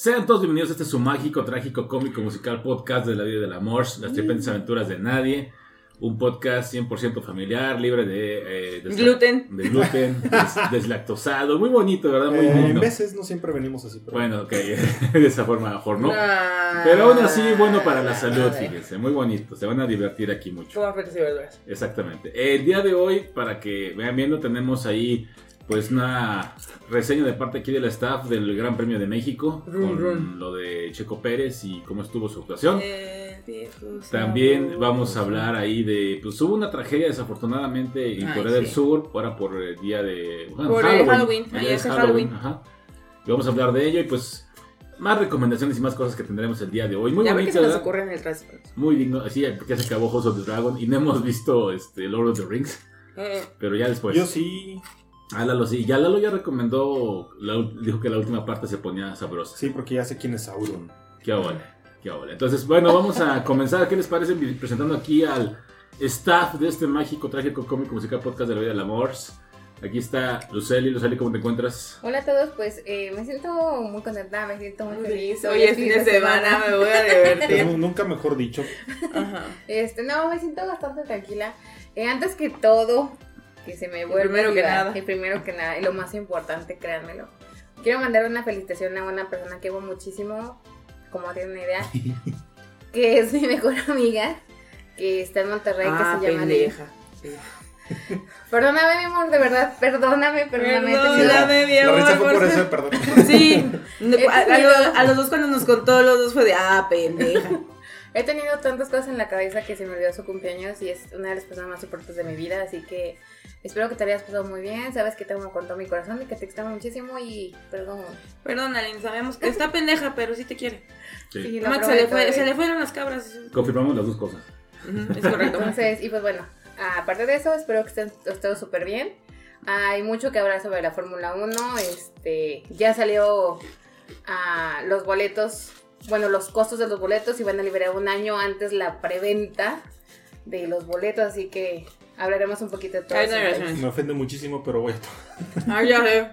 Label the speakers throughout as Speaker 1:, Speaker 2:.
Speaker 1: Sean todos bienvenidos a este su mágico, trágico, cómico, musical podcast de la vida del amor, las tripentes aventuras de nadie. Un podcast 100% familiar, libre de, eh, desla-
Speaker 2: Gluten.
Speaker 1: de gluten, des- deslactosado. Muy bonito, ¿verdad? Muy
Speaker 3: Eh, en
Speaker 1: lindo.
Speaker 3: veces no siempre venimos así. Pero
Speaker 1: Bueno, ok, de esa forma mejor, ¿no?
Speaker 2: Ah.
Speaker 1: Pero aún así, bueno para la salud, fíjense. Muy bonito, se van a divertir aquí mucho.
Speaker 2: Como frutas y verduras.
Speaker 1: Exactamente. El día de hoy, para que vean viendo, tenemos ahí pues una reseña de parte aquí del staff del Gran Premio de México
Speaker 2: Run,
Speaker 1: con
Speaker 2: run.
Speaker 1: lo de Checo Pérez y cómo estuvo su actuación.
Speaker 2: Eh, viejos
Speaker 1: También vamos a hablar ahí de, pues hubo una tragedia desafortunadamente en
Speaker 2: Ay,
Speaker 1: Corea del
Speaker 2: sí.
Speaker 1: Sur, ahora por el día de bueno,
Speaker 2: Por el Halloween,
Speaker 1: ayer es Halloween,
Speaker 2: Halloween.
Speaker 1: ajá. Y vamos a hablar de ello y pues más recomendaciones y más cosas que tendremos el día de hoy. Muy
Speaker 2: ya
Speaker 1: bonito,
Speaker 2: se nos
Speaker 1: ¿verdad?
Speaker 2: ocurre en el.
Speaker 1: Muy digno, así porque se acabó House of the Dragon y no hemos visto este Lord of the Rings,
Speaker 2: Eh,
Speaker 1: pero ya después.
Speaker 3: yo sí,
Speaker 1: Ah, Lalo sí, ya Lalo ya recomendó, la dijo que la última parte se ponía sabrosa.
Speaker 3: sí, porque ya sé quién es Sauron.
Speaker 1: Qué ole, qué ole. Entonces, bueno, vamos a comenzar. ¿Qué les parece presentando aquí al staff de este mágico, trágico, cómico, musical podcast de la vida del amor? Aquí está Luceli. Luceli, ¿cómo te encuentras?
Speaker 4: Hola a todos, pues eh, me siento muy contenta, me siento muy feliz.
Speaker 2: Hoy es fin de semana, me voy a divertir.
Speaker 3: Nu- Nunca mejor dicho.
Speaker 2: Ajá.
Speaker 4: Este, no, me siento bastante tranquila. Eh, antes que todo, que se me vuelve
Speaker 2: primero que nada.
Speaker 4: y primero que nada, y lo más importante, créanmelo. Quiero mandar una felicitación a una persona que amo muchísimo, como tienen una idea, que es mi mejor amiga, que está en Monterrey,
Speaker 2: Ah,
Speaker 4: que se llama
Speaker 2: pendeja.
Speaker 4: Perdóname, mi amor, de verdad, perdóname, perdóname.
Speaker 2: Perdóname, mi
Speaker 3: La
Speaker 2: amor,
Speaker 3: risa fue por
Speaker 2: por
Speaker 3: eso, perdón.
Speaker 2: Sí. A, a a los dos cuando nos contó, los dos fue de, ah, pendeja.
Speaker 4: He tenido tantas cosas en la cabeza que se me olvidó su cumpleaños y es una de las personas más importantes de mi vida, así que espero que te hayas pasado muy bien, sabes que te amo con todo mi corazón y que te extraño muchísimo y perdón.
Speaker 2: Perdón, Aline, sabemos que está pendeja, pero sí te quiere.
Speaker 1: Sí.
Speaker 2: Max, se le, fue,
Speaker 4: eh.
Speaker 2: se le fueron las cabras.
Speaker 1: Confirmamos las dos cosas.
Speaker 2: Ujú, es correcto.
Speaker 4: Entonces, y pues bueno, aparte de eso, espero que estén todos súper bien. Hay mucho que hablar sobre la Fórmula 1, este, ya salió ah, los boletos, bueno, los costos de los boletos y van a liberar un año antes la preventa de los boletos, así que hablaremos un poquito de todo eso.
Speaker 3: Me ofende muchísimo, pero voy a
Speaker 2: Ah, ya sé.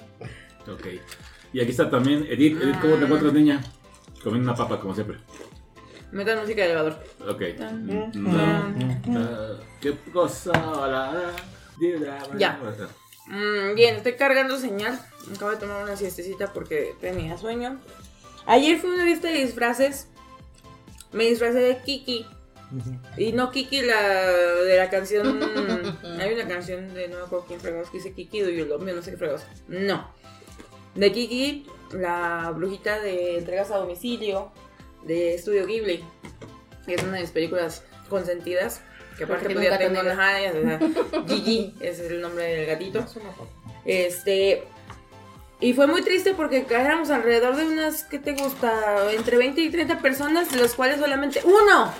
Speaker 1: Ok. Y aquí está también Edith. Edith, ¿cómo te encuentras, niña? Comiendo una papa, como siempre.
Speaker 2: Metan música de elevador.
Speaker 1: Ok. Mm, ah, ¿Qué cosa? la-
Speaker 2: Ya. Mm, bien, estoy cargando señal. Acabo de tomar una siestecita porque tenía sueño. Ayer fue una fiesta de disfraces. Me disfracé de Kiki. Y no Kiki la de la canción. Hay una canción de no me acuerdo quién fregados que dice Kiki do you love me, no sé qué fregados. No. De Kiki, la brujita de entregas a domicilio de Estudio Ghibli. Es una de mis películas consentidas. Que aparte pues, ya tengo
Speaker 4: te
Speaker 2: una Gigi es el nombre del gatito. Este. Y fue muy triste porque éramos alrededor de unas, ¿qué te gusta? Entre 20 y 30 personas, de las cuales solamente uno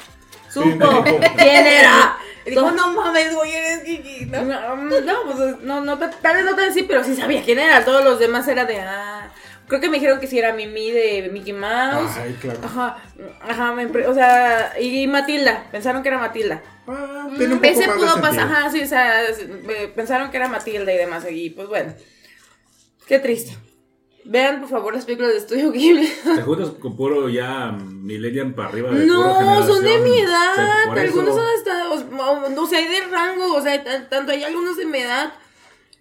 Speaker 2: supo
Speaker 3: Sí.
Speaker 2: quién era.
Speaker 4: Y dijo, no mames, güey, eres Kiki, ¿no?
Speaker 2: no, no, pues no, no, tal vez no tan así, pero sí sabía quién era. Todos los demás era de, ah. Creo que me dijeron que sí era Mimi de Mickey Mouse.
Speaker 3: Ay, claro.
Speaker 2: Ajá, ajá, me o sea, y Matilda, pensaron que era Matilda.
Speaker 3: Ah, tiene un poco
Speaker 2: Ese pudo pasar, ajá, sí, o sea, eh, pensaron que era Matilda y demás, y pues bueno, qué triste. Vean, por favor, las películas de Estudio Ghibli.
Speaker 1: Te juntas con puro ya millennium para arriba de
Speaker 2: No, son de mi edad, algunos
Speaker 1: eso-
Speaker 2: son hasta, o, no sé, hay de rango, o sea, tanto hay algunos de mi edad,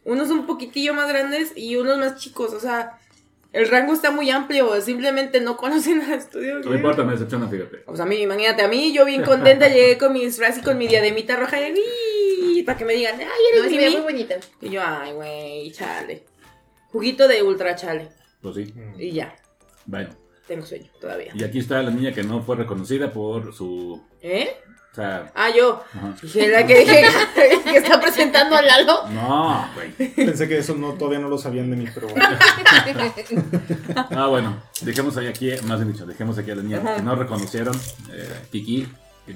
Speaker 2: unos un poquitillo más grandes y unos más chicos, o sea, el rango está muy amplio, simplemente no conocen a Estudio
Speaker 1: No
Speaker 2: Ghibli.
Speaker 1: importa, me decepciona, fíjate.
Speaker 2: O sea, a mí, imagínate, a mí, yo bien contenta llegué con mi disfraz y con mi diademita roja de para que me digan, ay,
Speaker 4: No,
Speaker 2: eres Mimi.
Speaker 4: muy bonita.
Speaker 2: Y yo, ay, güey, chale. Juguito de ultra chale.
Speaker 1: Pues sí.
Speaker 2: Y ya,
Speaker 1: Bueno.
Speaker 2: tengo sueño todavía.
Speaker 1: Y aquí está la niña que no fue reconocida por su.
Speaker 2: ¿Eh?
Speaker 1: O sea.
Speaker 2: Ah, yo.
Speaker 1: Ajá.
Speaker 2: Dije, la que dije que está presentando a Lalo.
Speaker 1: No, güey.
Speaker 3: Pensé que eso no, todavía no lo sabían de mí, pero bueno.
Speaker 1: Ah, bueno. Dejemos ahí aquí, más bien dicho, dejemos aquí a la niña
Speaker 2: Ajá.
Speaker 1: que no reconocieron. Eh, Kiki.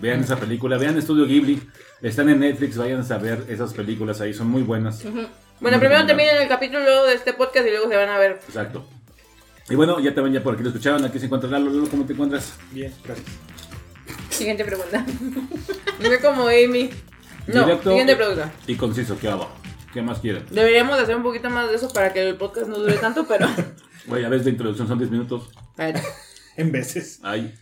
Speaker 1: Vean esa película, vean Estudio Ghibli. Están en Netflix, vayan a ver esas películas ahí, son muy buenas.
Speaker 2: Bueno, primero terminen el capítulo de este podcast y luego se van a ver.
Speaker 1: Exacto. Y bueno, ya también ya por aquí lo escucharon, aquí se encuentra Lalo. Lalo, ¿cómo te encuentras?
Speaker 3: Bien, gracias.
Speaker 4: Siguiente pregunta.
Speaker 2: No como Amy. No,
Speaker 1: Directo
Speaker 2: siguiente pregunta.
Speaker 1: Y conciso, ¿qué abajo? ¿Qué más quieren?
Speaker 2: Deberíamos de hacer un poquito más de eso para que el podcast no dure tanto, pero
Speaker 1: Oye, a veces la introducción son 10 minutos.
Speaker 3: En veces.
Speaker 1: Ay,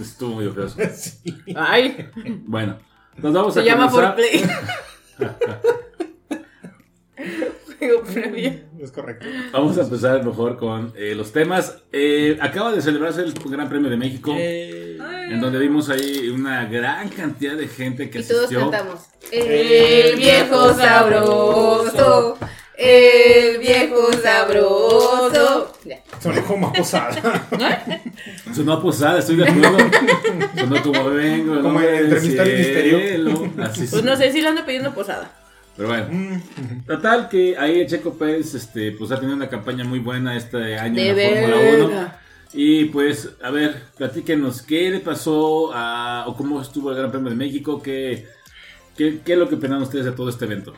Speaker 1: estuvo muy feo.
Speaker 3: Sí.
Speaker 2: Ay,
Speaker 1: Bueno, nos vamos a
Speaker 2: se llama
Speaker 1: comenzar.
Speaker 2: Foreplay. Juego previo.
Speaker 3: Es correcto.
Speaker 1: Vamos a empezar mejor con eh, los temas. Eh, acaba de celebrarse el Gran Premio de México, en donde vimos ahí una gran cantidad de gente que
Speaker 4: Y todos cantamos.
Speaker 2: El viejo sabroso. El viejo sabroso.
Speaker 3: Sonó como a posada.
Speaker 1: Sonó a posada, estoy de acuerdo. Sonó como vengo. el
Speaker 3: Como
Speaker 1: del
Speaker 3: misterio.
Speaker 1: Así
Speaker 2: Pues
Speaker 1: sí.
Speaker 2: no sé si le ando pidiendo posada.
Speaker 1: Pero bueno.
Speaker 3: Mm.
Speaker 1: Total que ahí Checo Pérez este, pues ha tenido una campaña muy buena este año
Speaker 2: De
Speaker 1: en la Fórmula 1.
Speaker 2: verga.
Speaker 1: Y pues, a ver, platíquenos, ¿qué le pasó a, o cómo estuvo el Gran Premio de México? ¿Qué, qué, qué es lo que opinan ustedes de todo este evento?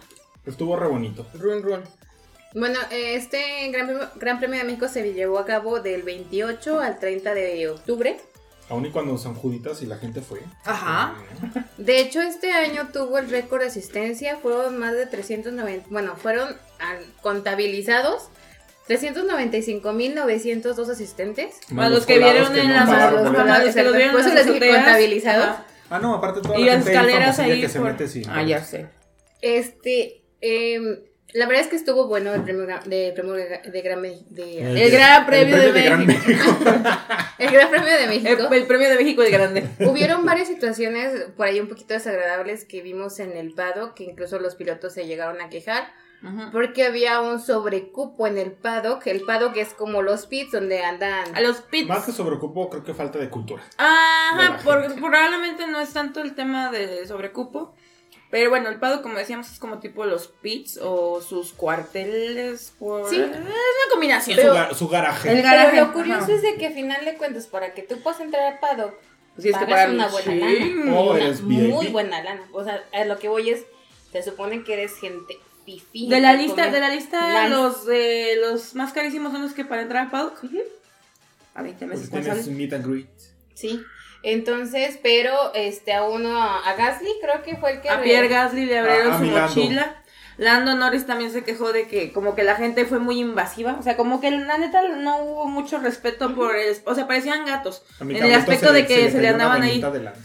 Speaker 3: Estuvo re bonito.
Speaker 2: Run, run.
Speaker 4: Bueno, este Gran Premio, Gran Premio de México se llevó a cabo del 28 al 30 de octubre.
Speaker 3: Aún y cuando San Juditas y la gente fue.
Speaker 2: Ajá.
Speaker 4: De hecho, este año tuvo el récord de asistencia, fueron más de 390, bueno, fueron ah, contabilizados 395.902 asistentes.
Speaker 2: Más los que
Speaker 3: colados
Speaker 2: vieron en los que los vieron
Speaker 4: Por
Speaker 2: en
Speaker 4: eso
Speaker 2: las
Speaker 4: les dije contabilizados.
Speaker 2: Ajá.
Speaker 3: Ah, no, aparte toda
Speaker 2: Y
Speaker 3: la
Speaker 2: las
Speaker 3: gente
Speaker 2: escaleras ahí.
Speaker 3: que se mete, sí.
Speaker 2: Ah, ya sé.
Speaker 4: Este, em, la verdad es que estuvo bueno el premio de, premio de, de Gran de-
Speaker 3: El-
Speaker 2: El Gran Premio de
Speaker 3: Gran
Speaker 2: México.
Speaker 4: el Gran Premio de México.
Speaker 2: El, el premio de México es grande.
Speaker 4: Hubieron varias situaciones por ahí un poquito desagradables que vimos en el paddock, que incluso los pilotos se llegaron a quejar, porque había un sobrecupo en el paddock. El paddock es como los pits donde andan...
Speaker 2: A los pits.
Speaker 3: Más que sobreocupo, creo que falta de cultura.
Speaker 2: Ajá, por- probablemente no es tanto el tema de sobrecupo. Pero bueno, el pado, como decíamos, es como tipo los pits o sus cuarteles. Por...
Speaker 4: Sí.
Speaker 2: Es una combinación.
Speaker 3: su, garaje.
Speaker 2: El
Speaker 4: Pero
Speaker 2: garaje,
Speaker 4: lo curioso
Speaker 2: ajá.
Speaker 4: es de que al final de cuentas, para que tú puedas entrar al paddock,
Speaker 2: Pues tienes que
Speaker 4: pagas
Speaker 2: pagar
Speaker 4: una
Speaker 2: un
Speaker 4: buena lana.
Speaker 3: Oh,
Speaker 4: Una
Speaker 3: eres
Speaker 4: muy buena lana. O sea, a lo que voy es, se supone que eres gente fifí.
Speaker 2: De la lista, de la lista, los de los más carísimos son los que para entrar al paddock. A 20 meses más
Speaker 3: tienes meet and greet.
Speaker 4: Sí. Entonces, pero este a uno, a Gasly creo que fue el que...
Speaker 2: A
Speaker 4: re-
Speaker 2: Pierre Gasly le abrieron
Speaker 3: A- a
Speaker 2: su mochila. Lando Norris también se quejó de que como que la gente fue muy invasiva. O sea, como que la neta no hubo mucho respeto por el... O sea, parecían gatos.
Speaker 3: A mi
Speaker 2: En el aspecto de que se le andaban ahí.
Speaker 3: doñita adelante.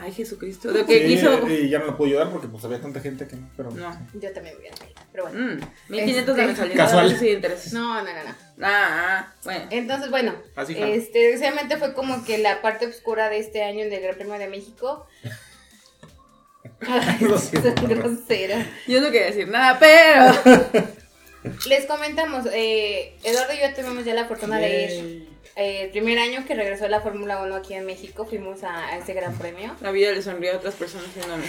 Speaker 2: Ay, Jesucristo. De que
Speaker 3: Sí,
Speaker 2: hizo...
Speaker 3: Y ya no lo puedo ayudar porque pues había tanta gente que no. Pero
Speaker 2: No.
Speaker 4: Yo también me hubiera caído, pero bueno.
Speaker 2: Mm, 1500 de
Speaker 4: Este,
Speaker 2: mensualidad.
Speaker 3: Casual.
Speaker 2: a.
Speaker 4: No, no, no, no.
Speaker 2: Ah, ah, bueno.
Speaker 4: Entonces, bueno,
Speaker 3: Así jala.
Speaker 4: este, desgraciadamente fue como que la parte oscura de este año en el Gran Premio de México. Ay,
Speaker 3: Lo perdón.
Speaker 4: grosera.
Speaker 2: Yo no quería decir nada, pero...
Speaker 4: Les comentamos, eh, Eduardo y yo tuvimos ya la fortuna de ir. eh, el primer año que regresó la Fórmula 1 aquí en México, fuimos a, a ese gran premio.
Speaker 2: La vida le sonrió a otras personas que no a mí.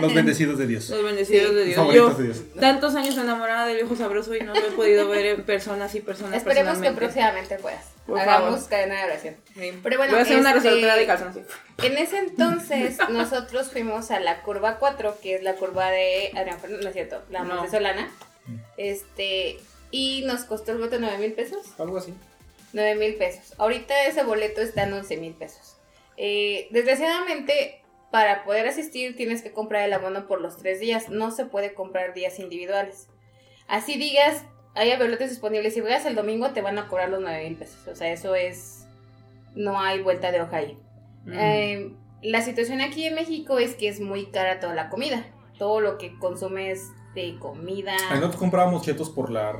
Speaker 3: Los bendecidos de Dios.
Speaker 2: Los bendecidos de Dios.
Speaker 3: Favoritos
Speaker 2: Yo,
Speaker 3: de Dios.
Speaker 2: tantos años enamorada del viejo sabroso y no lo he podido ver en personas y personas
Speaker 4: Esperemos que próximamente puedas.
Speaker 2: Por
Speaker 4: Hagamos
Speaker 2: favor.
Speaker 4: cadena de oración.
Speaker 2: Sí.
Speaker 4: Pero bueno,
Speaker 2: Voy a hacer una
Speaker 4: este-
Speaker 2: resortera de calzones.
Speaker 4: En ese entonces, nosotros fuimos a la curva 4, que es la curva de Adrián Fernández, no es cierto, la
Speaker 2: No.
Speaker 4: Monte Solana. Este, y nos costó el boleto 9 mil pesos.
Speaker 3: Algo así.
Speaker 4: 9 mil pesos. Ahorita ese boleto está en 11 mil pesos. Eh, desgraciadamente, para poder asistir tienes que comprar el abono por los tres días. No se puede comprar días individuales. Así digas, hay boletos disponibles. Si juegas el domingo te van a cobrar los 9 mil pesos. O sea, eso es... No hay vuelta de hoja ahí.
Speaker 2: Mm.
Speaker 4: Eh, la situación aquí en México es que es muy cara toda la comida. Todo lo que consumes de comida.
Speaker 3: Ahí nosotros comprábamos chetos por la,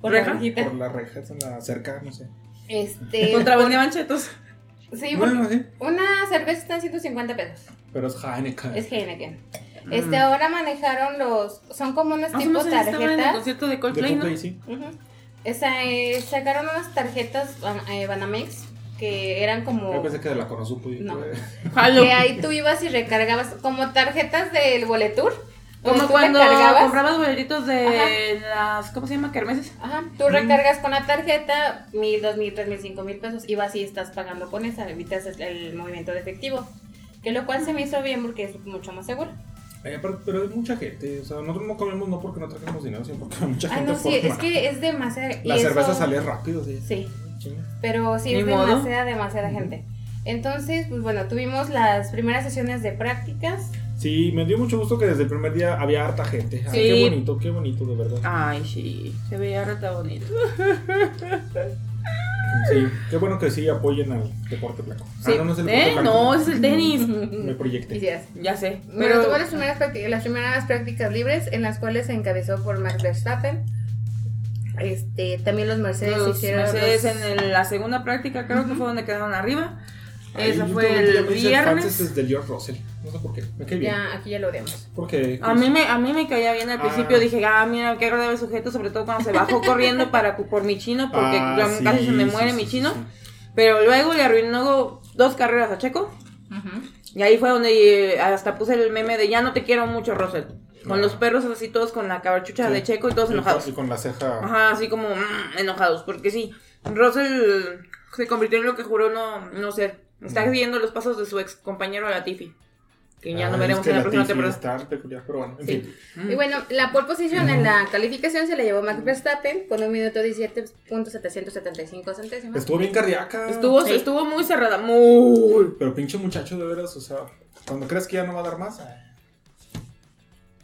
Speaker 4: por la
Speaker 2: ¿Reja?
Speaker 4: rejita.
Speaker 3: por la reja, en la cerca, no sé.
Speaker 4: Este.
Speaker 2: Contrabandeaban chetos.
Speaker 4: Sí,
Speaker 3: Bueno, sí.
Speaker 4: Una cerveza está en 150 pesos.
Speaker 3: Pero es Heineken.
Speaker 4: Es Heineken. Este, ahora manejaron los. Son como unos
Speaker 2: Mm. Más o
Speaker 4: tipos
Speaker 2: menos ahí estaban en el
Speaker 4: tarjetas.
Speaker 2: concierto de
Speaker 3: De
Speaker 2: Coldplay, ¿no?
Speaker 3: Coldplay, sí.
Speaker 4: Esa, eh, sacaron unas tarjetas eh, Banamex que eran
Speaker 3: Yo
Speaker 4: como.
Speaker 3: pensé que de la Conosupo. y
Speaker 4: No. Que ahí tú ibas y recargabas como tarjetas del Boletur.
Speaker 2: Como
Speaker 4: tú
Speaker 2: cuando comprabas boletitos de las. ¿Cómo se llama? ¿Kermeses?
Speaker 4: Ajá, tú recargas con la tarjeta mil, dos mil, tres mil, cinco mil pesos y vas y estás pagando con esa, evitas el, el movimiento de efectivo. Que lo cual se me hizo bien porque es mucho más seguro.
Speaker 3: Eh, pero, pero hay mucha gente. O sea, nosotros no comemos no porque no traemos dinero, sino porque hay mucha
Speaker 4: Ay,
Speaker 3: gente
Speaker 4: no, sí, es
Speaker 3: forma.
Speaker 4: que es demasiado. y
Speaker 3: La cerveza
Speaker 4: eso-
Speaker 3: sale rápido, sí.
Speaker 4: Sí, pero sí es demasiada, demasiada gente. Entonces, pues bueno, tuvimos las primeras sesiones de prácticas.
Speaker 3: Sí, me dio mucho gusto que desde el primer día había harta gente. Ay,
Speaker 2: Sí.
Speaker 3: qué bonito, qué bonito, de verdad.
Speaker 2: Ay, sí, se veía reta bonito.
Speaker 3: Sí, qué bueno que sí apoyen al deporte blanco.
Speaker 2: Sí.
Speaker 3: Ah, no, no es el deporte
Speaker 2: ¿Eh?
Speaker 3: blanco.
Speaker 2: No, ese es el tenis.
Speaker 3: Me proyecté.
Speaker 4: Sí.
Speaker 2: Ya sé.
Speaker 4: Pero
Speaker 2: Pero
Speaker 4: tuvo las primeras, prácticas, las primeras prácticas libres en las cuales se encabezó por Max Verstappen. Este, también los Mercedes
Speaker 2: los
Speaker 4: hicieron
Speaker 2: Mercedes
Speaker 4: los-
Speaker 2: en el- la segunda práctica creo que fue donde quedaron arriba.
Speaker 3: Ay,
Speaker 2: Esa
Speaker 3: yo
Speaker 2: fue el viernes.
Speaker 3: desde de George Russell. Sé por qué. Me cae bien.
Speaker 4: Ya, aquí ya lo odiamos.
Speaker 3: Porque.
Speaker 2: A mí me, a mí me caía bien al
Speaker 3: Ah.
Speaker 2: principio, dije, ah, mira, qué agradable sujeto, sobre todo cuando se bajó corriendo para por mi chino, porque
Speaker 3: Ah,
Speaker 2: ya
Speaker 3: sí,
Speaker 2: casi se me muere
Speaker 3: sí,
Speaker 2: mi chino.
Speaker 3: sí.
Speaker 2: Pero luego le arruinó dos carreras a Checo. Y ahí fue donde eh, hasta puse el meme de ya no te quiero mucho, Russell. Con
Speaker 3: Ah.
Speaker 2: los perros así todos con la cabachucha
Speaker 3: Sí.
Speaker 2: de Checo y todos enojados.
Speaker 3: Y con la ceja.
Speaker 2: Ajá, así como mm, enojados, porque sí, Russell se convirtió en lo que juró no, no ser. Está siguiendo los pasos de su ex compañero Latifi, que ya no
Speaker 3: Ay,
Speaker 2: veremos
Speaker 3: es que
Speaker 2: en la próxima temporada.
Speaker 3: está peculiar, pero bueno, en
Speaker 4: Sí.
Speaker 3: fin.
Speaker 2: Mm.
Speaker 4: Y bueno, la pole position en la calificación se la llevó Max Verstappen con un minuto 17.775 centésimos.
Speaker 3: Estuvo bien cardíaca.
Speaker 2: Estuvo,
Speaker 4: Sí.
Speaker 2: estuvo muy cerrada, muy.
Speaker 3: Pero pinche muchacho, de veras, o sea, cuando crees que ya no va a dar más.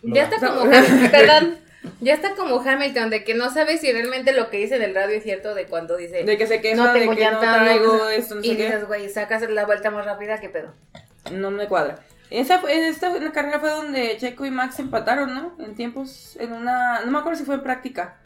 Speaker 3: lo
Speaker 4: Ya
Speaker 3: da.
Speaker 4: está como perdón, ya está como Hamilton de que no sabe si realmente lo que dice del radio es cierto de cuando dice
Speaker 2: De que se queja
Speaker 4: no
Speaker 2: de
Speaker 4: tengo
Speaker 2: que no
Speaker 4: llanta, no,
Speaker 2: traigo
Speaker 4: no,
Speaker 2: esto, no
Speaker 4: y
Speaker 2: sé qué.
Speaker 4: dices, güey, sacas la vuelta más rápida que pedo.
Speaker 2: No me cuadra. Esa fue, esta la carrera fue donde Checo y Max empataron, ¿no? En tiempos, en una, no me acuerdo si fue en práctica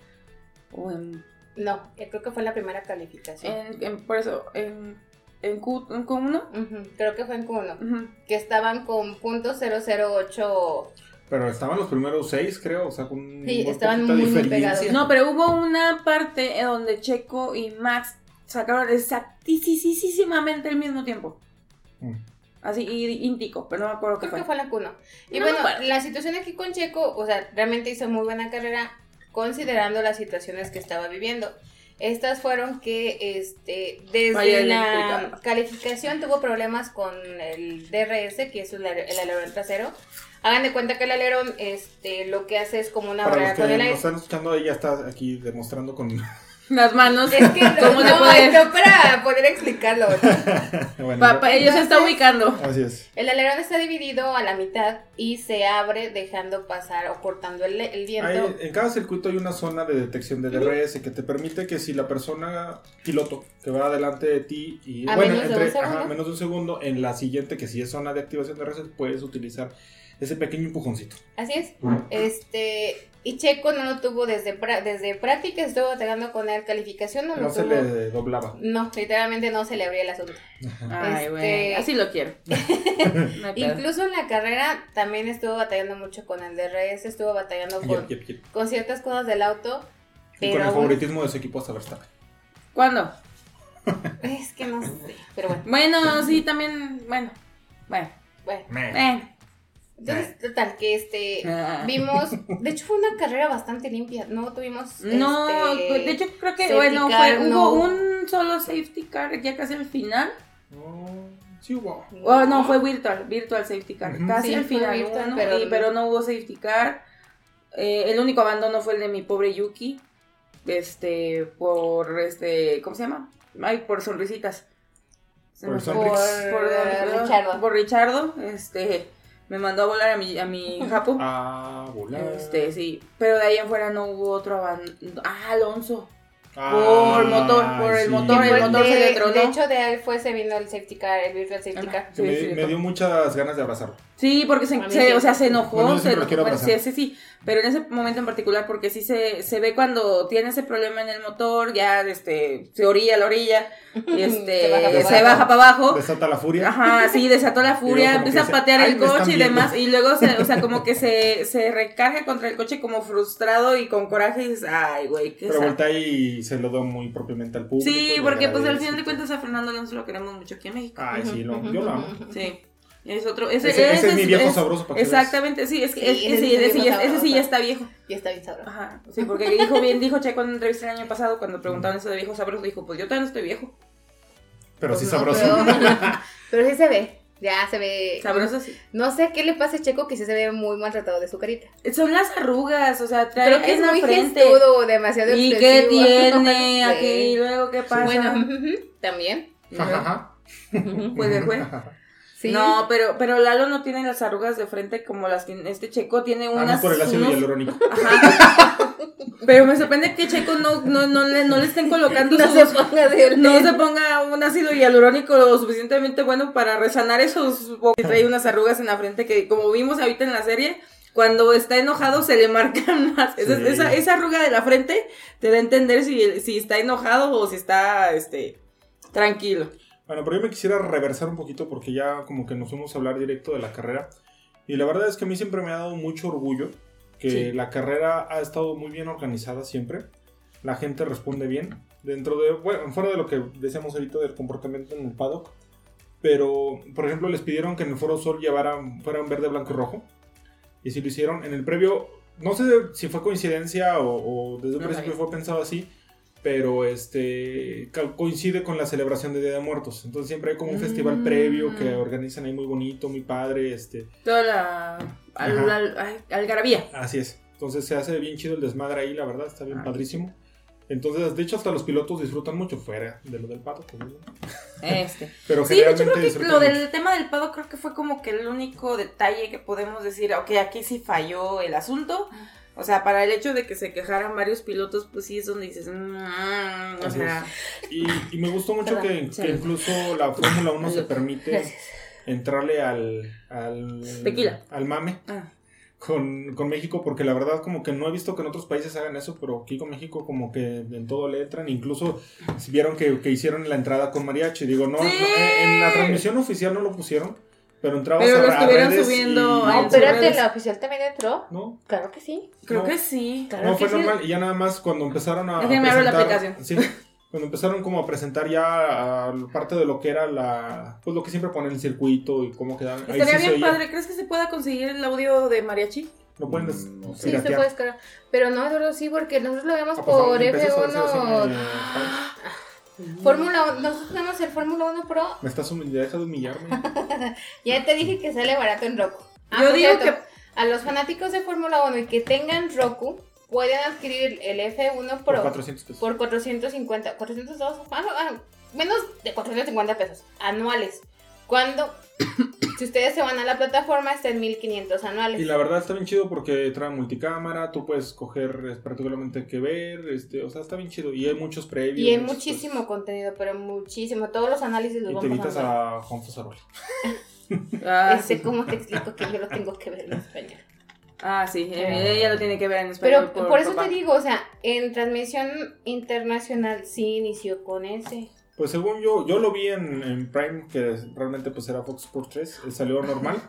Speaker 2: o en,
Speaker 4: No, eh, creo que fue la primera calificación.
Speaker 2: en, en- por eso, en, en, Q, en Q1.
Speaker 4: Ujú, creo que fue en Q1.
Speaker 2: Ujú.
Speaker 4: Que estaban con punto .008.
Speaker 3: Pero estaban los primeros seis, creo, o sea, con
Speaker 4: Sí, estaban muy, pegados.
Speaker 2: No, pero hubo una parte en donde Checo y Max sacaron exactísimamente el mismo tiempo.
Speaker 3: Mm.
Speaker 2: Así, y íntico, pero no me acuerdo qué
Speaker 4: Creo
Speaker 2: fue.
Speaker 4: que fue la Q1. Y
Speaker 2: No
Speaker 4: bueno, la situación aquí con Checo, o sea, realmente hizo muy buena carrera considerando las situaciones que estaba viviendo. Estas fueron que este desde
Speaker 2: Vaya
Speaker 4: la calificación tuvo problemas con el DRS, que es el, ale- el alerón trasero. Hagan de cuenta que el alerón este, lo que hace es como una barrera con el aire.
Speaker 3: están escuchando, ella está aquí demostrando con.
Speaker 2: Las manos.
Speaker 4: Es que no,
Speaker 2: ¿Cómo
Speaker 4: no,
Speaker 2: puedes?
Speaker 4: no para poder explicarlo.
Speaker 3: bueno,
Speaker 2: Papá, ella se está ubicando.
Speaker 3: Así es.
Speaker 4: El alerón está dividido a la mitad y se abre dejando pasar o cortando el, el viento.
Speaker 3: Hay- en cada circuito hay una zona de detección de DRS que te permite que si la persona piloto que va adelante de ti y
Speaker 4: A
Speaker 3: bueno,
Speaker 4: menos de
Speaker 3: entre
Speaker 4: un
Speaker 3: ajá, menos de un segundo, en la siguiente que si es zona de activación de DRS puedes utilizar ese pequeño empujoncito.
Speaker 4: Así es. Este, y Checo no lo tuvo desde, desde práctica, estuvo batallando con la calificación, no lo
Speaker 3: se
Speaker 4: tuvo.
Speaker 3: le doblaba.
Speaker 4: No, literalmente no se le abría el asunto.
Speaker 2: Ay,
Speaker 4: Este-
Speaker 2: güey. Así lo quiero. No.
Speaker 4: Incluso en la carrera también estuvo batallando mucho con el DRS, estuvo batallando con,
Speaker 3: Yep, yep, yep.
Speaker 4: con ciertas cosas del auto.
Speaker 3: Y con el favoritismo de su equipo hasta Verstappen.
Speaker 2: ¿Cuándo?
Speaker 4: es que no sé, pero bueno.
Speaker 2: Bueno, sí, también. Bueno. Bueno.
Speaker 4: bueno.
Speaker 2: bueno.
Speaker 4: Entonces, total, que este,
Speaker 2: Ah.
Speaker 4: vimos, de hecho fue una carrera bastante limpia, no tuvimos...
Speaker 2: No,
Speaker 4: este,
Speaker 2: pues, de hecho creo que bueno,
Speaker 4: car,
Speaker 2: fue,
Speaker 4: no.
Speaker 2: hubo un solo safety car ya casi al final.
Speaker 3: No, sí hubo.
Speaker 2: Oh, no, fue virtual, virtual safety car. Casi
Speaker 4: Sí,
Speaker 2: al final,
Speaker 4: virtual,
Speaker 2: uno,
Speaker 4: pero
Speaker 2: y-
Speaker 4: no.
Speaker 2: pero no hubo safety car. Eh, el único abandono fue el de mi pobre Yuki. Este, por este, ¿cómo se llama? Ay, por sonrisitas.
Speaker 3: Por
Speaker 2: por,
Speaker 4: eh, Richardo.
Speaker 2: por Richardo, este, me mandó a volar a mi, a mi japo.
Speaker 3: Ah, volar.
Speaker 2: Este, sí, pero de ahí en fuera no hubo otro abandono. Ah, Alonso.
Speaker 3: Ah,
Speaker 2: por motor, por el
Speaker 3: sí.
Speaker 2: motor, el motor se
Speaker 4: de,
Speaker 2: le tronó.
Speaker 4: de hecho, de él fue se vino el safety car, el virtual safety car.
Speaker 2: Sí,
Speaker 3: me,
Speaker 2: sí,
Speaker 3: me
Speaker 2: sí.
Speaker 3: dio muchas ganas de abrazarlo.
Speaker 2: Sí, porque se, o sea, se enojó,
Speaker 3: Bueno,
Speaker 2: se enojó, bueno, sí, sí, sí, pero en ese momento en particular porque sí se, se ve cuando tiene ese problema en el motor, ya este, se orilla la orilla, y este,
Speaker 4: Se baja para
Speaker 2: se
Speaker 4: abajo.
Speaker 2: baja para abajo,
Speaker 3: Desata la furia.
Speaker 2: Ajá, sí, desató la furia, empieza a patear
Speaker 3: "Ay,
Speaker 2: el coche y
Speaker 3: viendo".
Speaker 2: demás, y luego, se, o sea, como que se, se recarga contra el coche como frustrado y con coraje y dices, ay, güey, qué
Speaker 3: Pero
Speaker 2: sa-".
Speaker 3: voltea y se lo da muy propiamente al público.
Speaker 2: Sí, porque pues al final de cuentas a Fernando Alonso lo queremos mucho aquí en México.
Speaker 3: Ay, sí, lo- yo lo amo.
Speaker 2: Sí. Es otro, ese,
Speaker 3: Ese- ese es mi viejo
Speaker 2: es-
Speaker 3: sabroso, para que
Speaker 2: Exactamente, sí, es que
Speaker 4: Sí,
Speaker 2: es-
Speaker 4: ese
Speaker 2: ese,
Speaker 4: sí
Speaker 2: ese ya- ese sí ya está viejo.
Speaker 4: Y está bien sabroso.
Speaker 2: Ajá, sí, porque dijo bien, dicho Checo en una entrevista el año pasado cuando preguntaban eso de viejo sabroso, dijo, pues yo todavía no estoy viejo.
Speaker 3: Pero sí
Speaker 4: Pues no,
Speaker 3: sabroso.
Speaker 4: Pero, pero sí se ve. Ya se ve.
Speaker 2: Sabroso sí.
Speaker 4: No sé qué le pasa a Checo que sí se ve muy maltratado de su carita.
Speaker 2: Son las arrugas, o sea, trae
Speaker 4: Creo que es muy
Speaker 2: frente.
Speaker 4: gestudo, demasiado
Speaker 2: ¿Y qué tiene
Speaker 4: Sí.
Speaker 2: aquí? ¿Y luego qué pasa?
Speaker 4: Bueno, también.
Speaker 3: Ajá, ajá.
Speaker 2: pues de juez.
Speaker 4: Sí.
Speaker 2: No, pero, pero Lalo no tiene las arrugas de frente como las tiene este Checo, tiene
Speaker 3: Ah,
Speaker 2: unas.
Speaker 3: no es por el ácido
Speaker 2: unos-
Speaker 3: hialurónico.
Speaker 2: Ajá. Pero me sorprende que Checo no, no, no, le, no le estén colocando
Speaker 4: No
Speaker 2: sus-
Speaker 4: se ponga de
Speaker 2: no se ponga un ácido hialurónico lo suficientemente bueno para resanar esos que trae unas arrugas en la frente que como vimos ahorita en la serie cuando está enojado se le marcan más esa, esa, esa arruga de la frente te da a entender si, si está enojado o si está este tranquilo
Speaker 3: Bueno, pero yo me quisiera reversar un poquito porque ya como que nos fuimos a hablar directo de la carrera. Y la verdad es que a mí siempre me ha dado mucho orgullo que
Speaker 2: Sí.
Speaker 3: la carrera ha estado muy bien organizada siempre. La gente responde bien. Dentro de, bueno, fuera de lo que decíamos ahorita del comportamiento en el paddock. Pero, por ejemplo, les pidieron que en el Foro Sol llevaran, fueran verde, blanco y rojo. Y si lo hicieron, en el previo, no sé si fue coincidencia o, o desde un
Speaker 2: No
Speaker 3: principio fue pensado así, pero este coincide con la celebración de Día de Muertos. Entonces siempre hay como un festival
Speaker 2: Mm.
Speaker 3: previo que organizan ahí muy bonito, muy padre, este,
Speaker 2: toda la al, al- ay, algarabía
Speaker 3: así es. Entonces se hace bien chido el desmadre ahí, la verdad, está bien
Speaker 2: Ah.
Speaker 3: padrísimo. Entonces, de hecho, hasta los pilotos disfrutan mucho fuera de lo del pato. pues, ¿no?
Speaker 2: este
Speaker 3: Pero
Speaker 2: Sí,
Speaker 3: generalmente
Speaker 2: creo que lo
Speaker 3: mucho.
Speaker 2: del tema del pado creo que fue como que el único detalle que podemos decir, ok, aquí sí falló el asunto. O sea, para el hecho de que se quejaran varios pilotos, pues sí es donde dices, mm, o
Speaker 3: Así
Speaker 2: sea,
Speaker 3: Y, y me gustó mucho que, incluso la Fórmula 1 se permite
Speaker 4: Gracias.
Speaker 3: entrarle al, al,
Speaker 2: Tequila.
Speaker 3: al mame
Speaker 2: ah,
Speaker 3: con, con México, porque la verdad como que no he visto que en otros países hagan eso, pero aquí con México como que en todo le entran, incluso si vieron que, que hicieron la entrada con mariachi, digo, no,
Speaker 2: ¡Sí!
Speaker 3: no, en en la transmisión oficial no lo pusieron, pero entrabas
Speaker 2: Pero
Speaker 3: a,
Speaker 2: lo estuvieron subiendo
Speaker 3: y-
Speaker 2: a
Speaker 4: No,
Speaker 2: en
Speaker 4: espérate, la oficial también entró.
Speaker 3: ¿No?
Speaker 4: Claro que sí.
Speaker 2: creo
Speaker 3: No.
Speaker 2: que sí.
Speaker 4: Claro
Speaker 3: No,
Speaker 4: que
Speaker 3: fue
Speaker 4: sí.
Speaker 3: normal y ya nada más cuando empezaron a,
Speaker 2: Déjenme abrir la
Speaker 3: presentar-
Speaker 2: aplicación.
Speaker 3: Sí, cuando empezaron como a presentar ya a parte de lo que era la, pues lo que siempre ponen el circuito y cómo quedaban. ahí
Speaker 2: Estaría
Speaker 3: sí
Speaker 2: bien padre, ¿crees que se pueda conseguir el audio de mariachi?
Speaker 3: Lo pueden des-
Speaker 1: Mm, no.
Speaker 4: Sí, se puede descargar. Pero no, solo sí, porque nosotros lo vemos
Speaker 3: Ah, pues,
Speaker 4: por
Speaker 3: ahora empezó a hacer así,
Speaker 4: F1. Fórmula 1, nosotros tenemos el Fórmula 1 Pro.
Speaker 3: Me estás humillando, deja de humillarme.
Speaker 4: Ya te dije que sale barato en Roku. Ah,
Speaker 2: Yo
Speaker 4: por
Speaker 2: digo
Speaker 4: cierto, A los fanáticos de Fórmula 1 y que tengan Roku, pueden adquirir el F1
Speaker 3: Por
Speaker 4: Pro
Speaker 3: 400 pesos.
Speaker 4: por 450, 402, ah, no, ah, menos de 450 pesos anuales. Cuando, si ustedes se van a la plataforma, está en 1500 anuales.
Speaker 3: Y la verdad está bien chido porque trae multicámara, tú puedes escoger eh, particularmente qué ver, este, o sea, está bien chido. Y hay muchos previos.
Speaker 4: Y hay
Speaker 3: muchos,
Speaker 4: muchísimo contenido, pero muchísimo. Todos los análisis los
Speaker 3: pues, y te
Speaker 4: vamos
Speaker 3: evitas
Speaker 4: a ver.
Speaker 3: a Juan Fosaroli.
Speaker 2: Ah,
Speaker 4: Este. ¿Cómo te explico que yo lo tengo que ver en español?
Speaker 2: Ah, sí, eh, ella lo tiene que ver en español.
Speaker 4: Pero por, eso te digo, o sea, en transmisión internacional sí inició con ese.
Speaker 3: Pues según yo, yo lo vi en, en Prime, que realmente pues era Fox Sports 3, eh, salió normal.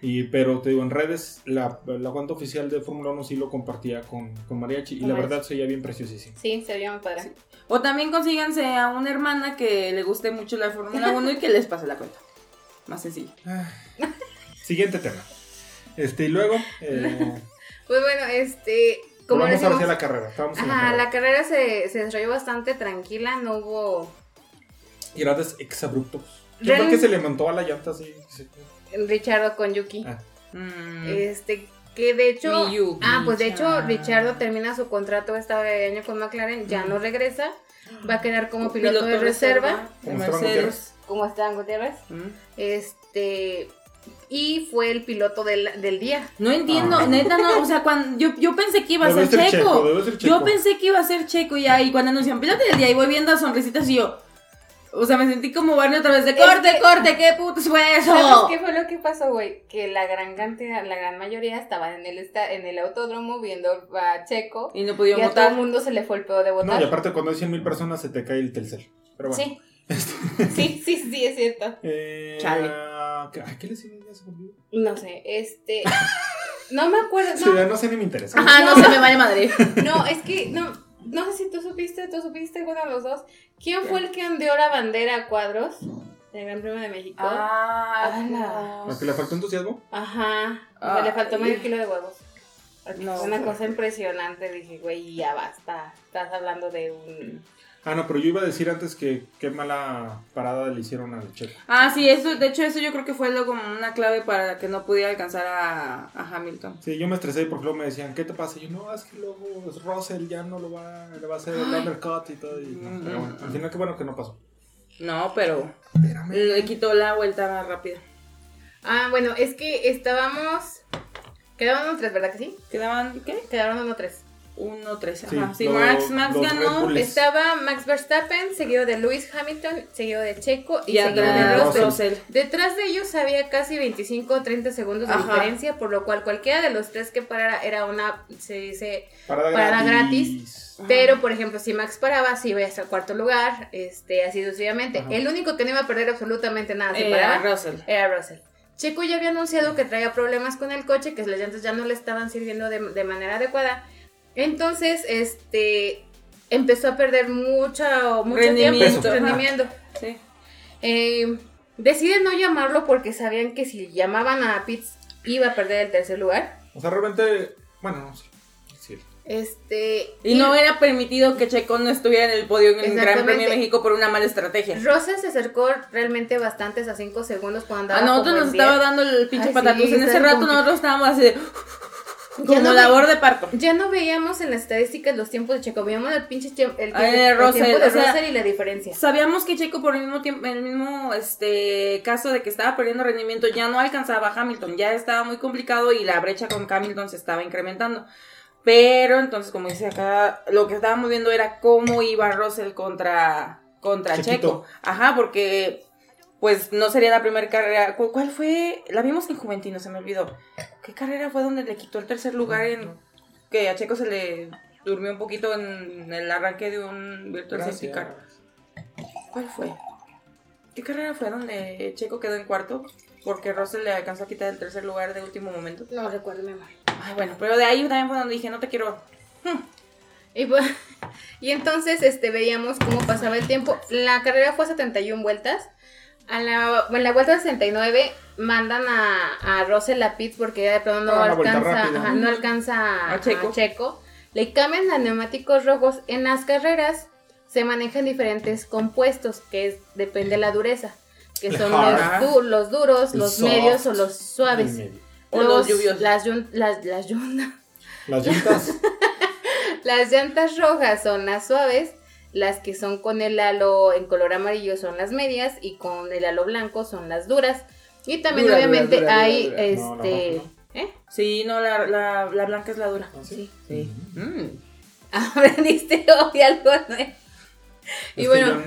Speaker 3: Y, pero te digo, en redes, la, la cuenta oficial de Fórmula 1 sí lo compartía con, con Mariachi. Y la verdad se veía bien preciosísimo.
Speaker 4: Sí, se veía muy padre.
Speaker 2: O también consíganse a una hermana que le guste mucho la Fórmula 1 y que les pase la cuenta. Más sencillo.
Speaker 3: Siguiente tema. Este, y luego, eh,
Speaker 4: Pues bueno, este, como
Speaker 3: vamos
Speaker 4: decimos,
Speaker 3: hacia la carrera. En la
Speaker 4: ajá,
Speaker 3: carrera.
Speaker 4: la carrera se, se desarrolló bastante tranquila, no hubo
Speaker 3: Y era des exabruptos. Yo
Speaker 4: Real-
Speaker 3: creo que se le montó a la llanta así. sí.
Speaker 4: Richardo con Yuki.
Speaker 3: Ah,
Speaker 2: Mm.
Speaker 4: Este, que de hecho,
Speaker 2: Miyuki,
Speaker 4: ah, pues de hecho. Richardo termina su contrato este año con McLaren, ya no regresa, va a quedar como piloto, de reserva,
Speaker 3: Como Esteban
Speaker 2: Mercedes.
Speaker 4: como Esteban Gutiérrez.
Speaker 2: Mm.
Speaker 4: Este, y fue el piloto del, del día.
Speaker 2: No entiendo,
Speaker 3: Ah.
Speaker 2: neta, no, o sea, cuando yo, yo pensé que iba a ser
Speaker 3: ser
Speaker 2: checo. Yo pensé que iba a ser checo y cuando anuncian piloto del día y voy viendo sonrisitas y yo, o sea, me sentí como Barney otra vez de
Speaker 4: Es
Speaker 2: corte,
Speaker 4: que-
Speaker 2: corte, qué putos fue eso.
Speaker 4: ¿Sabes qué fue lo que pasó, güey? Que la gran cantidad, la gran mayoría estaba en el esta, en el autódromo viendo a Checo
Speaker 2: Y no
Speaker 4: y
Speaker 2: pudieron
Speaker 4: a todo el mundo se le fue el pedo de
Speaker 3: No,
Speaker 4: votar.
Speaker 3: y aparte cuando hay 100 mil personas se te cae el Telcel. Pero bueno.
Speaker 4: Sí. sí, sí, sí, es cierto.
Speaker 3: Eh,
Speaker 2: Chale.
Speaker 3: ah, ¿qué, ay, ¿qué les iba a.
Speaker 4: No sé, este. No me acuerdo, no,
Speaker 3: no sé ni me interesa.
Speaker 2: Ajá, no se me vaya madre.
Speaker 4: no, es que no, no sé si tú supiste, tú supiste, uno de los dos. ¿Quién fue el que ondeó la bandera a cuadros del Gran Premio de México?
Speaker 2: Ah,
Speaker 4: Ala.
Speaker 3: ¿A que le faltó entusiasmo?
Speaker 4: Ajá,
Speaker 2: Ay.
Speaker 4: le faltó medio kilo de huevos.
Speaker 2: No.
Speaker 4: Una cosa impresionante, dije, güey, ya basta. Estás hablando de un.
Speaker 3: Ah, no, pero yo iba a decir antes que qué mala parada le hicieron al Checo.
Speaker 2: Ah, sí, eso, de hecho, eso yo creo que fue lo, como una clave para que no pudiera alcanzar a, a Hamilton.
Speaker 3: Sí, yo me estresé porque luego me decían, ¿qué te pasa? Y yo, no, es que luego Russell ya no lo va, le va a hacer el undercut y todo. Y, no, pero bueno, al final qué bueno que no pasó.
Speaker 2: No, pero
Speaker 3: Espérame.
Speaker 2: le quitó la vuelta más rápida.
Speaker 4: Ah, bueno, es que estábamos. Quedaban uno tres, ¿verdad que sí?
Speaker 2: ¿Quedaban qué?
Speaker 4: Quedaron uno tres.
Speaker 2: 1-3.
Speaker 3: Sí,
Speaker 2: Ajá. Sí,
Speaker 3: lo-
Speaker 2: Max, Max ganó.
Speaker 4: Estaba Max Verstappen, seguido de Lewis Hamilton, seguido de Checo y,
Speaker 2: Y
Speaker 4: seguido de Russell.
Speaker 2: Russell.
Speaker 4: Detrás de ellos había casi 25 o 30 segundos de
Speaker 2: Ajá.
Speaker 4: diferencia, por lo cual cualquiera de los tres que parara era una, se dice,
Speaker 3: Parada,
Speaker 4: Parada
Speaker 3: gratis.
Speaker 4: Pero por ejemplo si Max paraba, si iba hasta el cuarto lugar, este, así sucesivamente.
Speaker 3: Ajá.
Speaker 4: El único que no iba a perder absolutamente nada si
Speaker 2: Eh,
Speaker 4: paraba
Speaker 2: Russell.
Speaker 4: era Russell. Checo ya había anunciado que traía problemas con el coche, que las llantas ya no le estaban sirviendo de, de manera adecuada. Entonces, este, empezó a perder mucho, mucho
Speaker 2: Rendimiento.
Speaker 4: tiempo, rendimiento.
Speaker 2: Sí.
Speaker 4: Eh, deciden no llamarlo porque sabían que si llamaban a Pitts iba a perder el tercer lugar.
Speaker 3: O sea, realmente, bueno, no sé. Sí.
Speaker 4: Este,
Speaker 2: Y no era permitido que Checo no estuviera en el podio en el Gran. Premio de México por una mala estrategia.
Speaker 4: Rosa se acercó realmente bastantes a 5 segundos cuando
Speaker 2: A
Speaker 4: andaba
Speaker 2: nosotros
Speaker 4: como
Speaker 2: nos estaba
Speaker 4: 10.
Speaker 2: dando el pinche
Speaker 4: sí,
Speaker 2: patatús. en ese rato nosotros estábamos así de. Como
Speaker 4: no
Speaker 2: labor de parto.
Speaker 4: Ya no veíamos en las estadísticas los tiempos de Checo, veíamos el pinche tiempo, el, el-
Speaker 2: de
Speaker 4: el
Speaker 2: Russell,
Speaker 4: tiempo de
Speaker 2: o sea,
Speaker 4: Russell y la diferencia.
Speaker 2: Sabíamos que Checo por el mismo tiempo, el mismo este caso de que estaba perdiendo rendimiento, ya no alcanzaba a Hamilton, ya estaba muy complicado y la brecha con Hamilton se estaba incrementando. Pero entonces, como dice acá, lo que estábamos viendo era cómo iba Russell contra, contra
Speaker 3: Chequito.
Speaker 2: Checo. Ajá, porque pues no sería la primera carrera. ¿Cu- ¿Cuál fue? La vimos en Juventino, se me olvidó. ¿Qué carrera fue donde le quitó el tercer lugar en que a Checo se le durmió un poquito en el arranque de un Virtual Safety Car? ¿Cuál fue? ¿Qué carrera fue donde Checo quedó en cuarto? Porque Russell le alcanzó a quitar el tercer lugar de último momento.
Speaker 4: No recuerdo mi amor.
Speaker 2: Ay, bueno, pero de ahí también fue donde dije, no te quiero.
Speaker 4: Y, pues, y entonces este, veíamos cómo pasaba el tiempo. La carrera fue a 71 vueltas. A la, en la vuelta 69 mandan a, a Russell a pits porque ya de pronto no
Speaker 3: Ah,
Speaker 4: alcanza, ajá, no alcanza a,
Speaker 2: Checo.
Speaker 4: a Checo. Le cambian a neumáticos rojos. En las carreras se manejan diferentes compuestos, que es, depende de la dureza. Que son los, du- los duros, los
Speaker 3: soft,
Speaker 4: medios o los suaves.
Speaker 2: O los lluviosos.
Speaker 4: Las, yun- las, las yun-
Speaker 3: Las llantas.
Speaker 4: las llantas rojas son las suaves, las que son con el halo en color amarillo son las medias y con el halo blanco son las duras. Y también
Speaker 2: Dura,
Speaker 4: obviamente
Speaker 2: dura, dura,
Speaker 4: hay
Speaker 2: dura,
Speaker 3: dura. No, la
Speaker 4: este... ¿Eh?
Speaker 2: Sí, no, la, la, la blanca es la dura.
Speaker 3: ¿Ah, sí?
Speaker 2: Sí. Mm.
Speaker 4: Aprendiste hoy algo nuevo. Y
Speaker 3: Es
Speaker 4: bueno,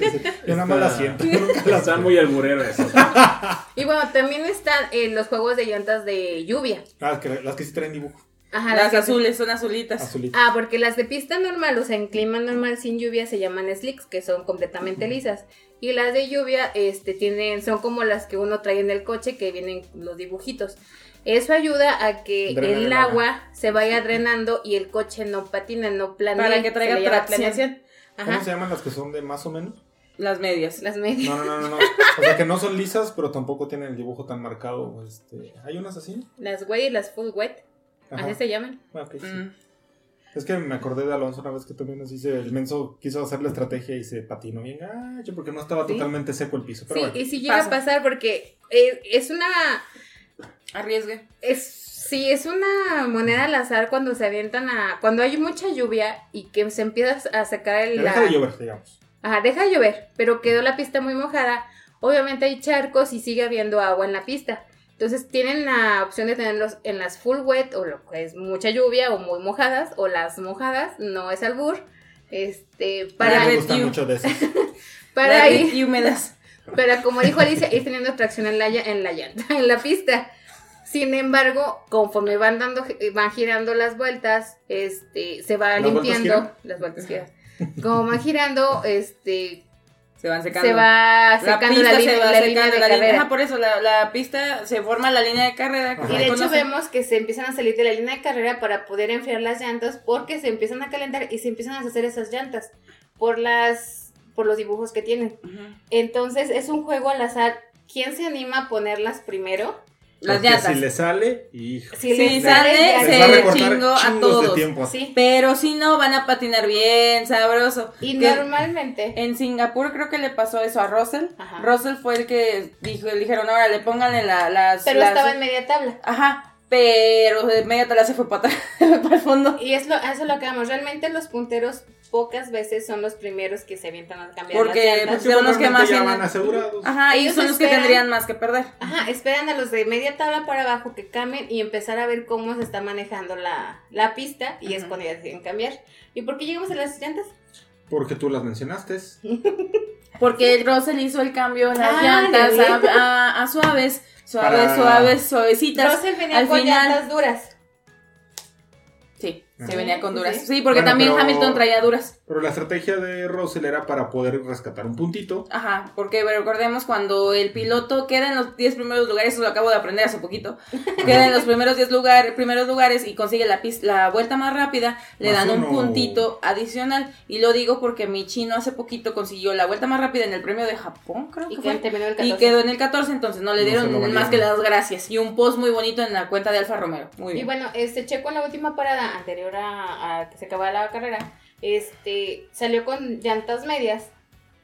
Speaker 3: Yo, yo nada más la siento. Nunca la
Speaker 1: Está muy alburero eso.
Speaker 4: y bueno, también están eh, los juegos de llantas de lluvia.
Speaker 3: Ah, que, las que sí traen dibujo.
Speaker 4: Ajá,
Speaker 2: Las azules son azulitas.
Speaker 4: Ah, porque las de pista normal, o sea, en clima normal sin lluvia se llaman slicks, que son completamente lisas. Y las de lluvia, este, tienen, son como las que uno trae en el coche, que vienen los dibujitos. Eso ayuda a que el agua se vaya drenando y el coche no patina, no planee.
Speaker 2: Para que traiga tracción.
Speaker 4: planeación.
Speaker 3: ¿Cómo
Speaker 4: Ajá.
Speaker 3: se llaman las que son de más o menos?
Speaker 2: Las medias.
Speaker 4: Las medias.
Speaker 3: No, no, no, no. no. O sea, que no son lisas, pero tampoco tienen el dibujo tan marcado. Este, ¿Hay unas así?
Speaker 4: Las wet y las full wet.
Speaker 3: Ajá.
Speaker 4: Así se llaman.
Speaker 3: Ah, sí.
Speaker 2: Mm.
Speaker 3: Es que me acordé de Alonso una vez que también así se, el menso quiso hacer la estrategia y se patinó bien gacho porque no estaba
Speaker 4: Sí.
Speaker 3: totalmente seco el piso. Pero
Speaker 4: Sí,
Speaker 3: bueno.
Speaker 4: y si llega
Speaker 2: pasa.
Speaker 4: a pasar porque eh, es una
Speaker 2: Arriesgue.
Speaker 4: Es, sí, es una moneda al azar cuando se avientan a... Cuando hay mucha lluvia y que se empieza a sacar el... La-
Speaker 3: deja de llover, digamos.
Speaker 4: Ajá, deja de llover, pero quedó la pista muy mojada. Obviamente hay charcos y sigue habiendo agua en la pista. Entonces tienen la opción de tenerlos en las full wet o lo que es mucha lluvia o muy mojadas o las mojadas, no es albur. Este, para,
Speaker 3: me
Speaker 2: you.
Speaker 3: mucho de esas.
Speaker 4: para ir,
Speaker 2: y húmedas.
Speaker 4: pero como dijo Alicia, ir teniendo tracción en la, en la llanta, en la pista. Sin embargo, conforme van dando, van girando las vueltas, este, se va
Speaker 3: ¿Las vueltas
Speaker 4: limpiando las vueltas giran. Como van girando, este,
Speaker 2: Se van secando.
Speaker 4: se va
Speaker 2: la
Speaker 4: secando
Speaker 2: pista
Speaker 4: la, línea,
Speaker 2: se va
Speaker 4: la línea
Speaker 2: secando.
Speaker 4: de
Speaker 2: la línea-
Speaker 4: carrera.
Speaker 2: Ajá, por eso la, la pista se forma la línea de carrera.
Speaker 3: Ajá.
Speaker 4: Y de hecho vemos que se empiezan a salir de la línea de carrera para poder enfriar las llantas porque se empiezan a calentar y se empiezan a deshacer esas llantas por las por los dibujos que tienen. Entonces es un juego al azar. ¿Quién se anima a ponerlas primero?
Speaker 2: Las
Speaker 3: Porque
Speaker 2: llantas.
Speaker 3: si le sale, hijo.
Speaker 4: Si
Speaker 2: Sí,
Speaker 4: les
Speaker 2: sale,
Speaker 4: ya-
Speaker 2: se chingó a todos.
Speaker 3: de tiempo.
Speaker 4: Sí.
Speaker 2: Pero si no, van a patinar bien, sabroso.
Speaker 4: Y
Speaker 2: Que
Speaker 4: normalmente
Speaker 2: En Singapur creo que le pasó eso a Russell.
Speaker 4: Ajá.
Speaker 2: Russell fue el que dijo, le dijeron, ahora le pónganle la, las...
Speaker 4: pero
Speaker 2: las-
Speaker 4: estaba en media tabla.
Speaker 2: Ajá, pero de media tabla se fue para atrás, para el fondo.
Speaker 4: Y es lo, eso lo que vamos. Realmente los punteros pocas veces son los primeros que se avientan a cambiar
Speaker 2: Porque,
Speaker 4: las llantas.
Speaker 2: pues, son los que más
Speaker 3: ya
Speaker 2: tienen-
Speaker 3: van asegurados.
Speaker 2: Ajá, y
Speaker 4: Ellos
Speaker 2: son los que
Speaker 4: esperan.
Speaker 2: tendrían más que perder.
Speaker 4: Ajá, esperan a los de media tabla para abajo que cambien y empezar a ver cómo se está manejando la, la pista y es cuando ya deciden cambiar. ¿Y por qué llegamos a las llantas?
Speaker 3: Porque tú las mencionaste.
Speaker 2: Porque el Russell hizo el cambio en las
Speaker 4: Ah,
Speaker 2: llantas
Speaker 4: ¿le
Speaker 2: a, a- a suaves, suaves,
Speaker 3: Para-
Speaker 2: suaves, suavecitas.
Speaker 4: Russell venía
Speaker 2: al
Speaker 4: con
Speaker 2: final-
Speaker 4: llantas duras.
Speaker 3: Ajá.
Speaker 2: venía con duras.
Speaker 4: Sí.
Speaker 2: Sí, porque
Speaker 3: Bueno,
Speaker 2: también
Speaker 3: pero-
Speaker 2: Hamilton traía duras.
Speaker 3: Pero la estrategia de Russell era para poder rescatar un puntito.
Speaker 2: Ajá, porque recordemos cuando el piloto queda en los 10 primeros lugares, eso lo acabo de aprender hace poquito, queda en los primeros 10 lugar, primeros lugares y consigue la, la vuelta más rápida, le
Speaker 3: Más
Speaker 2: dan un puntito adicional. Y lo digo porque mi chino hace poquito consiguió la vuelta más rápida en el premio de Japón, creo
Speaker 4: Y
Speaker 2: que
Speaker 4: que
Speaker 2: fue.
Speaker 4: terminó el
Speaker 2: Y
Speaker 4: 14.
Speaker 2: quedó en el 14, entonces no le dieron más que las gracias. Y un post muy bonito en la cuenta de Alfa Romeo. Muy
Speaker 4: Y bueno, este Checo en la última parada anterior a, a que se acabara la carrera, este salió con llantas medias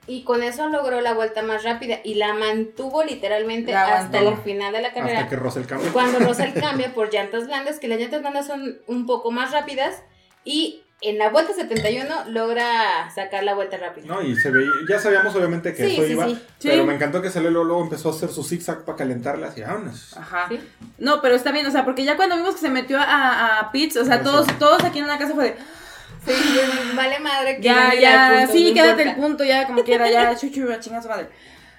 Speaker 4: y con eso logró la vuelta más rápida y la mantuvo literalmente
Speaker 2: La
Speaker 4: hasta el final de la carrera.
Speaker 3: Hasta que cambió.
Speaker 4: Cuando Russell cambia por llantas blandas, que las llantas blandas son un poco más rápidas y en la vuelta 71 logra sacar la vuelta rápida.
Speaker 3: No, y se veía, ya sabíamos obviamente que
Speaker 4: Sí,
Speaker 3: eso
Speaker 4: sí,
Speaker 3: iba,
Speaker 4: sí.
Speaker 3: pero
Speaker 2: Sí.
Speaker 3: me encantó que salió luego, luego empezó a hacer su zigzag para calentarlas y vámonos.
Speaker 2: Ajá.
Speaker 4: ¿Sí?
Speaker 2: No, pero está bien, o sea, porque ya cuando vimos que se metió a, a Pitts, o sea, todos, todos aquí en la casa fue de,
Speaker 4: Sí, vale madre que
Speaker 2: ya,
Speaker 4: no
Speaker 2: ya,
Speaker 4: punto,
Speaker 2: sí,
Speaker 4: no
Speaker 2: quédate el punto, ya, como quiera, ya, chuchu, a chingar su madre.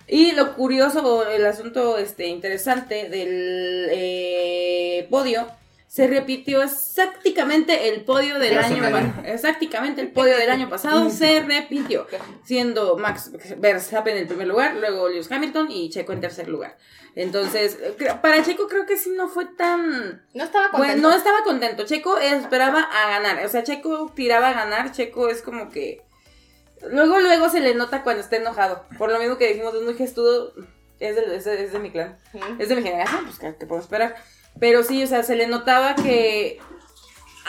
Speaker 2: Y lo curioso, el asunto este, interesante del eh, podio, se repitió exactamente el podio del
Speaker 3: Gracias,
Speaker 2: año. Exactamente el podio del año pasado se repitió. Siendo Max Verstappen en el primer lugar, luego Lewis Hamilton y Checo en tercer lugar. Entonces, para Checo creo que sí no fue tan...
Speaker 4: No estaba
Speaker 2: Bueno,
Speaker 4: contento.
Speaker 2: no estaba contento. Checo esperaba a ganar. O sea, Checo tiraba a ganar. Checo es como que. Luego, luego se le nota cuando está enojado. Por lo mismo que dijimos, es muy gestudo. Es de, es de- es de mi clan. Es de mi generación, pues que, que puedo esperar. Pero sí, o sea, se le notaba que.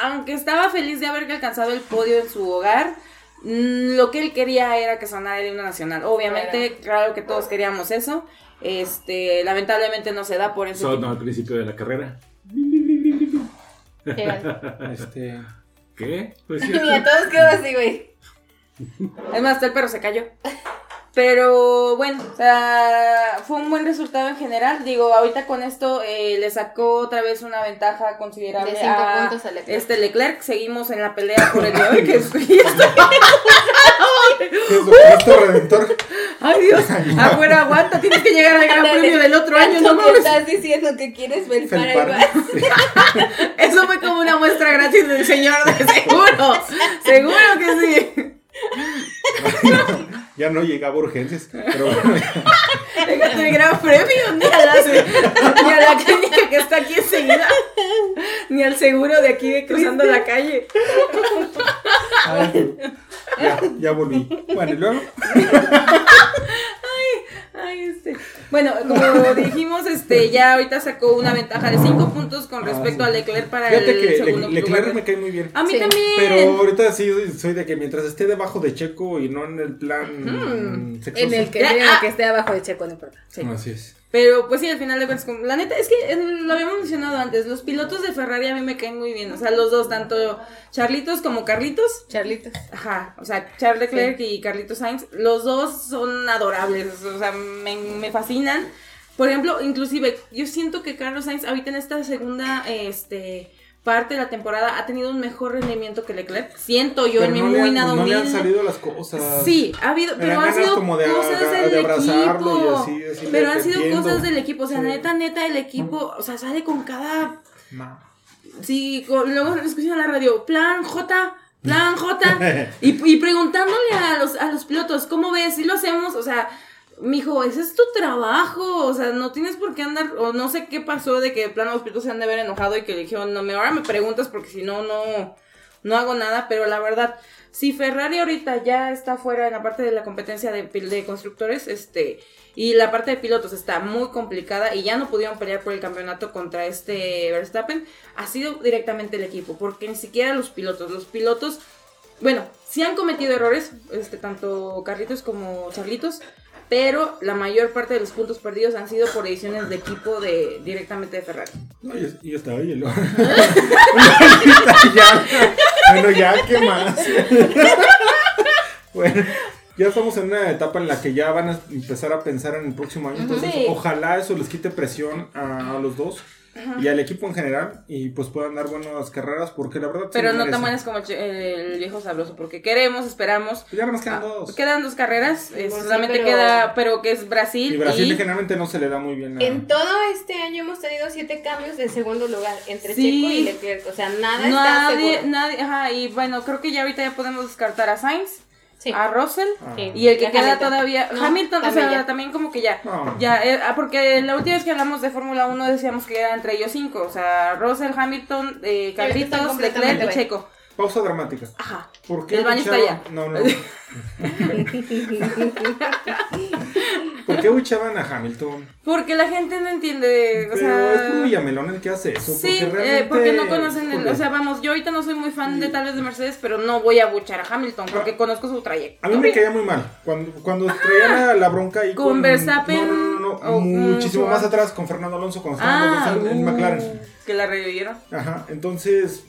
Speaker 2: Aunque estaba feliz de haber alcanzado el podio en su hogar. mm, Lo que él quería era que sonara el himno nacional. Obviamente, claro, que todos queríamos eso. Este, lamentablemente no se da por eso.
Speaker 1: Sonó al principio de la carrera.
Speaker 4: Vale.
Speaker 3: Este,
Speaker 1: ¿Qué? Pues sí.
Speaker 4: Mira, todos quedó así, güey.
Speaker 2: Es más, hasta el perro se cayó. Pero bueno, o sea, fue un buen resultado en general. Digo, ahorita con esto eh, le sacó otra vez una ventaja considerable
Speaker 4: De cinco
Speaker 2: a
Speaker 4: puntos a Leclerc.
Speaker 2: este Leclerc. Seguimos en la pelea por el día de hoy. Que es-
Speaker 3: ¿Qué es lo que Cristo Redentor?
Speaker 2: Ay Dios, afuera aguanta, tienes que llegar al gran premio del otro año, no mames.
Speaker 4: estás diciendo que quieres vas.
Speaker 2: Eso fue como una muestra gratis del señor, de seguro. Seguro que sí.
Speaker 3: Ya no llegaba a urgencias, pero bueno,
Speaker 2: Déjate el gran premio, ni a, la, ni a la clínica que está aquí enseguida, ni al seguro de aquí de cruzando la calle.
Speaker 3: ay, ya, ya volví. Bueno, y luego,
Speaker 2: Ay, este. Bueno, como dijimos, este, ya ahorita sacó una ventaja de 5 puntos con
Speaker 3: Ah,
Speaker 2: respecto
Speaker 3: sí.
Speaker 2: a Leclerc para
Speaker 3: fíjate
Speaker 2: el
Speaker 3: que Le-
Speaker 2: segundo
Speaker 3: Leclerc
Speaker 2: lugar.
Speaker 3: me cae muy bien.
Speaker 2: A mí
Speaker 4: Sí.
Speaker 2: también.
Speaker 3: Pero ahorita sí soy de que mientras esté debajo de Checo y no en el plan sexoso.
Speaker 4: En el que,
Speaker 2: Ya,
Speaker 4: en el
Speaker 2: ah.
Speaker 4: que esté abajo de Checo, no importa.
Speaker 2: Sí.
Speaker 3: Así es.
Speaker 2: Pero pues sí, al final de cuentas, como- la neta es que lo habíamos mencionado antes, los pilotos de Ferrari a mí me caen muy bien, o sea, los dos, tanto Charlitos como Carlitos,
Speaker 4: Charlitos.
Speaker 2: ajá, o sea, Charles Leclerc y Carlitos Sainz, los dos son adorables, o sea, me, me fascinan. Por ejemplo, inclusive, yo siento que Carlos Sainz ahorita en esta segunda, este parte de la temporada ha tenido un mejor rendimiento que Leclerc. Siento yo
Speaker 3: Pero
Speaker 2: en mi
Speaker 3: no
Speaker 2: muy nada
Speaker 3: No le han salido las cosas.
Speaker 2: Sí, ha habido, pero han sido
Speaker 3: como de
Speaker 2: cosas del
Speaker 3: de
Speaker 2: equipo.
Speaker 3: así,
Speaker 2: pero han
Speaker 3: "Te
Speaker 2: sido
Speaker 3: entiendo".
Speaker 2: cosas del equipo, o sea,
Speaker 3: Sí.
Speaker 2: neta, neta, el equipo, o sea, sale con cada, sí, con- luego escuchan en la radio, plan J, plan J, y, y preguntándole a los, a los pilotos, ¿cómo ves? Si lo hacemos, o sea, mijo, ese es tu trabajo, o sea, no tienes por qué andar, o no sé qué pasó de que de plano los pilotos se han de haber enojado y que le dijeron, no, me, ahora me preguntas porque si no, no, no hago nada, pero la verdad, si Ferrari ahorita ya está fuera en la parte de la competencia de, de constructores, este, y la parte de pilotos está muy complicada y ya no pudieron pelear por el campeonato contra este Verstappen, ha sido directamente el equipo, porque ni siquiera los pilotos, los pilotos, bueno, sí han cometido errores, este, tanto Carlitos como Charlitos, pero la mayor parte de los puntos perdidos han sido por ediciones de equipo de directamente de Ferrari.
Speaker 3: No, y, y hasta ahí. Lo... ya. Bueno, ya, ¿qué más? Bueno, ya estamos en una etapa en la que ya van a empezar a pensar en el próximo año. Entonces,
Speaker 2: Sí.
Speaker 3: ojalá eso les quite presión a, a los dos y al equipo en general. Y pues puedan dar buenas carreras, porque la verdad. sí
Speaker 2: Pero
Speaker 3: lo
Speaker 2: no tan buenas como el, el viejo sabroso, porque queremos, esperamos.
Speaker 3: Pues ya más quedan
Speaker 2: Ah,
Speaker 3: dos.
Speaker 2: Quedan dos carreras, eh,
Speaker 4: Pues sí,
Speaker 2: solamente
Speaker 4: pero-
Speaker 2: queda, pero que es Brasil.
Speaker 3: Y Brasil
Speaker 2: y-
Speaker 3: generalmente no se le da muy bien. a-
Speaker 4: En todo este año hemos tenido siete cambios de segundo lugar entre
Speaker 2: Sí.
Speaker 4: Checo y Leclerc. O sea, nada está
Speaker 2: nadie,
Speaker 4: seguro.
Speaker 2: nadie, ajá, y bueno, creo que ya ahorita ya podemos descartar a Sainz,
Speaker 4: Sí.
Speaker 2: a Russell,
Speaker 3: Ah.
Speaker 4: Sí.
Speaker 2: y el que queda
Speaker 4: Hamilton.
Speaker 2: todavía,
Speaker 4: No,
Speaker 2: Hamilton, o sea,
Speaker 4: ya.
Speaker 2: también como que ya,
Speaker 3: No.
Speaker 2: ya, eh, ah, porque la última vez que hablamos de Fórmula 1 decíamos que era entre ellos cinco, o sea, Russell, Hamilton, eh, Carlitos, Leclerc y
Speaker 4: bien.
Speaker 2: Checo.
Speaker 3: Pausa dramática.
Speaker 2: Ajá.
Speaker 3: ¿Por qué
Speaker 2: El baño está allá.
Speaker 3: No, no. ¿Por qué buchaban a Hamilton?
Speaker 2: Porque la gente no entiende, o
Speaker 3: Pero
Speaker 2: sea...
Speaker 3: es puro Villamelón el que hace eso.
Speaker 2: Sí,
Speaker 3: porque,
Speaker 2: eh, porque no conocen el, o sea, vamos, yo ahorita no soy muy fan de tal vez de Mercedes, pero no voy a buchar a Hamilton porque conozco su trayectoria.
Speaker 3: A mí me caía muy mal. Cuando, cuando traía la, bronca ahí
Speaker 2: Con Verstappen
Speaker 3: No, no, no, no,
Speaker 2: o con
Speaker 3: muchísimo
Speaker 2: su-
Speaker 3: más atrás con Fernando Alonso cuando estaban los
Speaker 2: Ah,
Speaker 3: en, en
Speaker 2: uh,
Speaker 3: McLaren.
Speaker 2: que la revivieron.
Speaker 3: Ajá, entonces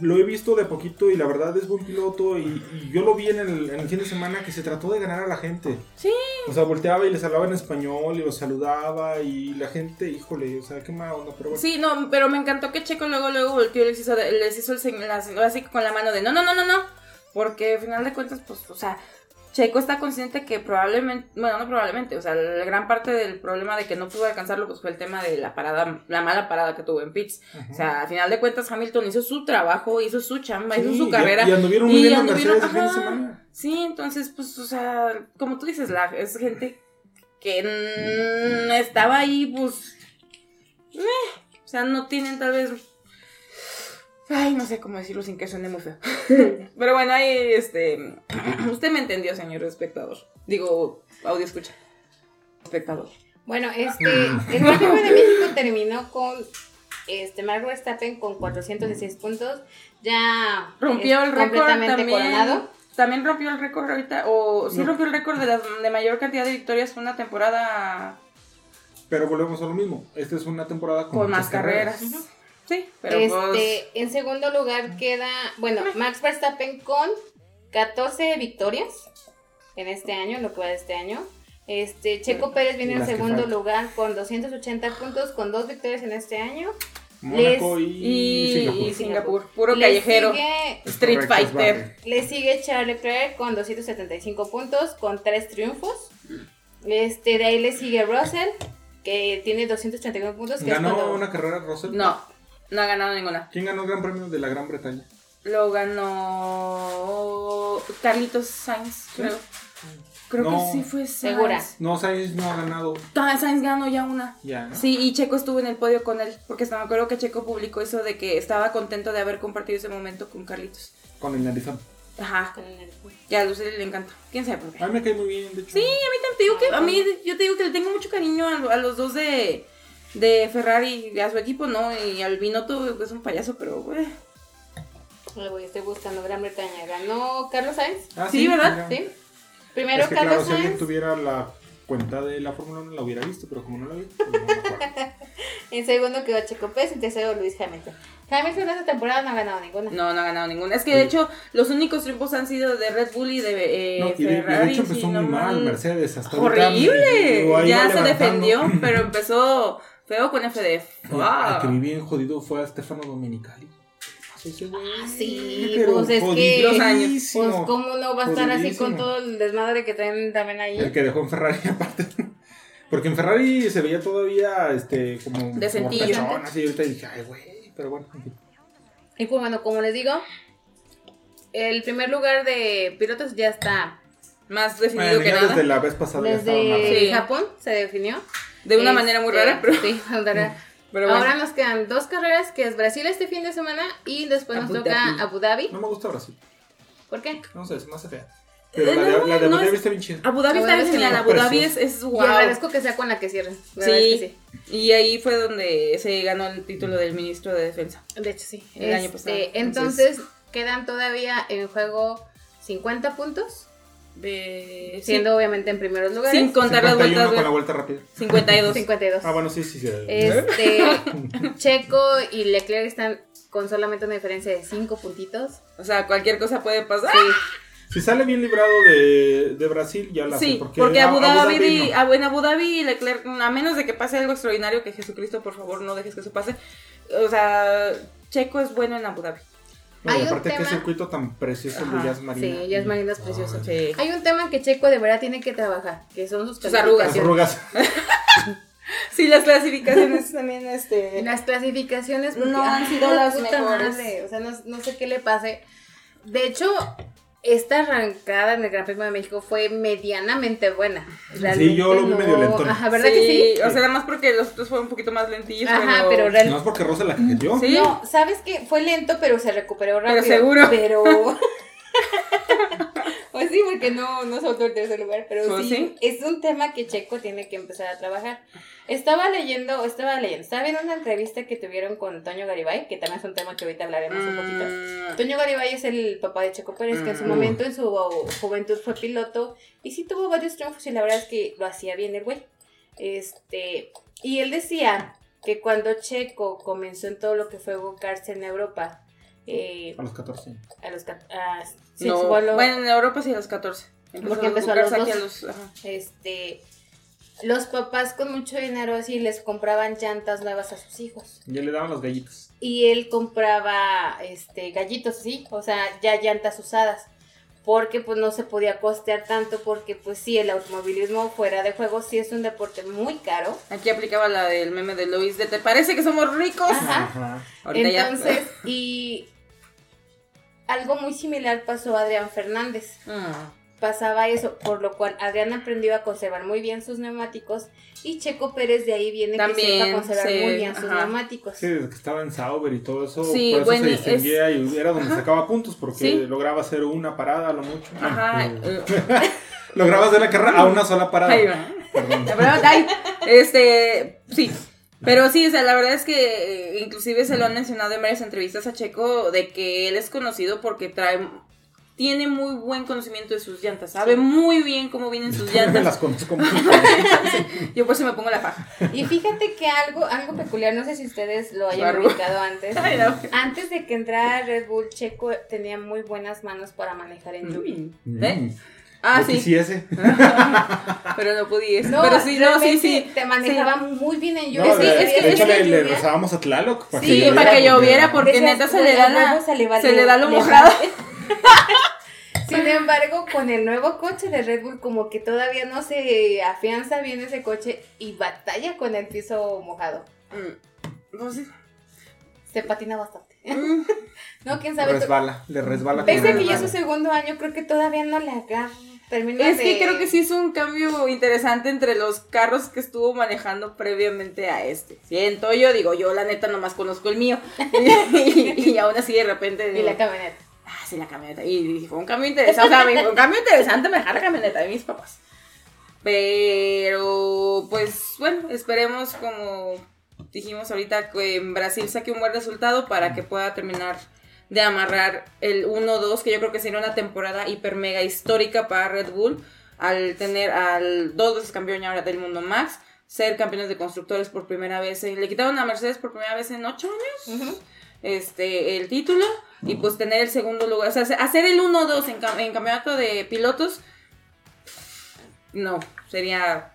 Speaker 3: lo he visto de poquito y la verdad es buen piloto y, y yo lo vi en el, en el fin de semana que se trató de ganar a la gente.
Speaker 2: Sí.
Speaker 3: O sea, volteaba y les hablaba en español y los saludaba y la gente, híjole, o sea, qué mala onda, pero bueno.
Speaker 2: Sí, no, pero me encantó que Checo luego, luego volteó y les hizo, les hizo el señal, así con la mano de no, no, no, no, no. Porque al final de cuentas, pues, o sea, Checo está consciente que probablemente, bueno, no probablemente, o sea, la gran parte del problema de que no pudo alcanzarlo, pues fue el tema de la parada, la mala parada que tuvo en.
Speaker 3: Ajá.
Speaker 2: O sea, al final de cuentas, Hamilton hizo su trabajo, hizo su chamba, hizo su
Speaker 3: y-
Speaker 2: carrera.
Speaker 3: Y, anduvieron muy
Speaker 2: y
Speaker 3: bien en
Speaker 2: anduvieron-
Speaker 3: Mercedes el fin de
Speaker 2: ajá.
Speaker 3: semana.
Speaker 2: Sí, entonces, pues, o sea, como tú dices, la, es gente que mm, estaba ahí, pues, meh, o sea, no tienen tal vez, ay, no sé cómo decirlo sin que suene muy feo. Pero bueno, ahí, este, usted me entendió, señor espectador. Digo, audio escucha. Espectador.
Speaker 4: Bueno, este, el Gran de México terminó con este Max Verstappen con 416 puntos. Ya
Speaker 2: Rompió el récord también.
Speaker 4: coronado.
Speaker 2: También rompió el récord ahorita, o sí
Speaker 3: No.
Speaker 2: rompió el récord de, las, de mayor cantidad de victorias una temporada
Speaker 3: Pero volvemos a lo mismo. Esta es una temporada con,
Speaker 2: más carreras. Sí, pero
Speaker 4: este,
Speaker 2: pues...
Speaker 4: en segundo lugar queda, bueno, Max Verstappen con 14 victorias en este año, lo que va de este año. Este, Checo Pérez viene en segundo lugar con 280 puntos, con dos victorias en este año.
Speaker 3: Mónaco
Speaker 4: Les-
Speaker 3: y,
Speaker 2: Y
Speaker 3: Singapur.
Speaker 2: y Singapur, puro
Speaker 4: Le
Speaker 2: callejero.
Speaker 4: sigue-
Speaker 2: Street
Speaker 3: es
Speaker 2: Fighter.
Speaker 4: Le sigue Charles Leclerc con 275 puntos, con 3 triunfos. Este, de ahí le sigue Russell, que tiene 239 puntos. Que es
Speaker 3: ¿Ganó
Speaker 4: cuando-
Speaker 3: una carrera Russell?
Speaker 2: No, no ha ganado ninguna.
Speaker 3: ¿Quién ganó el Gran Premio de la Gran Bretaña?
Speaker 2: Lo ganó Carlitos Sainz, creo. Creo
Speaker 3: No.
Speaker 2: que sí fue Sainz.
Speaker 4: Segura.
Speaker 3: No, Sainz no ha ganado.
Speaker 2: Sainz ganó ya una.
Speaker 3: Ya. ¿no?
Speaker 2: Sí, y Checo estuvo en el podio con él, porque me acuerdo que Checo publicó eso de que estaba contento de haber compartido ese momento con Carlitos.
Speaker 3: Con el narizón.
Speaker 2: Ajá, que a Lucely le encanta. ¿Quién sabe por qué?
Speaker 3: A mí me cae muy bien, de hecho.
Speaker 2: Sí, a mí también te digo que a mí yo te digo que le tengo mucho cariño a, a los dos de, de Ferrari y a su equipo, ¿no? Y al Binotto que es un payaso, pero güey.
Speaker 4: Ay, güey, estoy buscando Gran Bretaña. Ganó Carlos Sainz,
Speaker 3: Ah,
Speaker 2: Sí, ¿verdad?
Speaker 3: mira.
Speaker 4: ¿sí? Primero
Speaker 3: es que
Speaker 4: Carlos
Speaker 3: claro, si alguien
Speaker 4: Sainz.
Speaker 3: tuviera la cuenta de la Fórmula 1 la hubiera visto, pero como no la vi, pues no.
Speaker 4: En segundo quedó Checo Pérez. En tercero Luis Hamilton. Hamilton esta temporada no ha ganado ninguna.
Speaker 2: No, no ha ganado ninguna. Es que de hecho los únicos triunfos han sido de Red Bull y de eh,
Speaker 3: No, y, de, y de
Speaker 2: Ferrari.
Speaker 3: hecho empezó
Speaker 2: si
Speaker 3: muy mal
Speaker 2: mal-
Speaker 3: Mercedes hasta ahorita,
Speaker 2: Horrible.
Speaker 3: ahí
Speaker 2: Ya se
Speaker 3: levantando.
Speaker 2: defendió, pero empezó feo con FDF.
Speaker 3: El
Speaker 2: Wow.
Speaker 3: que vi bien jodido fue a Stefano Domenicali.
Speaker 4: Ah, sí,
Speaker 3: Pero
Speaker 4: pues es que-.
Speaker 2: Los años.
Speaker 4: Pues, ¿cómo no va a estar así con todo el desmadre que traen también ahí?
Speaker 3: El que dejó en Ferrari aparte. Porque en Ferrari se veía todavía este como
Speaker 2: Decentillo.
Speaker 3: fortachón, así ahorita dije, ay güey, pero bueno, en fin.
Speaker 4: Y pues bueno, como les digo, el primer lugar de pilotos ya está.
Speaker 2: Más definido
Speaker 3: Bueno,
Speaker 2: que
Speaker 3: ya
Speaker 2: nada.
Speaker 3: desde la vez pasada ya estaba
Speaker 4: Desde
Speaker 3: mal.
Speaker 2: Sí.
Speaker 4: Japón se definió.
Speaker 2: De una
Speaker 4: Este,
Speaker 2: manera muy rara, pero,
Speaker 4: Sí, rara.
Speaker 2: pero bueno.
Speaker 4: Ahora nos quedan dos carreras, que es Brasil este fin de semana y después nos toca
Speaker 2: Dhabi.
Speaker 4: Abu Dhabi.
Speaker 3: No me gusta Brasil.
Speaker 4: ¿Por qué?
Speaker 3: No sé, se me hace fea. Pero
Speaker 2: Eh,
Speaker 3: la de,
Speaker 2: no,
Speaker 3: la de
Speaker 2: no
Speaker 3: Abu Dhabi
Speaker 2: es-
Speaker 3: está bien chida.
Speaker 2: Abu Dhabi está
Speaker 4: es
Speaker 2: genial. Abu Dhabi es, es
Speaker 4: Y
Speaker 2: wow.
Speaker 4: agradezco que sea con la que cierren. La verdad es que
Speaker 2: Sí, y ahí fue donde se ganó el título del ministro de defensa.
Speaker 4: De hecho, sí.
Speaker 2: El año
Speaker 4: Este,
Speaker 2: pasado.
Speaker 4: Entonces, quedan todavía en juego 50 puntos,
Speaker 2: De,
Speaker 4: siendo obviamente en primeros lugares.
Speaker 2: sin contar las
Speaker 3: 51
Speaker 2: vueltas.
Speaker 3: con la vuelta rápida.
Speaker 2: 52.
Speaker 4: 52.
Speaker 3: Ah, bueno, sí, sí, sí.
Speaker 4: Este, Checo y Leclerc están con solamente una diferencia de 5 puntitos.
Speaker 2: O sea, cualquier cosa puede pasar.
Speaker 4: Sí.
Speaker 3: Si sale bien librado de, de Brasil, ya la
Speaker 2: Sí,
Speaker 3: sé.
Speaker 2: porque,
Speaker 3: Porque,
Speaker 2: Abu Dhabi,
Speaker 3: Dhabi no.
Speaker 2: Abu- en Abu Dhabi Leclerc, a menos de que pase algo extraordinario, que Jesucristo, por favor, no dejes que eso pase. O sea, Checo es bueno en Abu Dhabi.
Speaker 3: No, y
Speaker 4: Hay un
Speaker 3: aparte, qué
Speaker 4: tema-
Speaker 3: circuito tan precioso
Speaker 2: Ajá.
Speaker 3: de Jazz Marina.
Speaker 4: Sí, Jazz Marina es precioso.
Speaker 2: Sí.
Speaker 4: Hay un tema que Checo de verdad tiene que trabajar, que son sus
Speaker 2: Sus
Speaker 3: arrugas.
Speaker 2: Sí, las clasificaciones también, este...
Speaker 4: Las clasificaciones
Speaker 2: No han
Speaker 4: ah,
Speaker 2: sido las mejores.
Speaker 4: madre, O sea, no, no sé qué le pase. De hecho, esta arrancada en el Gran Premio de México fue medianamente buena. Realmente
Speaker 3: yo lo vi medio lentón.
Speaker 4: Ajá, ¿verdad que sí?
Speaker 2: O sea, nada más porque los otros fueron un poquito más lentillos,
Speaker 4: Ajá, pero
Speaker 2: pero...
Speaker 4: realmente.
Speaker 3: No es porque Rosa la cajeteó.
Speaker 2: Sí.
Speaker 4: No, sabes que fue lento, pero se recuperó rápido.
Speaker 2: seguro.
Speaker 4: Pero. pues sí, porque no, no soltó el tercer lugar. Pero
Speaker 2: Pues
Speaker 4: sí,
Speaker 2: sí.
Speaker 4: es un tema que Checo tiene que empezar a trabajar. Estaba leyendo, estaba leyendo, estaba viendo una entrevista que tuvieron con Toño Garibay, que también es un tema que ahorita hablaremos un poquito.
Speaker 2: Mm,
Speaker 4: Toño Garibay es el papá de Checo Pérez, que en su
Speaker 2: Mm.
Speaker 4: momento, en su juventud, fue piloto y sí tuvo varios triunfos y la verdad es que lo hacía bien el güey. Este, y él decía que cuando Checo comenzó en todo lo que fue go-karts en Europa, eh,
Speaker 3: A los 14.
Speaker 4: a los ca- a- sí,
Speaker 2: no,
Speaker 4: fue a lo-
Speaker 2: Bueno, en Europa sí a los 14.
Speaker 4: Porque empezó a los
Speaker 2: aquí
Speaker 4: 12.
Speaker 2: ajá.
Speaker 4: este, los papás con mucho dinero así les compraban llantas nuevas a sus hijos.
Speaker 3: Ya le daban los gallitos.
Speaker 4: y él compraba este gallitos, sí, o sea, ya llantas usadas, porque pues no se podía costear tanto porque pues sí, el automovilismo fuera de juego sí es un deporte muy caro.
Speaker 2: Aquí aplicaba la del meme de Luis de ¿te parece que somos ricos?
Speaker 4: Ajá.
Speaker 3: Ajá.
Speaker 2: Ya.
Speaker 4: Entonces, y algo muy similar pasó a Adrián Fernández.
Speaker 2: Mm.
Speaker 4: Pasaba eso, por lo cual Adrián aprendió a conservar muy bien sus neumáticos y Checo Pérez de ahí viene que
Speaker 2: También,
Speaker 4: sepa conservar
Speaker 2: sí,
Speaker 4: muy bien sus neumáticos.
Speaker 3: Sí, desde que estaba en Sauber y todo eso,
Speaker 2: Sí,
Speaker 3: por eso
Speaker 2: bueno,
Speaker 3: se
Speaker 2: es-
Speaker 3: distinguía y era donde sacaba puntos porque
Speaker 2: Sí.
Speaker 3: lograba hacer una parada a lo mucho.
Speaker 2: Ajá.
Speaker 3: Mm.
Speaker 2: eh,
Speaker 3: Lograba hacer la carrera a una sola parada.
Speaker 2: ahí va.
Speaker 3: Perdón.
Speaker 2: La verdad, ay, este, sí. Pero sí, o sea, la verdad es que eh, inclusive se lo han mencionado en varias entrevistas a Checo de que él es conocido porque trae tiene muy buen conocimiento de sus llantas, sabe muy bien cómo vienen sus llantas.
Speaker 3: las conozco mucho.
Speaker 2: Yo por eso me pongo la faja.
Speaker 4: Y fíjate que algo, algo peculiar, no sé si ustedes lo hayan ubicado antes.
Speaker 2: Ay, no.
Speaker 4: Antes de que entrara Red Bull, Checo tenía muy buenas manos para manejar en lluvia.
Speaker 2: ¿Eh? Ah,
Speaker 3: Yo
Speaker 2: sí.
Speaker 3: quisiese.
Speaker 2: Pero no pudiese.
Speaker 4: No,
Speaker 2: pero sí, no, sí, sí.
Speaker 4: Te manejaba muy bien en
Speaker 3: No,
Speaker 4: lluvia.
Speaker 2: sí,
Speaker 3: de,
Speaker 2: es que-
Speaker 3: de
Speaker 2: es
Speaker 3: hecho
Speaker 2: que
Speaker 3: le, rezábamos a Tlaloc para
Speaker 2: Sí,
Speaker 3: que
Speaker 2: para que
Speaker 3: lloviera,
Speaker 2: porque
Speaker 4: Decías,
Speaker 2: neta se
Speaker 4: "Güey,
Speaker 2: le da la,
Speaker 4: se le va-
Speaker 2: se le da lo mojado.
Speaker 4: Sin embargo, con el nuevo coche de Red Bull, como que todavía no se afianza bien ese coche y batalla con el piso mojado.
Speaker 2: Mm, no sé.
Speaker 4: Se patina bastante.
Speaker 2: Mm,
Speaker 4: No, quién sabe.
Speaker 3: Resbala, le resbala.
Speaker 4: Pese a que ya es su segundo año, creo que todavía no le agarra. Termina
Speaker 2: Es que creo que sí es un cambio interesante entre los carros que estuvo manejando previamente a este. Siento yo, digo, yo la neta nomás conozco el mío. y, y aún así de repente.
Speaker 4: Y la camioneta.
Speaker 2: Ah, sí, la camioneta. Y fue un cambio interesante. O sea, me- fue un cambio interesante manejar la camioneta de mis papás. Pero, pues, bueno, esperemos, como dijimos ahorita, que en Brasil saque un buen resultado para que pueda terminar de amarrar el 1-2, que yo creo que sería una temporada hiper mega histórica para Red Bull, al tener al dos veces campeón ahora del mundo Max, ser campeones de constructores por primera vez. en- le quitaron a Mercedes por primera vez en ocho años
Speaker 4: Ujú.
Speaker 2: este el título y pues tener el segundo lugar. O sea, hacer el 1-2 en, en campeonato de pilotos, no, sería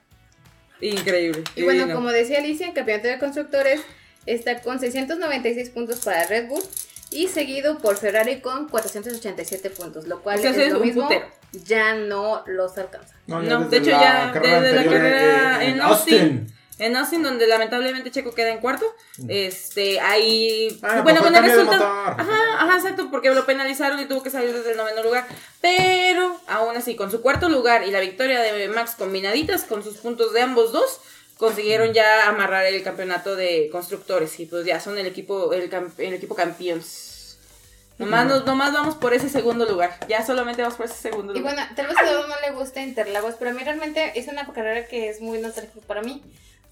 Speaker 2: increíble.
Speaker 4: Y bueno,
Speaker 2: divino.
Speaker 4: como decía Alicia, en campeonato de constructores está con 696 puntos para Red Bull y seguido por Ferrari con 487 puntos, lo cual
Speaker 2: O sea,
Speaker 4: es
Speaker 2: es
Speaker 4: lo mismo,
Speaker 2: putero.
Speaker 4: ya no los alcanza.
Speaker 3: No,
Speaker 2: de hecho ya desde la carrera
Speaker 3: eh,
Speaker 2: en Austin. En Austin, donde lamentablemente Checo queda en cuarto, este, ahí,
Speaker 3: Mm. Ah,
Speaker 2: bueno, con el resultado, ajá, ajá, exacto, porque lo penalizaron y tuvo que salir desde el noveno lugar, pero aún así, con su cuarto lugar y la victoria de Max combinaditas, con sus puntos de ambos dos, consiguieron ya amarrar el campeonato de constructores y pues ya son el equipo, el, el equipo campeones. Nomás, nos- nomás vamos por ese segundo lugar, ya solamente vamos por ese segundo
Speaker 4: Y
Speaker 2: lugar.
Speaker 4: bueno, tal vez a todos no le gusta Interlagos, pero a mí realmente es una carrera que es muy nostálgica para mí.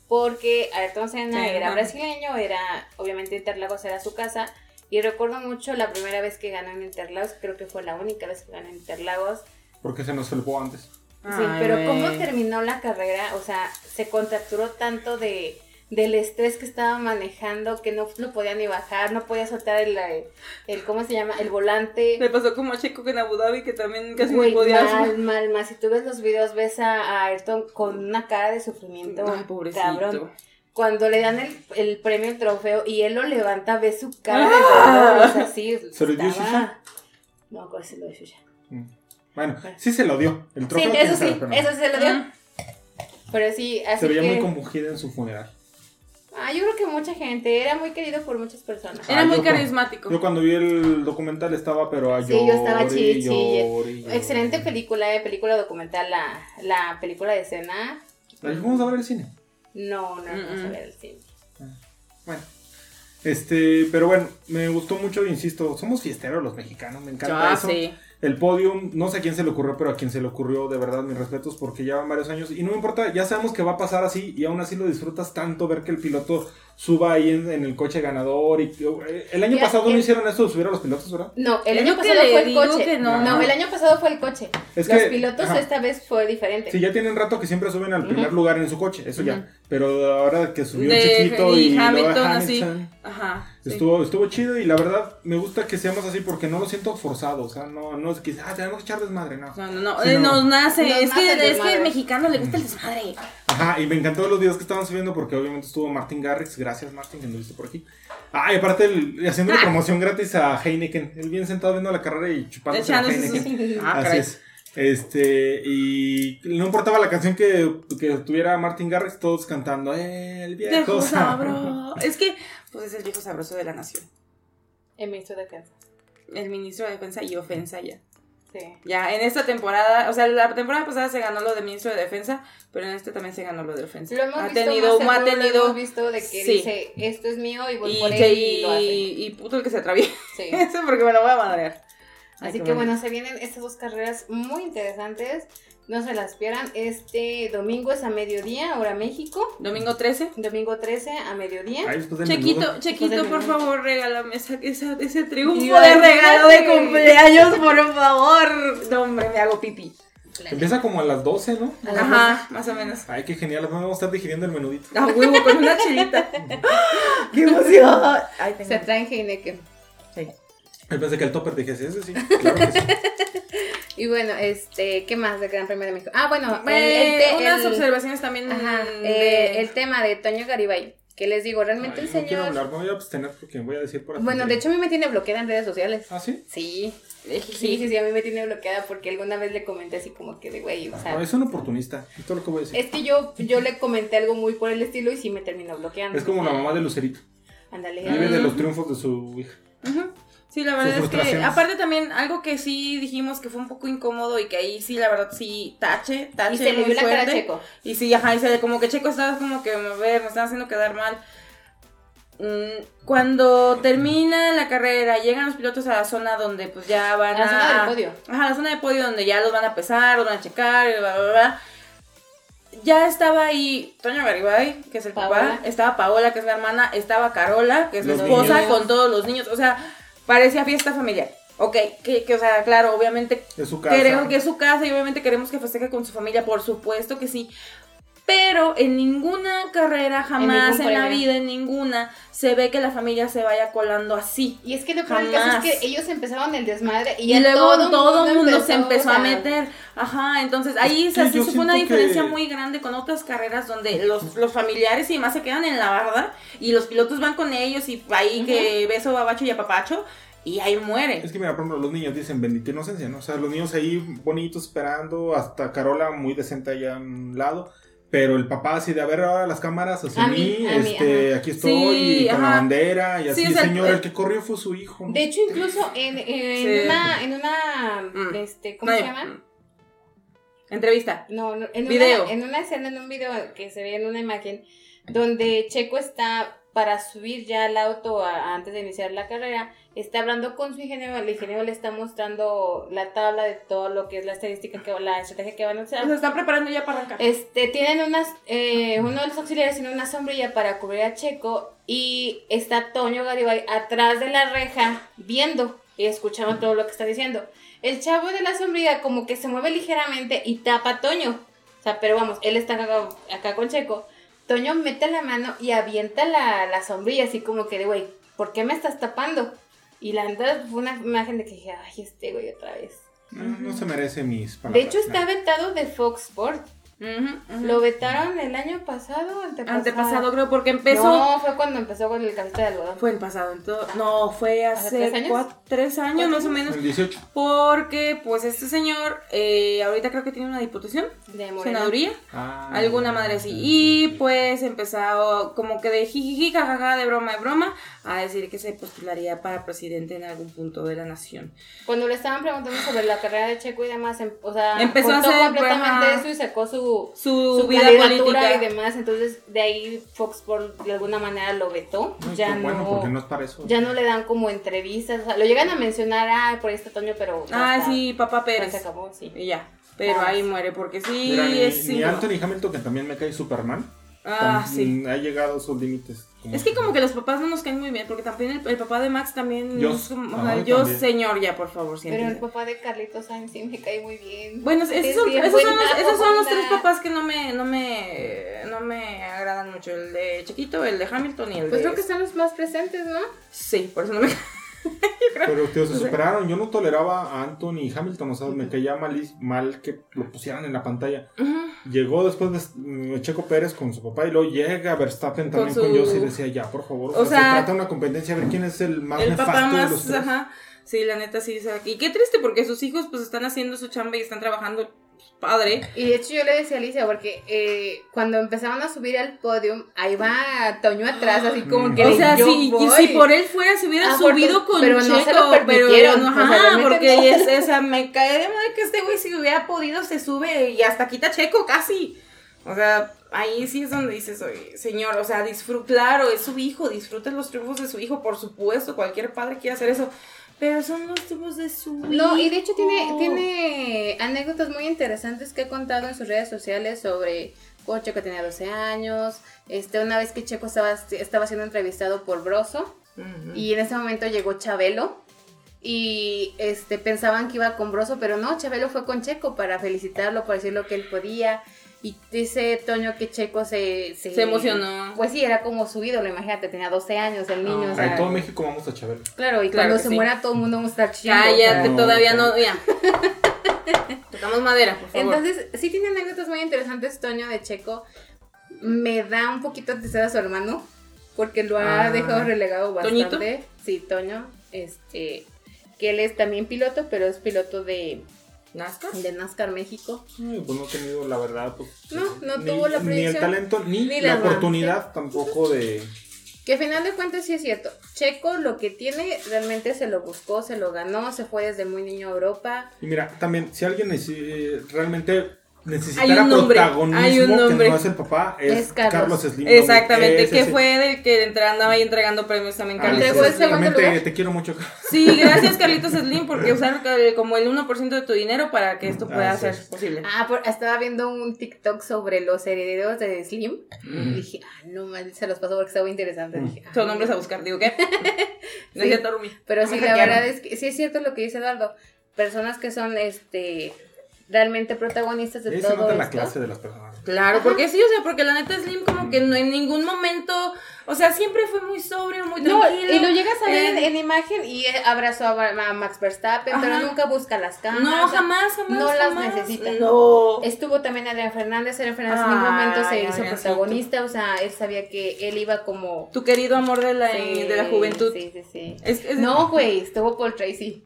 Speaker 4: Porque Ayrton Senna
Speaker 2: Sí,
Speaker 4: era
Speaker 2: ajá.
Speaker 4: brasileño, era, obviamente Interlagos era su casa. Y recuerdo mucho la primera vez que ganó en Interlagos, creo que fue la única vez que ganó en Interlagos.
Speaker 3: Porque se nos felpó antes.
Speaker 4: Sí,
Speaker 2: Ay,
Speaker 4: pero cómo terminó la carrera, o sea, se contracturó tanto de, del estrés que estaba manejando, que no lo podía ni bajar, no podía soltar el, el ¿cómo se llama? El volante.
Speaker 2: Le pasó como a Checo en Abu Dhabi, que también casi no podía...
Speaker 4: mal, mal, mal. Si tú ves los videos, ves a, a Ayrton con una cara de sufrimiento,
Speaker 2: Ay, pobrecito.
Speaker 4: cabrón. Cuando le dan el, el premio, el trofeo, y él lo levanta, ves su cara de
Speaker 2: Ah.
Speaker 4: dolor, o sea, sí,
Speaker 3: ¿Se lo dio?
Speaker 4: No, ¿cuál se lo dio Xuxa?
Speaker 3: Mm. Bueno, sí se lo dio. El
Speaker 4: Sí,
Speaker 3: trofeo.
Speaker 4: eso sí,
Speaker 3: sabe, pero no.
Speaker 4: eso sí se lo dio. Pero sí, así
Speaker 3: Se veía
Speaker 4: que...
Speaker 3: muy compungida en su funeral.
Speaker 4: Ah, yo creo que mucha gente, era muy querido por muchas personas.
Speaker 2: Era
Speaker 3: Ah,
Speaker 2: muy
Speaker 3: yo cu-
Speaker 2: carismático.
Speaker 3: Yo cuando vi el documental estaba, pero a
Speaker 4: Sí, yo estaba chille, chille.
Speaker 3: llore.
Speaker 4: Excelente película, eh, película documental, la, la película de escena.
Speaker 3: ¿La fuimos a ver el cine?
Speaker 4: No, no, no, vamos a ver el cine.
Speaker 3: Bueno. Este, pero bueno, me gustó mucho, insisto, somos fiesteros los mexicanos, me encanta
Speaker 2: Ah,
Speaker 3: eso.
Speaker 2: sí.
Speaker 3: El podium, no sé a quién se le ocurrió, pero a quien se le ocurrió, de verdad, mis respetos, porque ya van varios años y no me importa, ya sabemos que va a pasar así y aún así lo disfrutas tanto ver que el piloto suba ahí en, en el coche ganador. y El año
Speaker 4: Ya,
Speaker 3: pasado no
Speaker 4: el-
Speaker 3: hicieron eso a los pilotos, ¿verdad?
Speaker 4: No, el año
Speaker 2: lo
Speaker 4: pasado fue el coche.
Speaker 2: no.
Speaker 4: no. el año pasado fue el coche.
Speaker 3: Es
Speaker 4: Los
Speaker 3: que-
Speaker 4: pilotos
Speaker 3: ajá.
Speaker 4: esta vez fue diferente.
Speaker 3: Sí, ya tienen rato que siempre suben al primer
Speaker 4: Ujú.
Speaker 3: lugar en su coche, eso
Speaker 2: Ujú.
Speaker 3: ya. Pero ahora que subió
Speaker 2: De-
Speaker 3: chiquito
Speaker 2: y
Speaker 3: y,
Speaker 2: Hamilton, así.
Speaker 3: Hamilton,
Speaker 2: Ajá. sí.
Speaker 3: Estuvo, estuvo chido y la verdad me gusta que seamos así porque no lo siento forzado. O sea, no, no es que ah, tenemos que echar desmadre, no.
Speaker 2: No, no, no,
Speaker 3: Sí,
Speaker 2: eh,
Speaker 3: no.
Speaker 2: nos nace,
Speaker 4: Nos
Speaker 2: es,
Speaker 4: nace
Speaker 2: que,
Speaker 4: el
Speaker 2: es que al mexicano le gusta el desmadre.
Speaker 3: Ajá, y me encantó los videos que estaban subiendo porque obviamente estuvo Martin Garrix. Gracias, Martin, que nos viste por aquí. Ah, y aparte el, haciendo una promoción gratis a Heineken. Él bien sentado viendo la carrera y chupándose la
Speaker 2: sus-
Speaker 3: Heineken.
Speaker 2: Ah,
Speaker 3: Así
Speaker 2: caray.
Speaker 3: es. Este, y no importaba la canción que, que tuviera Martin Garrix, todos cantando, "Eh, el viejo
Speaker 2: Viejo
Speaker 3: sabroso".
Speaker 2: sabroso. Es que, pues es el viejo sabroso de la nación.
Speaker 4: El ministro de defensa.
Speaker 2: El ministro de Defensa y Ofensa ya.
Speaker 4: Sí.
Speaker 2: Ya, en esta temporada, o sea, la temporada pasada se ganó lo de ministro de Defensa, pero en esta también se ganó lo de Ofensa.
Speaker 4: Lo hemos
Speaker 2: ha
Speaker 4: visto
Speaker 2: tenido,
Speaker 4: más
Speaker 2: ha
Speaker 4: seguro, lo
Speaker 2: tenido.
Speaker 4: hemos visto de que
Speaker 2: Sí.
Speaker 4: dice, esto es mío y voy
Speaker 2: Y,
Speaker 4: por él
Speaker 2: y,
Speaker 4: y lo hace.
Speaker 2: y puto el que se atraviesa.
Speaker 4: Sí.
Speaker 2: Eso porque me lo voy a madrear.
Speaker 4: Así que bueno, se vienen estas dos carreras muy interesantes. No se las pierdan. Este domingo es a mediodía, hora México.
Speaker 2: Domingo 13.
Speaker 4: Domingo 13 a mediodía.
Speaker 3: Ay,
Speaker 2: Chequito,
Speaker 3: menudo.
Speaker 2: Chequito, por favor, regálame esa, esa- ese triunfo
Speaker 4: Dios,
Speaker 2: de regalo de cumpleaños, por favor. No, hombre, me hago pipí.
Speaker 3: Empieza como a las 12, ¿no?
Speaker 2: Ajá, más o menos.
Speaker 3: Ay, qué genial, vamos a estar digiriendo el menudito.
Speaker 2: A huevo, con una chelita. ¡Qué emoción! Ay,
Speaker 4: Se traen Heineken.
Speaker 2: Sí.
Speaker 3: Yo pensé que el topper dijese ese, sí. Claro que sí.
Speaker 4: Y bueno, este, ¿qué más del Gran Premio de México? Ah, bueno, el,
Speaker 2: Eh,
Speaker 4: el
Speaker 2: unas
Speaker 4: el-
Speaker 2: observaciones también.
Speaker 4: Ajá,
Speaker 2: de-
Speaker 4: eh, el tema de Toño Garibay. Que les digo, realmente
Speaker 3: Ay,
Speaker 4: el
Speaker 3: no quiero
Speaker 4: señor.
Speaker 3: hablar, me voy a abstener porque voy a decir por aquí.
Speaker 4: Bueno, de hecho a mí me tiene bloqueada en redes sociales.
Speaker 3: ¿Ah, sí?
Speaker 4: Sí,
Speaker 2: Eh,
Speaker 4: sí, sí, sí, a mí me tiene bloqueada porque alguna vez le comenté así como que de güey, o sea,
Speaker 3: No, es un oportunista. Es todo lo que voy a decir.
Speaker 4: es que yo, yo le comenté algo muy por el estilo y sí me terminó bloqueando.
Speaker 3: Es como la mamá de Lucerito.
Speaker 4: Ándale.
Speaker 3: Vive de los triunfos de su hija.
Speaker 2: Ujú. Sí, la verdad es que, aparte también, algo que sí dijimos que fue un poco incómodo y que ahí sí, la verdad, sí, tache, tache
Speaker 4: Y se le
Speaker 2: muy
Speaker 4: vio la cara a. Checo.
Speaker 2: Y sí, ajá, y se le- como que Checo estaba como que, a ver, me están haciendo quedar mal. Mm, Cuando termina la carrera, llegan los pilotos a la zona donde pues ya van
Speaker 4: A la zona del podio.
Speaker 2: Ajá, la zona de podio donde ya los van a pesar, los van a checar, y bla, bla, bla. Ya estaba ahí Toño Garibay, que es el
Speaker 4: Paola.
Speaker 2: papá, estaba Paola, que es la hermana, estaba Carola, que es la esposa,
Speaker 4: niños.
Speaker 2: con todos los niños, o sea, parecía fiesta familiar. Ok, que, que, o sea, claro, obviamente
Speaker 3: Es su casa.
Speaker 2: Creo que es su casa y obviamente queremos que festeje con su familia, por supuesto que sí. Pero en ninguna carrera, jamás en, la vida, en ninguna, se ve que la familia se vaya colando así.
Speaker 4: Y es que lo
Speaker 2: Jamás.
Speaker 4: es que ellos empezaron el desmadre y,
Speaker 2: Y, luego todo el mundo, se empezó
Speaker 4: o
Speaker 2: a meter. Ajá, entonces ahí
Speaker 3: Es
Speaker 2: se,
Speaker 3: que
Speaker 2: se fue una diferencia
Speaker 3: que-
Speaker 2: muy grande con otras carreras donde los, los familiares y demás se quedan en la barda y los pilotos van con ellos y ahí que beso, babacho y apapacho y ahí muere.
Speaker 3: Es que mira, por ejemplo, los niños dicen bendita inocencia, ¿no? O sea, los niños ahí bonitos esperando, hasta Carola muy decente allá a un lado. Pero el papá así de a ver ahora las cámaras hacia
Speaker 4: A
Speaker 3: mí,
Speaker 4: mí, a
Speaker 3: este, aquí estoy,
Speaker 2: Sí,
Speaker 3: y con la bandera, y así,
Speaker 2: Sí, o sea,
Speaker 3: señor,
Speaker 2: el-
Speaker 3: el que corrió fue su hijo. ¿no?
Speaker 4: De hecho, incluso en, en
Speaker 2: Sí.
Speaker 4: una, en una,
Speaker 2: Mm.
Speaker 4: este, ¿cómo
Speaker 2: No,
Speaker 4: se llama?
Speaker 2: Entrevista.
Speaker 4: No, no, en
Speaker 2: Video.
Speaker 4: Una, en una escena, en un video que se ve en una imagen, donde Checo está para subir ya al auto a- antes de iniciar la carrera, está hablando con su ingeniero, el ingeniero le está mostrando la tabla de todo lo que es la estadística, que la estrategia que van a usar.
Speaker 2: Se están preparando ya para arrancar.
Speaker 4: Este, tienen unas, eh, uno de los auxiliares tiene una sombrilla para cubrir a Checo y está Toño Garibay atrás de la reja viendo y escuchando todo lo que está diciendo. El chavo de la sombrilla como que se mueve ligeramente y tapa a Toño. O sea, pero vamos, él está acá, acá con Checo. Toño mete la mano y avienta la, la sombrilla, así como que de, güey, ¿por qué me estás tapando? Y la neta fue una imagen de que dije, ay, este güey otra vez.
Speaker 3: No, no se merece mis
Speaker 4: De
Speaker 3: palabras.
Speaker 4: hecho, está vetado de Fox Sport.
Speaker 2: Ujú, ujú.
Speaker 4: Lo vetaron el año pasado, antepasado.
Speaker 2: Antepasado, creo, porque empezó.
Speaker 4: No, fue cuando empezó con el cabeza de algodón.
Speaker 2: Fue el pasado, entonces, no, fue
Speaker 4: ¿Hace
Speaker 2: hace
Speaker 4: tres años?
Speaker 2: cuat- tres años
Speaker 4: ¿Cuatro
Speaker 2: más o menos.
Speaker 3: El 18.
Speaker 2: Porque, pues, este señor, eh, ahorita creo que tiene una diputación,
Speaker 4: De Morena.
Speaker 2: senaduría,
Speaker 3: Ah,
Speaker 2: alguna madre así. Y pues empezó como que de jijiji, jajaja, de broma, de broma, a decir que se postularía para presidente en algún punto de la nación.
Speaker 4: Cuando le estaban preguntando sobre la carrera de Checo y demás, em- o sea,
Speaker 2: Empezó a hacer,
Speaker 4: completamente
Speaker 2: ajá.
Speaker 4: eso y sacó su,
Speaker 2: Su,
Speaker 4: su
Speaker 2: vida política.
Speaker 4: y demás. Entonces, de ahí Fox Sport de alguna manera lo vetó.
Speaker 3: Ay,
Speaker 4: ya no,
Speaker 3: bueno, porque no es para eso.
Speaker 4: ya no le dan como entrevistas. O sea, lo llegan a mencionar, ah, por ahí está Toño, pero.
Speaker 2: Ah, sí, papá Pérez.
Speaker 4: Se acabó, sí.
Speaker 2: Y ya. Pero
Speaker 4: Ah,
Speaker 2: ahí muere, porque sí,
Speaker 3: Mira, ni,
Speaker 2: es
Speaker 3: ni
Speaker 2: sí.
Speaker 3: Anthony Hamilton, que también me cae Superman,
Speaker 2: Ah, sí.
Speaker 3: ha llegado a sus límites. Como-
Speaker 2: Es que como que los papás no nos caen muy bien, porque también el, el papá de Max también...
Speaker 3: Yo-
Speaker 2: es como- o
Speaker 3: ah,
Speaker 2: sea, yo,
Speaker 3: también.
Speaker 2: señor, ya, por favor,
Speaker 4: Pero el papá de Carlitos Sainz sí me cae muy bien.
Speaker 2: Bueno, esos
Speaker 4: Es
Speaker 2: son,
Speaker 4: bien
Speaker 2: esos son, los, esos son los tres papás que no me, no me, no me agradan mucho. El de Chiquito, el de Hamilton y el
Speaker 4: Pues
Speaker 2: de...
Speaker 4: creo que están los más presentes, ¿no?
Speaker 2: Sí, por eso no me...
Speaker 3: Pero tío, se superaron. Yo no toleraba a Anthony Hamilton, o sea, me caía mal, mal que lo pusieran en la pantalla. Llegó después de mm, Checo Pérez con su papá y luego llega Verstappen también
Speaker 2: Con
Speaker 3: con,
Speaker 2: su-
Speaker 3: y decía, ya, por favor.
Speaker 2: O
Speaker 3: O sea,
Speaker 2: sea,
Speaker 3: se trata de una competencia a ver quién es el más
Speaker 2: el
Speaker 3: nefasto
Speaker 2: papá
Speaker 3: de los
Speaker 2: más,
Speaker 3: tres.
Speaker 2: ajá. Sí, la neta sí. Y qué triste porque sus hijos pues están haciendo su chamba y están trabajando padre.
Speaker 4: Y de hecho yo le decía a Alicia, porque eh, cuando empezaron a subir al podium, ahí va Toño atrás, así como que
Speaker 2: O sea,
Speaker 4: yo
Speaker 2: si,
Speaker 4: voy.
Speaker 2: si por él fuera, se hubiera
Speaker 4: Ah,
Speaker 2: subido con
Speaker 4: pero no
Speaker 2: Checo,
Speaker 4: se lo
Speaker 2: pero no,
Speaker 4: o sea,
Speaker 2: ajá, porque
Speaker 4: no.
Speaker 2: es, o sea, me cae de madre que este güey si hubiera podido se sube y hasta quita Checo casi. O sea, ahí sí es donde dices, oye, señor, o sea, disfruta, claro, es su hijo, disfruten los triunfos de su hijo, por supuesto, cualquier padre quiere hacer eso, pero son los triunfos de su.
Speaker 4: No, y de hecho tiene, tiene anécdotas muy interesantes que ha contado en sus redes sociales sobre cuando Checo tenía 12 años, este, una vez que Checo estaba, estaba siendo entrevistado por Broso, y en ese momento llegó Chabelo, y este, pensaban que iba con Broso, pero no, Chabelo fue con Checo para felicitarlo, para decir lo que él podía, y dice Toño que Checo se...
Speaker 2: Se emocionó.
Speaker 4: Pues sí, era como su ídolo, imagínate, tenía 12 años el niño,
Speaker 2: No,
Speaker 4: o sea,
Speaker 3: En todo México vamos a Chabelo.
Speaker 4: Claro, y
Speaker 2: Claro
Speaker 4: cuando se
Speaker 2: sí.
Speaker 4: muera todo el mundo vamos a estar chillando.
Speaker 2: Cállate,
Speaker 3: No,
Speaker 2: todavía
Speaker 3: no.
Speaker 2: ya. Tocamos madera, por favor.
Speaker 4: Entonces, sí tiene anécdotas muy interesantes, Toño de Checo. Me da un poquito de tristeza a su hermano, porque lo ha
Speaker 2: Ah.
Speaker 4: dejado relegado bastante.
Speaker 2: ¿Toñito?
Speaker 4: Sí, Toño. Este, que él es también piloto, pero es piloto de,
Speaker 2: ¿Nazca?
Speaker 4: de NASCAR México.
Speaker 3: Ay, pues no he tenido, la verdad, pues.
Speaker 4: No, no
Speaker 3: ni-
Speaker 4: tuvo la
Speaker 3: Ni el talento, ni,
Speaker 4: Ni
Speaker 3: la oportunidad tampoco de.
Speaker 4: Que al final de cuentas sí es cierto. Checo lo que tiene realmente se lo buscó, se lo ganó, se fue desde muy niño a Europa.
Speaker 3: Y mira, también, si alguien necesi- realmente
Speaker 2: Hay
Speaker 3: necesitara
Speaker 2: un nombre,
Speaker 3: protagonismo,
Speaker 2: hay un nombre.
Speaker 3: que no es el papá, es,
Speaker 4: Es Carlos.
Speaker 3: Carlos. Slim.
Speaker 2: Exactamente,
Speaker 3: Ese
Speaker 2: que fue del que andaba ahí entregando premios también
Speaker 3: Ah, sí,
Speaker 2: Slim.
Speaker 3: te quiero mucho.
Speaker 2: Sí, gracias Carlitos Slim porque usaron el- como el 1% de tu dinero para que esto pueda ser
Speaker 3: es.
Speaker 2: posible.
Speaker 4: Ah, por- estaba viendo un TikTok sobre los herederos de Slim. Y dije, ah, no man, se los pasó porque estaba muy interesante.
Speaker 3: Mm.
Speaker 4: Dije, ah,
Speaker 2: Son nombres a buscar, digo, ¿qué? No es
Speaker 4: Sí. Pero sí, la verdad es que sí es cierto lo que dice Eduardo. Personas que son este realmente protagonistas de todo
Speaker 3: nota la clase de las personas.
Speaker 2: Claro, porque sí, o sea, porque la neta Slim como que no en ningún momento, o sea, siempre fue muy sobrio, muy
Speaker 4: No,
Speaker 2: tranquilo.
Speaker 4: y lo llegas a ver en,
Speaker 2: Eh,
Speaker 4: en imagen y abrazó a, a Max Verstappen, pero nunca busca las cámaras.
Speaker 2: No, jamás, jamás.
Speaker 4: no las necesita.
Speaker 2: No.
Speaker 4: Estuvo también Adrián Fernández, Adrián Fernández en ningún momento se
Speaker 2: Ay,
Speaker 4: hizo protagonista, o sea, él sabía que él iba como...
Speaker 2: Tu querido amor de la,
Speaker 4: Sí,
Speaker 2: de la juventud.
Speaker 4: Sí, sí, sí.
Speaker 2: Es- es-
Speaker 4: No, güey, estuvo Paul Tracy.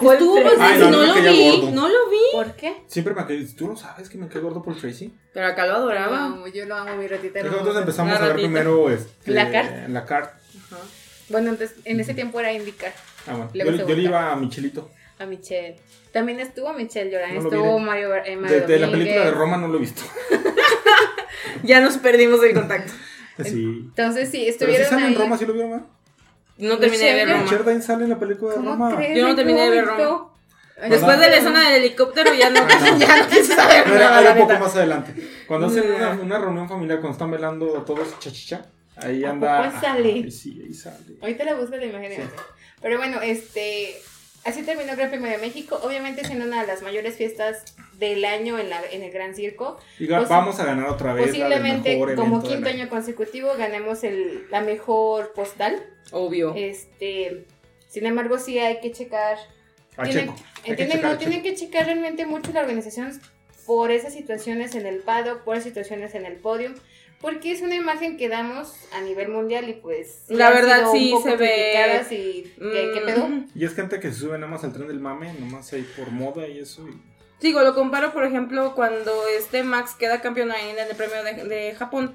Speaker 2: Estuvo, pues,
Speaker 3: Ay,
Speaker 2: si
Speaker 3: no,
Speaker 2: no,
Speaker 3: no
Speaker 2: lo vi,
Speaker 3: gordo.
Speaker 2: no lo vi.
Speaker 4: ¿Por qué?
Speaker 3: Siempre me cae. ¿Tú no sabes que me cae gordo por Tracy?
Speaker 2: Pero acá lo adoraba.
Speaker 4: No, yo lo amo, mi ratita.
Speaker 3: Nosotros empezamos a ver primero este,
Speaker 4: La Cart.
Speaker 3: La Cart.
Speaker 2: Ajá.
Speaker 4: Bueno, entonces, en ese tiempo era indicar
Speaker 3: Ah, bueno.
Speaker 4: Luego
Speaker 3: Yo, le iba a Michelito.
Speaker 4: a Michelle. También estuvo Michelle Llorán,
Speaker 3: No
Speaker 4: estuvo
Speaker 3: vi.
Speaker 4: Mario, eh, Mario
Speaker 3: De, de la película de Roma no lo he visto.
Speaker 2: Ya nos perdimos el contacto.
Speaker 3: Sí.
Speaker 4: Entonces sí,
Speaker 3: Pero si
Speaker 4: estuvieron
Speaker 3: sale
Speaker 4: ahí.
Speaker 3: en Roma, ¿sí lo vieron.
Speaker 2: No terminé de ver Roma.
Speaker 3: Richard Dane sale en la película de
Speaker 4: ¿Cómo
Speaker 3: Roma.
Speaker 4: crees?
Speaker 2: Yo no terminé de ver
Speaker 4: ¿Cómo
Speaker 2: Roma. Después de la escena del helicóptero ya no,
Speaker 3: Ah, no.
Speaker 2: ya no quise saber
Speaker 3: Era, un poco más adelante. Cuando hacen
Speaker 2: No.
Speaker 3: una, una reunión familiar, cuando están velando todos chachicha, ahí
Speaker 4: ¿A
Speaker 3: anda.
Speaker 4: sale?
Speaker 3: Sí, ahí sale.
Speaker 4: Ahorita le busco la imagen.
Speaker 3: Sí.
Speaker 4: Pero bueno, este. Así terminó el Gran Premio de México, obviamente siendo una de las mayores fiestas del año en, la, en el Gran Circo.
Speaker 3: Y vamos a ganar otra vez. la del
Speaker 4: Posiblemente como quinto
Speaker 3: año.
Speaker 4: consecutivo ganemos el, la mejor postal.
Speaker 2: Obvio.
Speaker 4: Este, sin embargo, sí hay que checar.
Speaker 3: A
Speaker 4: tienen,
Speaker 3: Checo. Hay que
Speaker 4: entienden,
Speaker 3: checar
Speaker 4: no, tienen que checar realmente mucho la organización por esas situaciones en el paddock, por esas situaciones en el podium, porque es una imagen que damos a nivel mundial y pues sí
Speaker 2: La verdad, sí, se ve-
Speaker 4: y ¿qué, qué pedo?
Speaker 2: Mm.
Speaker 3: Y es gente que se sube nada más al tren del mame, nomás ahí por moda y eso. y-
Speaker 2: Digo, lo comparo, por ejemplo, cuando este Max queda campeón ahí en el premio de, de Japón.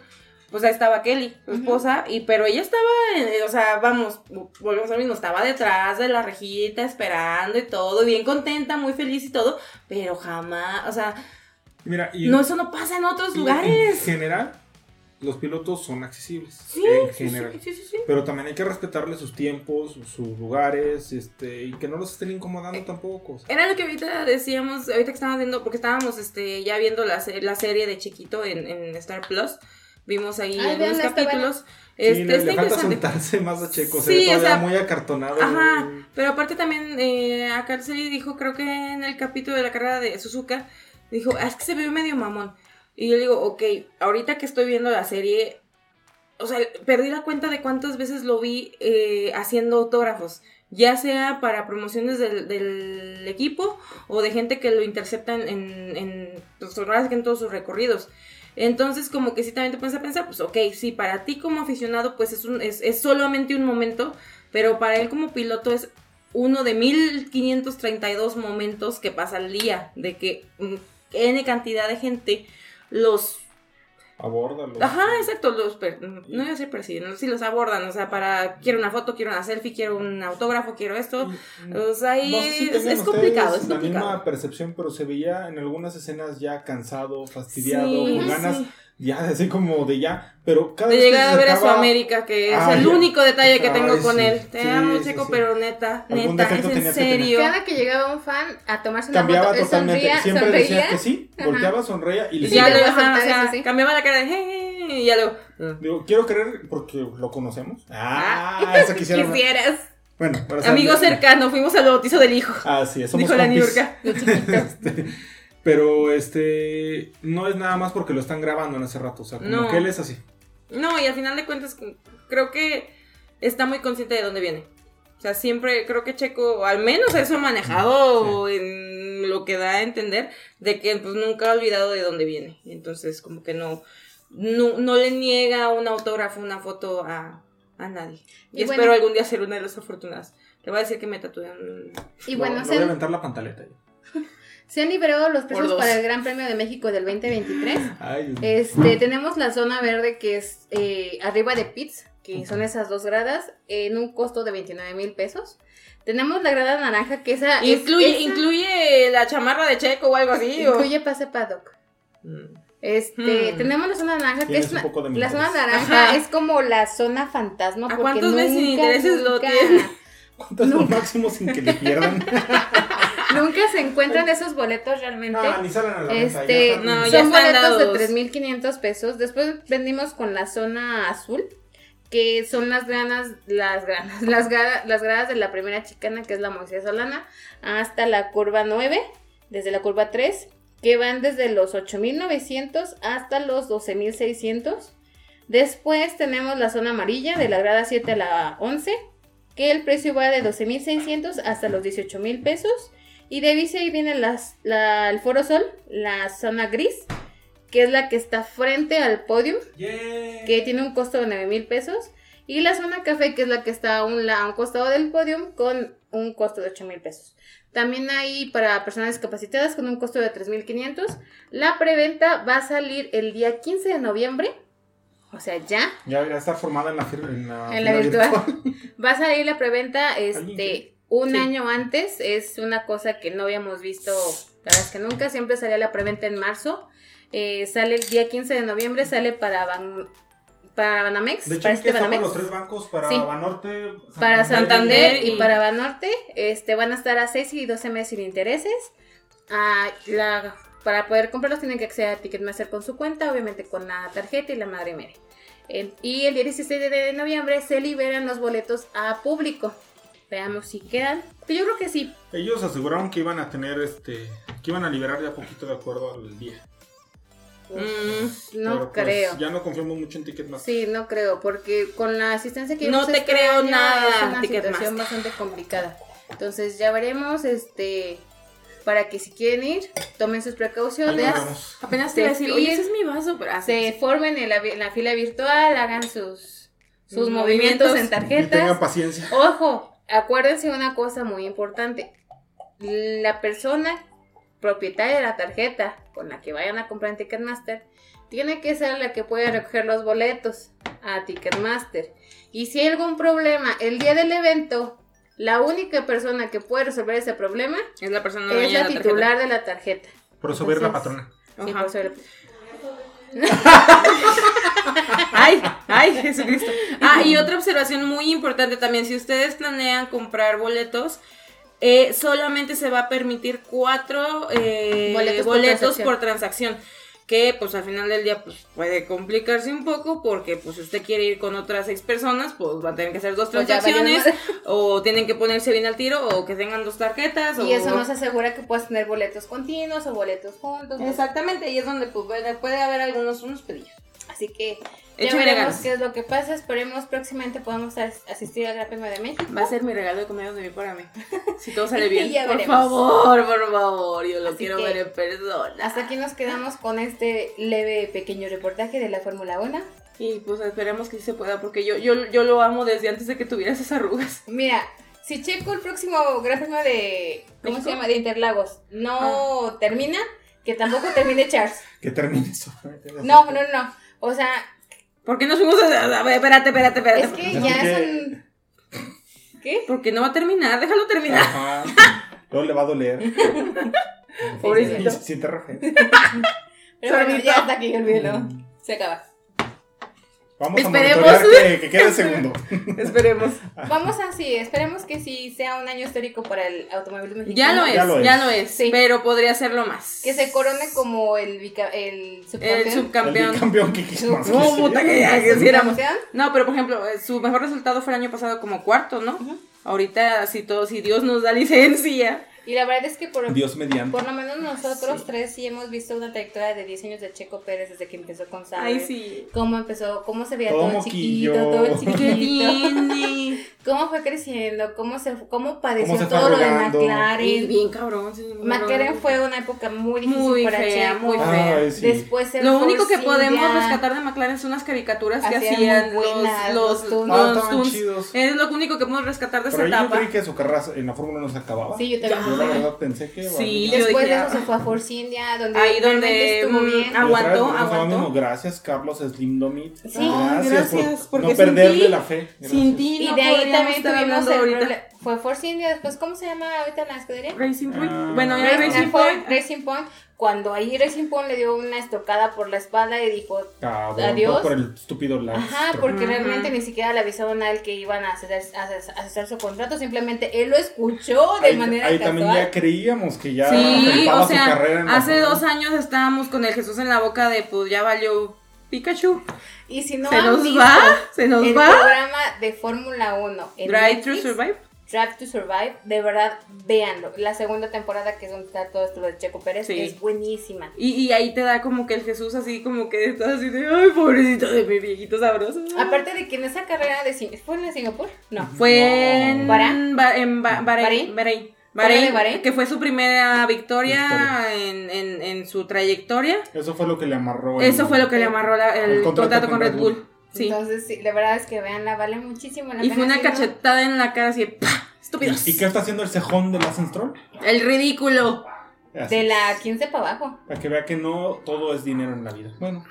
Speaker 2: Pues ahí estaba Kelly, su esposa, y pero ella estaba, en- o sea, vamos, volvemos al mismo, estaba detrás de la rejita esperando y todo, bien contenta, muy feliz y todo, pero jamás, o sea,
Speaker 3: Mira, y
Speaker 2: no, eso no pasa en otros
Speaker 3: y En
Speaker 2: lugares.
Speaker 3: general, los pilotos son accesibles.
Speaker 2: Sí,
Speaker 3: en
Speaker 2: sí,
Speaker 3: general.
Speaker 2: sí, sí, sí, sí.
Speaker 3: Pero también hay que respetarle sus tiempos, sus lugares, este, y que no los estén incomodando tampoco. o sea.
Speaker 2: Era lo que ahorita decíamos, ahorita que estábamos viendo, porque estábamos este, ya viendo la, la serie de Chiquito en, en Star Plus. Vimos ahí
Speaker 4: Ay,
Speaker 2: algunos
Speaker 4: veanla, está
Speaker 2: capítulos.
Speaker 3: Sí,
Speaker 2: Este,
Speaker 3: le,
Speaker 2: está
Speaker 3: le falta
Speaker 2: interesante.
Speaker 3: soltarse más a Checo, se
Speaker 2: Sí,
Speaker 3: ve
Speaker 2: o sea,
Speaker 3: muy acartonado.
Speaker 2: Ajá,
Speaker 3: muy-
Speaker 2: pero aparte también eh, acá Arceli dijo, creo que en el capítulo de la carrera de Suzuka, dijo, "Ah, es que se ve medio mamón. Y yo le digo, ok, ahorita que estoy viendo la serie, o sea, perdí la cuenta de cuántas veces lo vi eh, haciendo autógrafos, ya sea para promociones del, del equipo o de gente que lo intercepta en, en, en, pues, sí en todos sus recorridos. Entonces, como que sí también te pones a pensar, pues ok, sí, para ti como aficionado, pues es, un, es, solamente un momento, pero para él como piloto es uno de 1532 momentos que pasa al día, de que mm, N cantidad de gente los...
Speaker 3: Abórdalo.
Speaker 2: Ajá, exacto, los... per- no iba a decir persiguen, sí los abordan, o sea, para... Quiero una foto, quiero una selfie, quiero un autógrafo, quiero esto. O sea, ahí
Speaker 3: No sé si
Speaker 2: es, complicado, es
Speaker 3: la
Speaker 2: complicado.
Speaker 3: misma percepción, pero se veía en algunas escenas ya cansado, fastidiado,
Speaker 2: Sí,
Speaker 3: con ganas
Speaker 2: sí.
Speaker 3: Ya así como de ya, pero cada
Speaker 2: De
Speaker 3: vez que
Speaker 2: llegar
Speaker 3: se
Speaker 2: a ver a su América, que es
Speaker 3: Ay,
Speaker 2: el único detalle que
Speaker 3: ay,
Speaker 2: tengo con
Speaker 3: sí,
Speaker 2: él. Te
Speaker 3: sí,
Speaker 2: amo,
Speaker 3: sí,
Speaker 2: Checo,
Speaker 3: sí.
Speaker 2: pero neta, neta, es en
Speaker 3: que
Speaker 2: serio.
Speaker 4: Cada que llegaba un fan a tomarse una
Speaker 3: cambiaba
Speaker 4: foto,
Speaker 3: totalmente,
Speaker 4: sonría,
Speaker 3: siempre
Speaker 4: sonreía.
Speaker 3: decía que sí,
Speaker 4: Ajá.
Speaker 3: volteaba, sonreía y le
Speaker 2: Y
Speaker 4: Sí,
Speaker 2: ya ajá, o sea,
Speaker 4: eso,
Speaker 2: cambiaba la cara de "Jeje", y ya luego. "Ah".
Speaker 3: Digo, quiero creer porque lo conocemos. Ah, eso quisiera.
Speaker 2: Quisieras.
Speaker 3: Bueno,
Speaker 2: Amigo cercano, fuimos al bautizo del hijo.
Speaker 3: Ah, sí, somos
Speaker 2: Dijo la. Niurka.
Speaker 3: Pero este no es nada más porque lo están grabando en ese rato, o sea, como
Speaker 2: No.
Speaker 3: que él es así.
Speaker 2: No, y al final de cuentas, creo que está muy consciente de dónde viene. O sea, siempre creo que Checo, al menos eso ha manejado en lo que da a entender, de que pues nunca ha olvidado de dónde viene. Entonces, como que no, no, no le niega un autógrafo, una foto a, a nadie. Y,
Speaker 4: Y
Speaker 2: espero
Speaker 4: bueno.
Speaker 2: algún día ser una de las afortunadas. Le voy a decir que me tatúen.
Speaker 4: Y
Speaker 3: No,
Speaker 4: bueno,
Speaker 3: no
Speaker 4: se
Speaker 3: voy a
Speaker 4: han,
Speaker 3: aventar la pantaleta.
Speaker 4: Se han liberado los precios para el Gran Premio de México del 2023.
Speaker 3: Ay, Dios mío.
Speaker 4: Este, tenemos la zona verde que es eh, arriba de pits, que son esas dos gradas, en un costo de 29 mil pesos. Tenemos la grada naranja, que esa es-
Speaker 2: Incluye,
Speaker 4: esa
Speaker 2: incluye la chamarra de Checo o algo así. o-
Speaker 4: incluye pase paddock.
Speaker 2: Mm.
Speaker 4: Este,
Speaker 2: Hmm.
Speaker 4: tenemos la zona naranja, que es
Speaker 3: un
Speaker 4: una-
Speaker 3: poco de mi
Speaker 4: la zona naranja
Speaker 2: Ajá.
Speaker 4: es como la zona fantasma.
Speaker 2: ¿A
Speaker 4: porque
Speaker 2: cuántos meses sin
Speaker 4: nunca,
Speaker 2: intereses lo
Speaker 4: nunca-
Speaker 2: tiene?
Speaker 3: ¿Cuánto es lo máximo sin que le pierdan?
Speaker 4: Nunca se encuentran esos boletos realmente.
Speaker 3: no, ni salen a la venta.
Speaker 4: Este,
Speaker 3: ya están-
Speaker 2: no,
Speaker 4: son boletos
Speaker 2: dados.
Speaker 4: de 3.500 pesos. Después vendimos con la zona azul, que son las granas, las granas, las, gra- las gradas de la primera chicana, que es la Moisés Solana, hasta la curva 9, desde la curva 3, que van desde los 8.900 hasta los 12.600. Después tenemos la zona amarilla, de la grada 7 a la 11, que el precio va de 12.600 hasta los 18.000 pesos. Y de vice ahí viene las, la, el Foro Sol, la zona gris, que es la que está frente al podio,
Speaker 3: Yeah.
Speaker 4: que tiene un costo de 9 mil pesos. Y la zona café, que es la que está a un, a un costado del podio, con un costo de 8 mil pesos. También hay para personas discapacitadas con un costo de 3.500. La preventa va a salir el día 15 de noviembre. O sea, ya.
Speaker 3: Ya estar formada en la, fir- en la,
Speaker 4: En la
Speaker 3: fila
Speaker 4: virtual. Va a salir la preventa
Speaker 3: ¿Alguien
Speaker 4: este? Un
Speaker 2: Sí.
Speaker 4: año antes. Es una cosa que no habíamos visto, la verdad es que nunca. Siempre salía la preventa en marzo. Eh, sale el día 15 de noviembre, sale para Ban- para Banamex,
Speaker 3: De hecho,
Speaker 4: para este Banamex,
Speaker 3: los tres bancos para
Speaker 4: Sí.
Speaker 3: Banorte,
Speaker 4: para Santander y
Speaker 2: y-
Speaker 4: para Banorte. Este van a estar a 6 y 12 meses sin intereses. Ah, la- para poder comprarlos tienen que acceder a Ticketmaster con su cuenta, obviamente con la tarjeta y la madre mera. El- y el día 16 de noviembre se liberan los boletos a público. Veamos si quedan. Pero yo creo que sí.
Speaker 3: Ellos aseguraron que iban a tener este. que iban a liberar ya poquito de acuerdo al día.
Speaker 2: Mm,
Speaker 4: No
Speaker 3: pues,
Speaker 4: creo.
Speaker 3: Ya no confiamos mucho en Ticketmaster.
Speaker 4: Sí, no creo, porque con la asistencia que
Speaker 2: No te
Speaker 4: este
Speaker 2: creo
Speaker 4: año
Speaker 2: nada,
Speaker 4: es una situación bastante complicada. Entonces ya veremos, este, para que si quieren ir, tomen sus precauciones.
Speaker 2: Apenas te iba a decir, oye, ese es mi vaso, pero ah,
Speaker 4: se formen en la, vi- en la fila virtual, hagan sus, sus movimientos,
Speaker 2: movimientos.
Speaker 4: en
Speaker 3: Y tengan
Speaker 4: tarjetas.
Speaker 3: paciencia.
Speaker 4: Ojo, acuérdense una cosa muy importante. La persona propietaria de la tarjeta con la que vayan a comprar en Ticketmaster tiene que ser la que puede recoger los boletos a Ticketmaster. Y si hay algún problema el día del evento, la única persona que puede resolver ese problema
Speaker 2: es la persona
Speaker 4: es la titular de la tarjeta.
Speaker 3: Por ver la patrona.
Speaker 4: Sí, por
Speaker 2: Ay, ay, Jesucristo. Ah, y otra observación muy importante también, si ustedes planean comprar boletos, eh, solamente se va a permitir cuatro eh,
Speaker 4: Boletos
Speaker 2: boletos,
Speaker 4: por
Speaker 2: por, transacción. Que pues al final del día pues puede complicarse un poco porque pues si usted quiere ir con otras seis personas pues va a tener que hacer dos transacciones o tienen que ponerse bien al tiro o que tengan dos tarjetas
Speaker 4: Y
Speaker 2: o...
Speaker 4: eso no se asegura que puedas tener boletos continuos o boletos juntos.
Speaker 2: Exactamente, y es donde pues puede, puede haber algunos unos pedillos.
Speaker 4: Así que ya
Speaker 2: Échale
Speaker 4: veremos
Speaker 2: ganas.
Speaker 4: qué es lo que pasa. Esperemos próximamente podamos as- asistir al Gran Premio de México.
Speaker 2: Va a ser mi regalo de cumpleaños de mí para mí. Si todo sale bien.
Speaker 4: Ya
Speaker 2: por
Speaker 4: veremos.
Speaker 2: favor, por favor. Yo lo
Speaker 4: Así
Speaker 2: quiero
Speaker 4: que-
Speaker 2: ver en persona.
Speaker 4: Hasta aquí nos quedamos con este leve pequeño reportaje de la Fórmula 1.
Speaker 2: Y pues esperemos que sí se pueda, porque yo, yo, yo lo amo desde antes de que tuviera esas arrugas.
Speaker 4: Mira, si Checo el próximo Gran Premio de. ¿Cómo
Speaker 2: ¿México?
Speaker 4: se llama? De Interlagos no termina, que tampoco termine Charles.
Speaker 3: Que termine eso.
Speaker 4: No, no, no. O sea,
Speaker 2: ¿Por qué nos fuimos a.? a ver, espérate, espérate, espérate.
Speaker 4: es que
Speaker 3: Es
Speaker 4: ya
Speaker 3: que-
Speaker 4: son. ¿Qué?
Speaker 2: Porque no va a terminar, déjalo terminar.
Speaker 3: Ajá. Luego le va a doler.
Speaker 2: Pobrecito.
Speaker 3: Si te refieres.
Speaker 4: Pero bueno, ya hasta aquí, olvídelo. Se acaba.
Speaker 3: Vamos
Speaker 2: Esperemos.
Speaker 3: a que, que quede segundo.
Speaker 2: Esperemos.
Speaker 4: Vamos así, esperemos que sí sea un año histórico para el automovilismo
Speaker 2: Ya
Speaker 4: mexicano.
Speaker 2: lo es,
Speaker 3: Ya lo
Speaker 2: ya
Speaker 3: es.
Speaker 2: lo es.
Speaker 4: Sí.
Speaker 2: Pero podría serlo más.
Speaker 4: Que se corone como el, bica- el subcampeón.
Speaker 2: El
Speaker 3: El
Speaker 2: subcampeón.
Speaker 3: bicampeón que quisimos.
Speaker 2: No, puta que ya quisiéramos.
Speaker 4: ¿Subcampeón?
Speaker 2: No, pero por ejemplo, eh, su mejor resultado fue el año pasado como cuarto, ¿no? Ahorita, si todo, si Dios nos da licencia.
Speaker 4: Y la verdad es que por,
Speaker 3: Dios mediante.
Speaker 4: por lo menos nosotros tres sí hemos visto una trayectoria de 10 años de Checo Pérez desde que empezó con Sabe.
Speaker 2: Ay, sí.
Speaker 4: Cómo empezó, cómo se veía
Speaker 3: Todo
Speaker 4: todo,
Speaker 3: moquillo.
Speaker 4: chiquito, todo
Speaker 2: ¿Qué
Speaker 4: chiquito. Cómo fue creciendo, cómo se cómo padeció
Speaker 3: Cómo se fue
Speaker 4: todo lo de
Speaker 3: arrugando.
Speaker 2: Y
Speaker 4: McLaren.
Speaker 2: bien cabrón. sí, muy
Speaker 4: McLaren
Speaker 2: cabrón.
Speaker 4: fue una época muy difícil
Speaker 2: Muy
Speaker 4: para
Speaker 2: fea,
Speaker 4: Checo.
Speaker 2: muy fea.
Speaker 3: Ay, sí.
Speaker 4: Después el
Speaker 2: Lo único que podemos rescatar de McLaren son unas caricaturas que
Speaker 4: Hacían buenas,
Speaker 2: los,
Speaker 4: los
Speaker 2: los, los
Speaker 3: chidos.
Speaker 2: Es lo único que podemos rescatar de esa
Speaker 3: Pero yo
Speaker 2: etapa.
Speaker 3: creí que su carrera en la Fórmula no se acababa.
Speaker 4: Sí, yo también.
Speaker 3: Yo la verdad pensé que.
Speaker 2: Sí, yo
Speaker 4: Después
Speaker 2: dije,
Speaker 4: de eso
Speaker 2: ah.
Speaker 4: se fue a Force India, donde
Speaker 2: Ahí donde,
Speaker 4: estuvo
Speaker 2: mm,
Speaker 4: bien.
Speaker 3: Y
Speaker 2: aguantó, aguantó.
Speaker 3: mismo. Gracias, Carlos Slim Domit.
Speaker 4: Sí,
Speaker 3: gracias,
Speaker 2: gracias,
Speaker 3: por
Speaker 2: porque
Speaker 3: no
Speaker 2: sin
Speaker 3: perderle
Speaker 2: ti-
Speaker 3: la fe. Gracias.
Speaker 2: Sin ti
Speaker 4: Y
Speaker 2: no
Speaker 4: de ahí también tuvimos el problema. Fue Force India, después, ¿cómo se llama ahorita en la escudería?
Speaker 2: Racing Point.
Speaker 3: Ah.
Speaker 2: bueno, ya
Speaker 4: Racing,
Speaker 2: Racing
Speaker 4: Point.
Speaker 2: Point.
Speaker 4: Racing Point. Cuando ahí Racing Point le dio una estocada por la espalda y dijo,
Speaker 3: Cabrón,
Speaker 4: Adiós.
Speaker 3: por el estúpido Lance
Speaker 4: ajá, porque realmente ni siquiera le avisaron a él que iban a a hacer su contrato, simplemente él lo escuchó de
Speaker 3: Ahí,
Speaker 4: manera
Speaker 3: ahí también ya creíamos que ya
Speaker 2: Sí, o
Speaker 3: su
Speaker 2: sea,
Speaker 3: carrera en
Speaker 2: hace dos años estábamos con el Jesús en la boca de pues ya valió Pikachu.
Speaker 4: Y si no
Speaker 2: se nos
Speaker 4: visto
Speaker 2: va, se nos
Speaker 4: el
Speaker 2: va.
Speaker 4: programa de Fórmula 1 en
Speaker 2: Drive to
Speaker 4: Netflix,
Speaker 2: Survive.
Speaker 4: Drive to Survive, de verdad, véanlo. La segunda temporada, que es donde está todo esto de Checo Pérez,
Speaker 2: Sí.
Speaker 4: es buenísima.
Speaker 2: Y, y ahí te da como que el Jesús así como que estás así de ay pobrecito de mi viejito sabroso.
Speaker 4: Aparte de que en esa carrera de Sing- ¿fue en Singapur? No.
Speaker 2: Fue en
Speaker 4: ¿Bahrein?
Speaker 2: Ba- en Ba-
Speaker 4: ¿Bahrein?
Speaker 2: Bahrein, Bahrein.
Speaker 4: ¿Fue la de
Speaker 2: Bahrein,
Speaker 4: Bahrein?
Speaker 2: que fue su primera victoria,
Speaker 3: Victoria.
Speaker 2: En, en, en su trayectoria.
Speaker 3: Eso fue lo que le amarró.
Speaker 2: Eso
Speaker 3: el-
Speaker 2: fue lo que le amarró la- el,
Speaker 3: el
Speaker 2: contrato,
Speaker 3: contrato
Speaker 2: con
Speaker 3: con
Speaker 2: Red
Speaker 3: Red
Speaker 2: Bull.
Speaker 3: Bull.
Speaker 2: Sí.
Speaker 4: Entonces, sí, la verdad es que veanla, vale muchísimo la
Speaker 2: y
Speaker 4: pena.
Speaker 2: fue una cachetada en la cara así de ¡pah! estúpidos.
Speaker 3: ¿Y qué está haciendo el cejón de Lance Stroll?
Speaker 2: El ridículo.
Speaker 4: De la 15 para abajo.
Speaker 3: Para que vea que no todo es dinero en la vida. Bueno,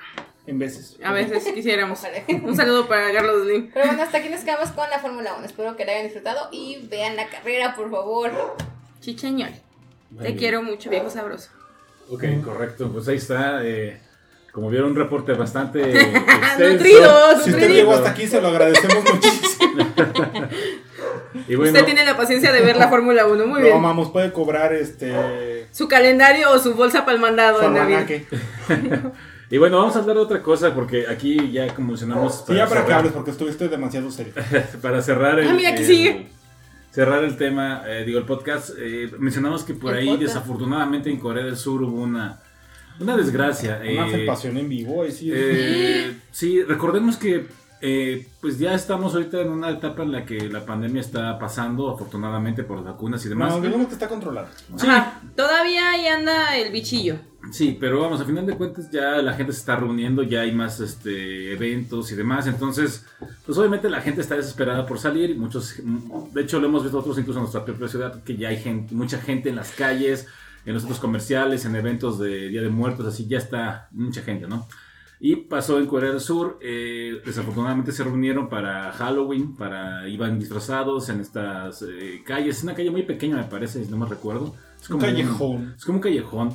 Speaker 3: en veces.
Speaker 2: A veces quisiéramos.
Speaker 4: Ojalá.
Speaker 2: Un saludo para Carlos Slim.
Speaker 4: Pero bueno, hasta aquí nos quedamos con la Fórmula 1. Espero que la hayan disfrutado y vean la carrera, por favor.
Speaker 2: Chicheñol. Te
Speaker 1: bien.
Speaker 2: quiero mucho, viejo sabroso.
Speaker 1: Ok, correcto. Pues ahí está. eh, como vieron, un reporte bastante extenso.
Speaker 2: Nutrido,
Speaker 3: Si usted llegó hasta aquí, se lo agradecemos muchísimo.
Speaker 1: Y bueno,
Speaker 2: Usted tiene la paciencia de ver la Fórmula 1, muy
Speaker 3: Lo
Speaker 2: bien.
Speaker 3: amamos, puede cobrar este.
Speaker 2: Su calendario o su bolsa para el mandado
Speaker 3: Su
Speaker 2: en
Speaker 1: y bueno, vamos a hablar de otra cosa porque aquí ya como mencionamos.
Speaker 3: Sí, ya para que
Speaker 1: cerrar-
Speaker 3: hables, porque estuviste demasiado serio.
Speaker 1: para cerrar el.
Speaker 2: Ah, mira, aquí
Speaker 1: el-
Speaker 2: sigue.
Speaker 1: cerrar el tema, eh, digo, el podcast, eh, mencionamos que por
Speaker 2: El
Speaker 1: ahí,
Speaker 2: podcast.
Speaker 1: desafortunadamente, en Corea del Sur hubo una, una desgracia.
Speaker 3: Una
Speaker 1: eh,
Speaker 3: afectación en vivo, sí.
Speaker 1: eh, sí, recordemos que eh, pues ya estamos ahorita en una etapa en la que la pandemia está pasando, afortunadamente por las vacunas y demás.
Speaker 3: no, digamos que está controlada.
Speaker 1: Sí,
Speaker 2: Ajá, todavía ahí anda el bichillo.
Speaker 1: sí, pero vamos, a final de cuentas ya la gente se está reuniendo, ya hay más este, eventos y demás, entonces, pues obviamente la gente está desesperada por salir, y muchos, de hecho lo hemos visto nosotros incluso en nuestra propia ciudad, que ya hay gente, mucha gente en las calles, en los centros comerciales, en eventos de Día de Muertos, así ya está mucha gente, ¿no? Y pasó en Corea del Sur, eh, desafortunadamente se reunieron para Halloween, para iban disfrazados en estas eh, calles, es una calle muy pequeña me parece, si no me recuerdo. Es
Speaker 3: Un callejón.
Speaker 1: es como un callejón.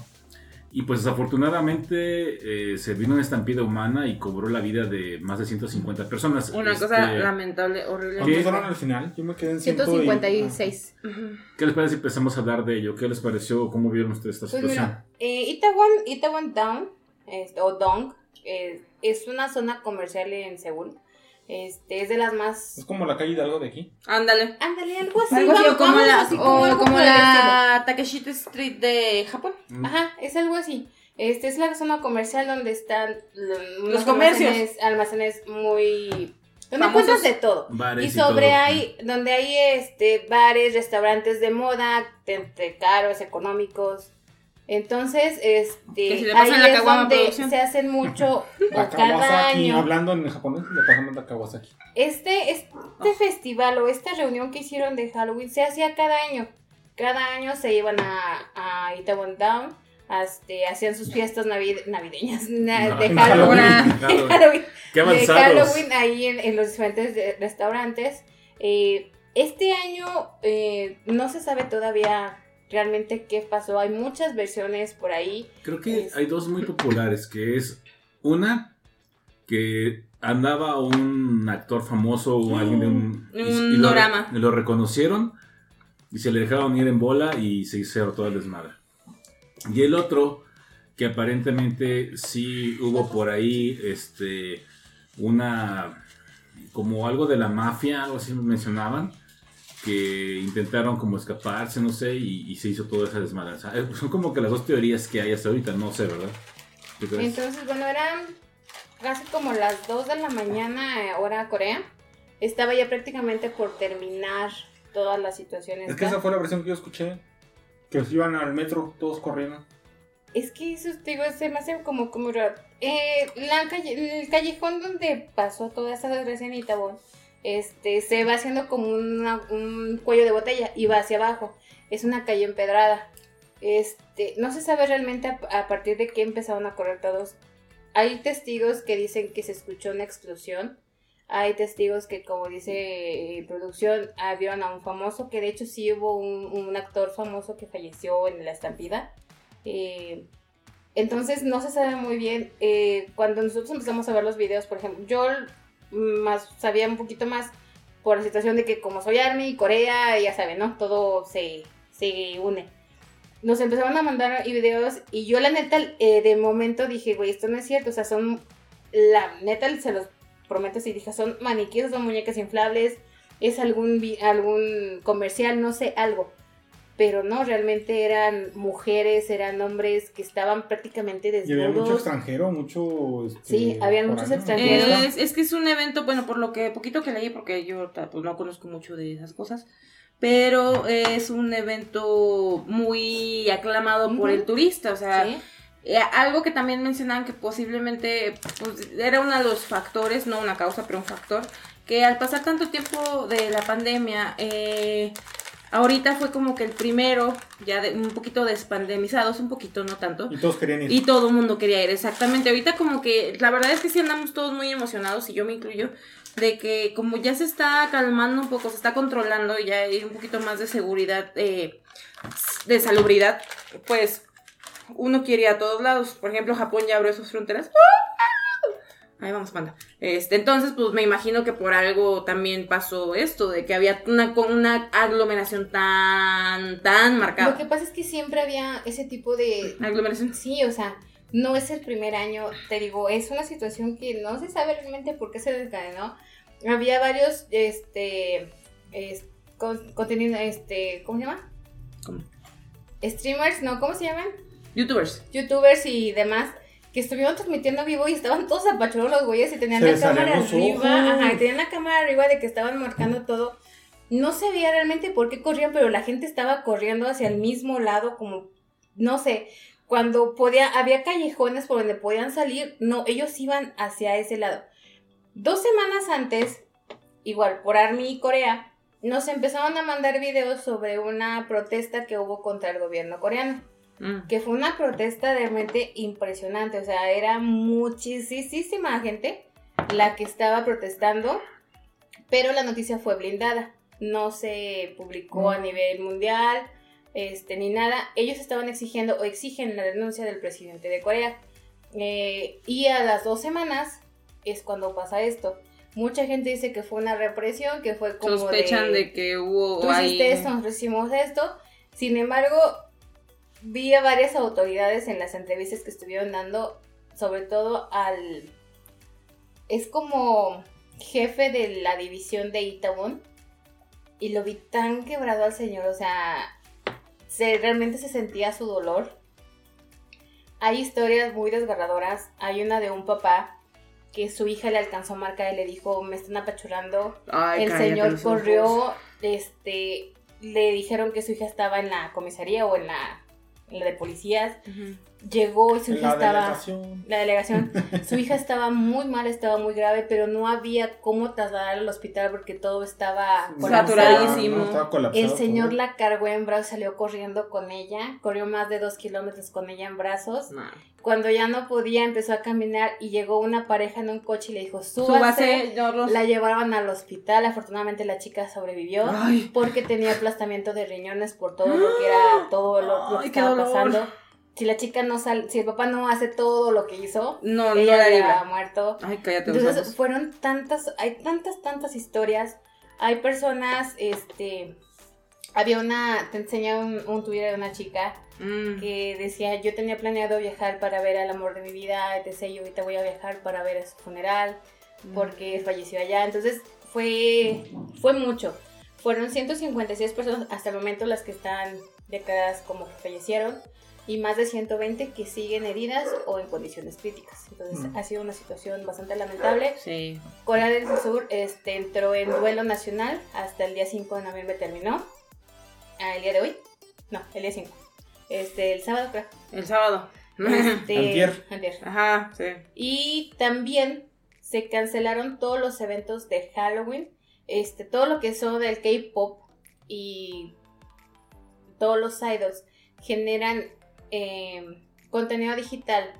Speaker 1: Y pues desafortunadamente eh, se vino una estampida humana y cobró la vida de más de 150 personas.
Speaker 2: Una
Speaker 1: Este,
Speaker 2: cosa lamentable, horrible.
Speaker 3: ¿Cuántos fueron al final? Yo me quedé en
Speaker 4: 156.
Speaker 2: Ujú.
Speaker 1: ¿Qué les parece si empezamos a hablar de ello? ¿Qué les pareció? ¿Cómo vieron ustedes esta
Speaker 4: Pues
Speaker 1: situación?
Speaker 4: mira, eh, Itaewon, Itaewon Down, este, o Dong, eh, es una zona comercial en Seúl. Este, es de las más...
Speaker 3: Es como la calle Hidalgo de aquí.
Speaker 2: Ándale.
Speaker 4: Ándale, algo así.
Speaker 2: Algo así, o como la,
Speaker 4: así,
Speaker 2: o
Speaker 4: algo
Speaker 2: como la Takeshita Street de Japón.
Speaker 1: Mm.
Speaker 4: Ajá, es algo así. Este es la zona comercial donde están
Speaker 2: Los comercios.
Speaker 4: Almacenes, almacenes muy... Donde encuentras de todo.
Speaker 1: Bares
Speaker 4: Y sobre
Speaker 1: todo.
Speaker 4: hay, donde hay este bares, restaurantes de moda, entre caros, económicos. Entonces, este,
Speaker 2: Que si le
Speaker 4: ahí
Speaker 2: pasan la
Speaker 4: es
Speaker 2: caguama
Speaker 4: donde
Speaker 2: producción.
Speaker 4: se hacen mucho,
Speaker 3: La
Speaker 4: o cada
Speaker 3: Kawasaki,
Speaker 4: año.
Speaker 3: hablando en japonés, le pasamos la Kawasaki.
Speaker 4: Este, este festival o esta reunión que hicieron de Halloween se hacía cada año. Cada año se iban a, a Itaewon Down, este, hacían sus fiestas navid- navideñas na-
Speaker 1: No,
Speaker 4: de
Speaker 3: en
Speaker 4: Halloween.
Speaker 1: Halloween.
Speaker 4: Halloween.
Speaker 1: Qué
Speaker 4: de. Halloween ahí en, en los diferentes de- restaurantes. Eh, este año eh, no se sabe todavía realmente qué pasó. Hay muchas versiones por ahí.
Speaker 1: Creo que
Speaker 4: Es-
Speaker 1: hay dos muy populares, que es una que andaba un actor famoso o alguien de un... y-
Speaker 2: Un
Speaker 1: y lo-
Speaker 2: dorama.
Speaker 1: y lo reconocieron y se le dejaron ir en bola y se hizo todo el desmadre. Y el otro, que aparentemente sí hubo por ahí este una como algo de la mafia, algo así mencionaban, que intentaron como escaparse, no sé, y, y se hizo toda esa sea, eh, son como que las dos teorías que hay hasta ahorita, no sé, ¿verdad?
Speaker 4: Entonces, bueno, eran casi como las 2 de la mañana, eh, hora Corea. Estaba ya prácticamente por terminar todas las situaciones.
Speaker 3: Es que esa fue la versión que yo escuché. Que se iban al metro todos corriendo.
Speaker 4: Es que eso, te digo, se me hace como, como raro. Eh, la calle- el callejón donde pasó toda esta desgracia en Itaewon, este, se va haciendo como un cuello de botella y va hacia abajo. Es una calle empedrada. Este, no se sabe realmente a, partir de qué empezaron a correr todos. Hay testigos que dicen que se escuchó una explosión. Hay testigos que, como dice eh, producción, ah, vieron a un famoso, que de hecho sí hubo un, un actor famoso que falleció en la estampida. Eh, entonces no se sabe muy bien. eh, cuando nosotros empezamos a ver los videos, por ejemplo, yo más sabía un poquito más por la situación de que como soy Army, Corea, ya saben, ¿no? Todo se, se une. Nos empezaron a mandar videos y yo la neta eh, de momento dije, güey, esto no es cierto, o sea, son, la neta se los prometo, si dije, son maniquíes, son muñecas inflables, es algún, algún comercial, no sé, algo pero no, realmente eran mujeres, eran hombres que estaban prácticamente
Speaker 3: Y había mucho
Speaker 4: desnudos.
Speaker 3: extranjero, mucho. Este,
Speaker 4: Sí, habían muchos extranjeros.
Speaker 2: Es, es que es un evento, bueno, por lo que poquito que leí, porque yo pues, no conozco mucho de esas cosas, pero es un evento muy aclamado por el turista, o sea,
Speaker 4: Sí.
Speaker 2: eh, algo que también mencionaban que posiblemente pues, era uno de los factores, no una causa, pero un factor, que al pasar tanto tiempo de la pandemia, eh, ahorita fue como que el primero, ya de- un poquito despandemizados, un poquito, no tanto,
Speaker 3: Y todos querían ir.
Speaker 2: y todo el mundo quería ir, exactamente. Ahorita como que la verdad es que sí andamos todos muy emocionados y yo me incluyo de que como ya se está calmando un poco, se está controlando y ya hay un poquito más de seguridad, eh, de salubridad, pues uno quiere ir a todos lados. Por ejemplo, Japón ya abrió sus fronteras. Ahí vamos, panda. Este, entonces, pues me imagino que por algo también pasó esto, de que había una, una aglomeración tan, tan
Speaker 4: Lo
Speaker 2: marcada.
Speaker 4: que pasa es que siempre había ese tipo de...
Speaker 2: Aglomeración.
Speaker 4: Sí, o sea, no es el primer año, te digo, es una situación que no se sabe realmente por qué se desencadenó. Había varios, este, es- con- contenido, este, ¿cómo se llama?
Speaker 2: ¿Cómo?
Speaker 4: Streamers, ¿no? ¿Cómo se llaman?
Speaker 2: Youtubers.
Speaker 4: Youtubers y demás que estuvieron transmitiendo vivo y estaban todos apachurrados los güeyes y tenían
Speaker 3: Se
Speaker 4: la cámara arriba, ajá, y tenían la cámara arriba de que estaban marcando todo. No se veía realmente por qué corrían, pero la gente estaba corriendo hacia el mismo lado, como, no sé, cuando podía, había callejones por donde podían salir, no, ellos iban hacia ese lado. Dos semanas antes, igual por Army y Corea, nos empezaron a mandar videos sobre una protesta que hubo contra el gobierno coreano
Speaker 2: Mm.
Speaker 4: que fue una protesta realmente impresionante, o sea, era muchísima gente la que estaba protestando, pero la noticia fue blindada, no se publicó a nivel mundial, este, ni nada, ellos estaban exigiendo o exigen la renuncia del presidente de Corea, Eh, y a las dos semanas es cuando pasa esto. Mucha gente dice que fue una represión, que fue como
Speaker 2: Sospechan de, que hubo
Speaker 4: tú hiciste esto, nosotros hicimos esto. Sin embargo, vi a varias autoridades en las entrevistas que estuvieron dando, sobre todo al... Es como jefe de la división de Itaewon. Y lo vi tan quebrado al señor, o sea, se, realmente se sentía su dolor. Hay historias muy desgarradoras. Hay una de un papá que su hija le alcanzó a marcar y le dijo, me están apachurrando
Speaker 2: Ay,
Speaker 4: el señor corrió, este, le dijeron que su hija estaba en la comisaría o en la, la de policías. Llegó y su hija
Speaker 3: La
Speaker 4: estaba,
Speaker 3: delegación.
Speaker 4: la delegación, su hija estaba muy mal, estaba muy grave, pero no había cómo trasladar al hospital porque todo estaba
Speaker 2: Saturadísimo.
Speaker 3: No, estaba colapsado
Speaker 4: El señor la cargó en brazos, salió corriendo con ella, corrió más de dos kilómetros con ella en brazos.
Speaker 2: No.
Speaker 4: Cuando ya no podía, empezó a caminar y llegó una pareja en un coche y le dijo, súbase.
Speaker 2: Súbase, yo los-
Speaker 4: La llevaron al hospital, afortunadamente la chica sobrevivió
Speaker 2: Ay.
Speaker 4: porque tenía aplastamiento de riñones por todo lo que era todo lo, lo que
Speaker 2: Ay, qué
Speaker 4: estaba
Speaker 2: dolor.
Speaker 4: pasando. Si la chica no sale, si el papá no hace todo lo que hizo,
Speaker 2: No, no
Speaker 4: ella
Speaker 2: la
Speaker 4: había muerto.
Speaker 2: Ay, cállate
Speaker 4: Entonces fueron tantas, hay tantas, tantas historias. Hay personas, este, había una, te enseñé un, un Twitter de una chica
Speaker 2: Mm.
Speaker 4: que decía, yo tenía planeado viajar para ver al amor de mi vida, etc. Y ahorita voy a viajar para ver a su funeral
Speaker 2: Mm.
Speaker 4: porque falleció allá. Entonces fue, fue mucho. Fueron 156 personas hasta el momento las que están declaradas como que fallecieron y más de 120 que siguen heridas o en condiciones críticas. Entonces
Speaker 3: Mm.
Speaker 4: ha sido una situación bastante lamentable.
Speaker 2: Sí.
Speaker 4: Corea del Sur este, entró en duelo nacional hasta el día 5 de noviembre terminó. Ah, ¿El día de hoy? No, el día 5. Este, el sábado creo.
Speaker 2: El sábado.
Speaker 4: Este,
Speaker 3: Antier.
Speaker 4: antier.
Speaker 2: Ajá, sí.
Speaker 4: Y también se cancelaron todos los eventos de Halloween, este, todo lo que son del K-pop y todos los idols generan eh, contenido digital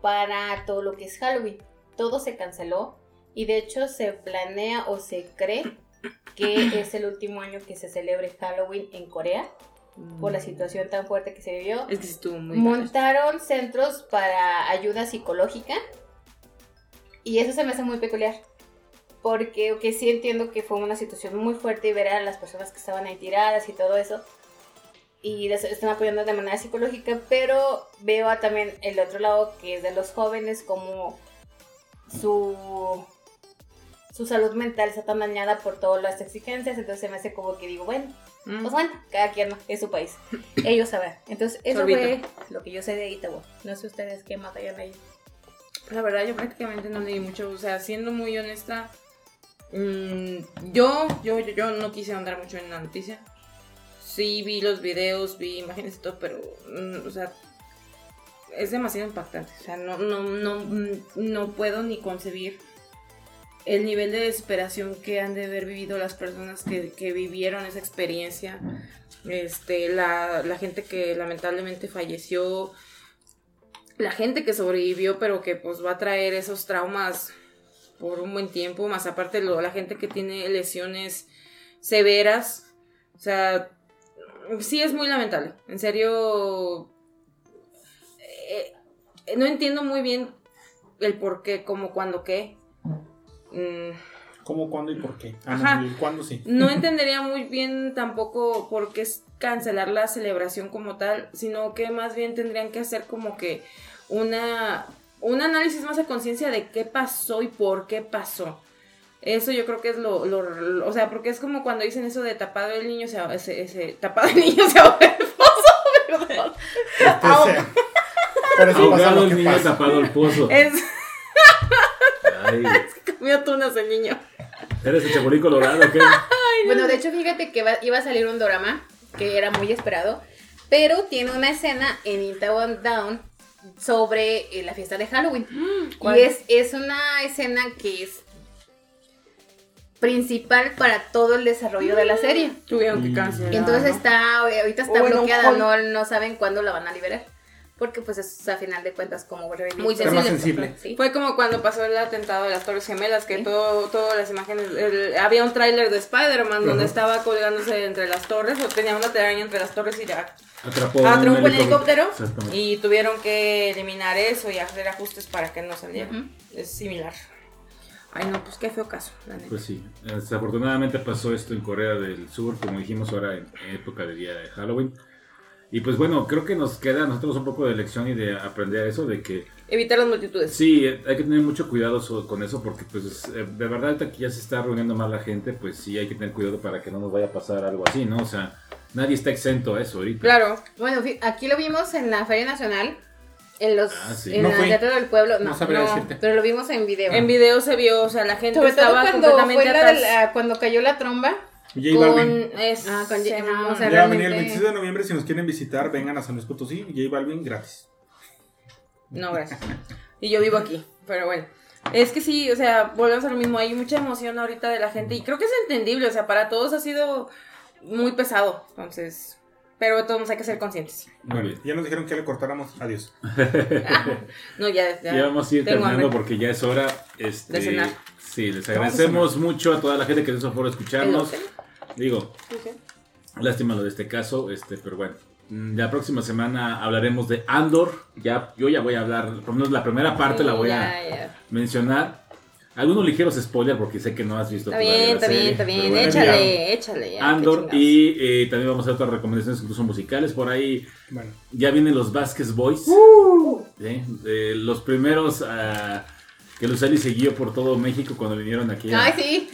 Speaker 4: para todo lo que es Halloween. Todo se canceló y de hecho se planea o se cree que es el último año que se celebre Halloween en Corea por la situación tan fuerte que se vivió.
Speaker 2: Es que sí estuvo muy
Speaker 4: Montaron centros para ayuda psicológica y eso se me hace muy peculiar. Porque que sí entiendo que fue una situación muy fuerte y ver a las personas que estaban ahí tiradas y todo eso. Y les están apoyando de manera psicológica, pero veo a también el otro lado que es de los jóvenes, como su, su salud mental está tan dañada por todas las exigencias. Entonces se me hace como que digo, bueno,
Speaker 2: Mm.
Speaker 4: pues bueno, cada quien es su país. Ellos sabrán. Entonces, eso
Speaker 2: Sorbito.
Speaker 4: fue lo que yo sé de Itaú. No sé ustedes qué más hayan ahí.
Speaker 2: La verdad, yo prácticamente no leí mucho. O sea, siendo muy honesta, mm, yo, yo, yo, yo no quise andar mucho en la noticia. Sí, vi los videos, vi imágenes y todo, pero, mm, o sea, es demasiado impactante. O sea, no, no, no, mm, no puedo ni concebir el nivel de desesperación que han de haber vivido las personas que, que vivieron esa experiencia. Este, la, la gente que lamentablemente falleció, la gente que sobrevivió, pero que pues va a traer esos traumas por un buen tiempo, más aparte lo, la gente que tiene lesiones severas, o sea, sí es muy lamentable, en serio, eh, no entiendo muy bien el por qué, cómo, cuándo, qué. Mm,
Speaker 3: ¿Cómo, cuándo y por qué? Ah,
Speaker 2: Ajá.
Speaker 3: no, cuándo sí.
Speaker 2: no entendería muy bien tampoco por qué es cancelar la celebración como tal, sino que más bien tendrían que hacer como que una un análisis más a conciencia de qué pasó y por qué pasó. Eso yo creo que es lo, lo, lo- o sea, porque es como cuando dicen eso de tapado el niño se ahoga- ese, ese tapado el niño se ahoga el pozo, perdón.
Speaker 3: Este, Por eso pasa lo
Speaker 1: el
Speaker 3: que
Speaker 1: niño
Speaker 3: pasa.
Speaker 1: tapado el pozo.
Speaker 2: Es
Speaker 1: Ay,
Speaker 2: comió tunas el niño.
Speaker 1: ¿Eres el chapulín colorado o qué?
Speaker 4: Bueno, de hecho, fíjate que va- iba a salir un drama que era muy esperado, pero tiene una escena en Intown Down sobre eh, la fiesta de Halloween.
Speaker 2: ¿cuál?
Speaker 4: Y es, es una escena que es principal para todo el desarrollo de la serie.
Speaker 2: Tuvieron que
Speaker 1: Mm.
Speaker 2: cancelar.
Speaker 4: Entonces
Speaker 2: ¿no?
Speaker 4: está, ahorita está
Speaker 2: O en un
Speaker 4: bloqueada, no, no saben cuándo la van a liberar. Porque pues es a final de cuentas como.
Speaker 2: Muy
Speaker 3: Está más sensible.
Speaker 4: Sí.
Speaker 2: Fue como cuando pasó el atentado de las Torres Gemelas, que
Speaker 4: Sí.
Speaker 2: todo, todas las imágenes, el- había un tráiler de Spider-Man donde
Speaker 3: Ajá.
Speaker 2: estaba colgándose entre las torres, o tenía una telaraña entre las torres y ya
Speaker 1: Atrapó
Speaker 2: atrapó
Speaker 1: un
Speaker 2: helicóptero
Speaker 1: Exactamente.
Speaker 2: y tuvieron que eliminar eso y hacer ajustes para que no saliera.
Speaker 4: Ujú.
Speaker 2: Es similar. Ay, no, pues qué feo caso, la neta.
Speaker 1: Pues sí, desafortunadamente pasó esto en Corea del Sur, como dijimos ahora en época de día de Halloween. Y pues bueno, creo que nos queda a nosotros un poco de lección y de aprender eso, de que
Speaker 2: Evitar las multitudes.
Speaker 1: sí, hay que tener mucho cuidado con eso, porque pues es, eh, de verdad ahorita que ya se está reuniendo más la gente, pues sí hay que tener cuidado para que no nos vaya a pasar algo así, ¿no? O sea, nadie está exento a eso ahorita.
Speaker 2: Claro.
Speaker 4: Bueno, aquí lo vimos en la Feria Nacional, en los
Speaker 1: Ah, sí.
Speaker 4: en
Speaker 3: No
Speaker 4: el
Speaker 3: fui.
Speaker 4: Teatro del Pueblo, no,
Speaker 3: No sabría
Speaker 4: no,
Speaker 3: decirte.
Speaker 4: pero lo vimos en video.
Speaker 2: En video se vio, o sea, la gente
Speaker 4: Sobre todo
Speaker 2: estaba
Speaker 4: cuando
Speaker 2: completamente
Speaker 4: fue la de
Speaker 2: atrás.
Speaker 4: la- cuando cayó la tromba.
Speaker 3: J Balvin.
Speaker 2: Con, es,
Speaker 4: Ah, con-
Speaker 2: se
Speaker 4: ajá,
Speaker 2: llama-
Speaker 4: o sea,
Speaker 3: Ya va a venir el
Speaker 4: realmente-
Speaker 3: 26 de noviembre. Si nos quieren visitar, vengan a San Luis Potosí. J Balvin gratis.
Speaker 2: No, gracias. Y yo vivo aquí, pero bueno. Es que sí, o sea, volvemos a lo mismo. Hay mucha emoción ahorita de la gente y creo que es entendible. O sea, para todos ha sido muy pesado. Entonces, pero todos hay que ser conscientes.
Speaker 1: Muy bien.
Speaker 3: Ya nos dijeron que le cortáramos. Adiós.
Speaker 2: No, ya, ya.
Speaker 1: Ya vamos a ir
Speaker 2: tengo
Speaker 1: terminando
Speaker 2: hambre.
Speaker 1: porque ya es hora. Este,
Speaker 2: De cenar.
Speaker 1: Sí, les agradecemos mucho a toda la gente que nos hizo por escucharnos. Digo, lástima lo de este caso, este, pero bueno. Mm, La próxima semana hablaremos de Andor. Ya, yo ya voy a hablar, por lo menos la primera parte la voy a
Speaker 2: Ya, ya.
Speaker 1: mencionar. Algunos ligeros spoilers porque sé que no has visto
Speaker 2: Está bien, está
Speaker 1: serie,
Speaker 2: bien, está bien.
Speaker 1: bueno.
Speaker 2: Échale, échale. ya,
Speaker 1: Andor y eh, también vamos a hacer otras recomendaciones incluso musicales por ahí.
Speaker 3: Bueno.
Speaker 1: Ya vienen los Vasquez Boys. ¿sí? Eh, los primeros ah, que Luceli siguió por todo México cuando vinieron aquí. a-
Speaker 4: Ay, sí.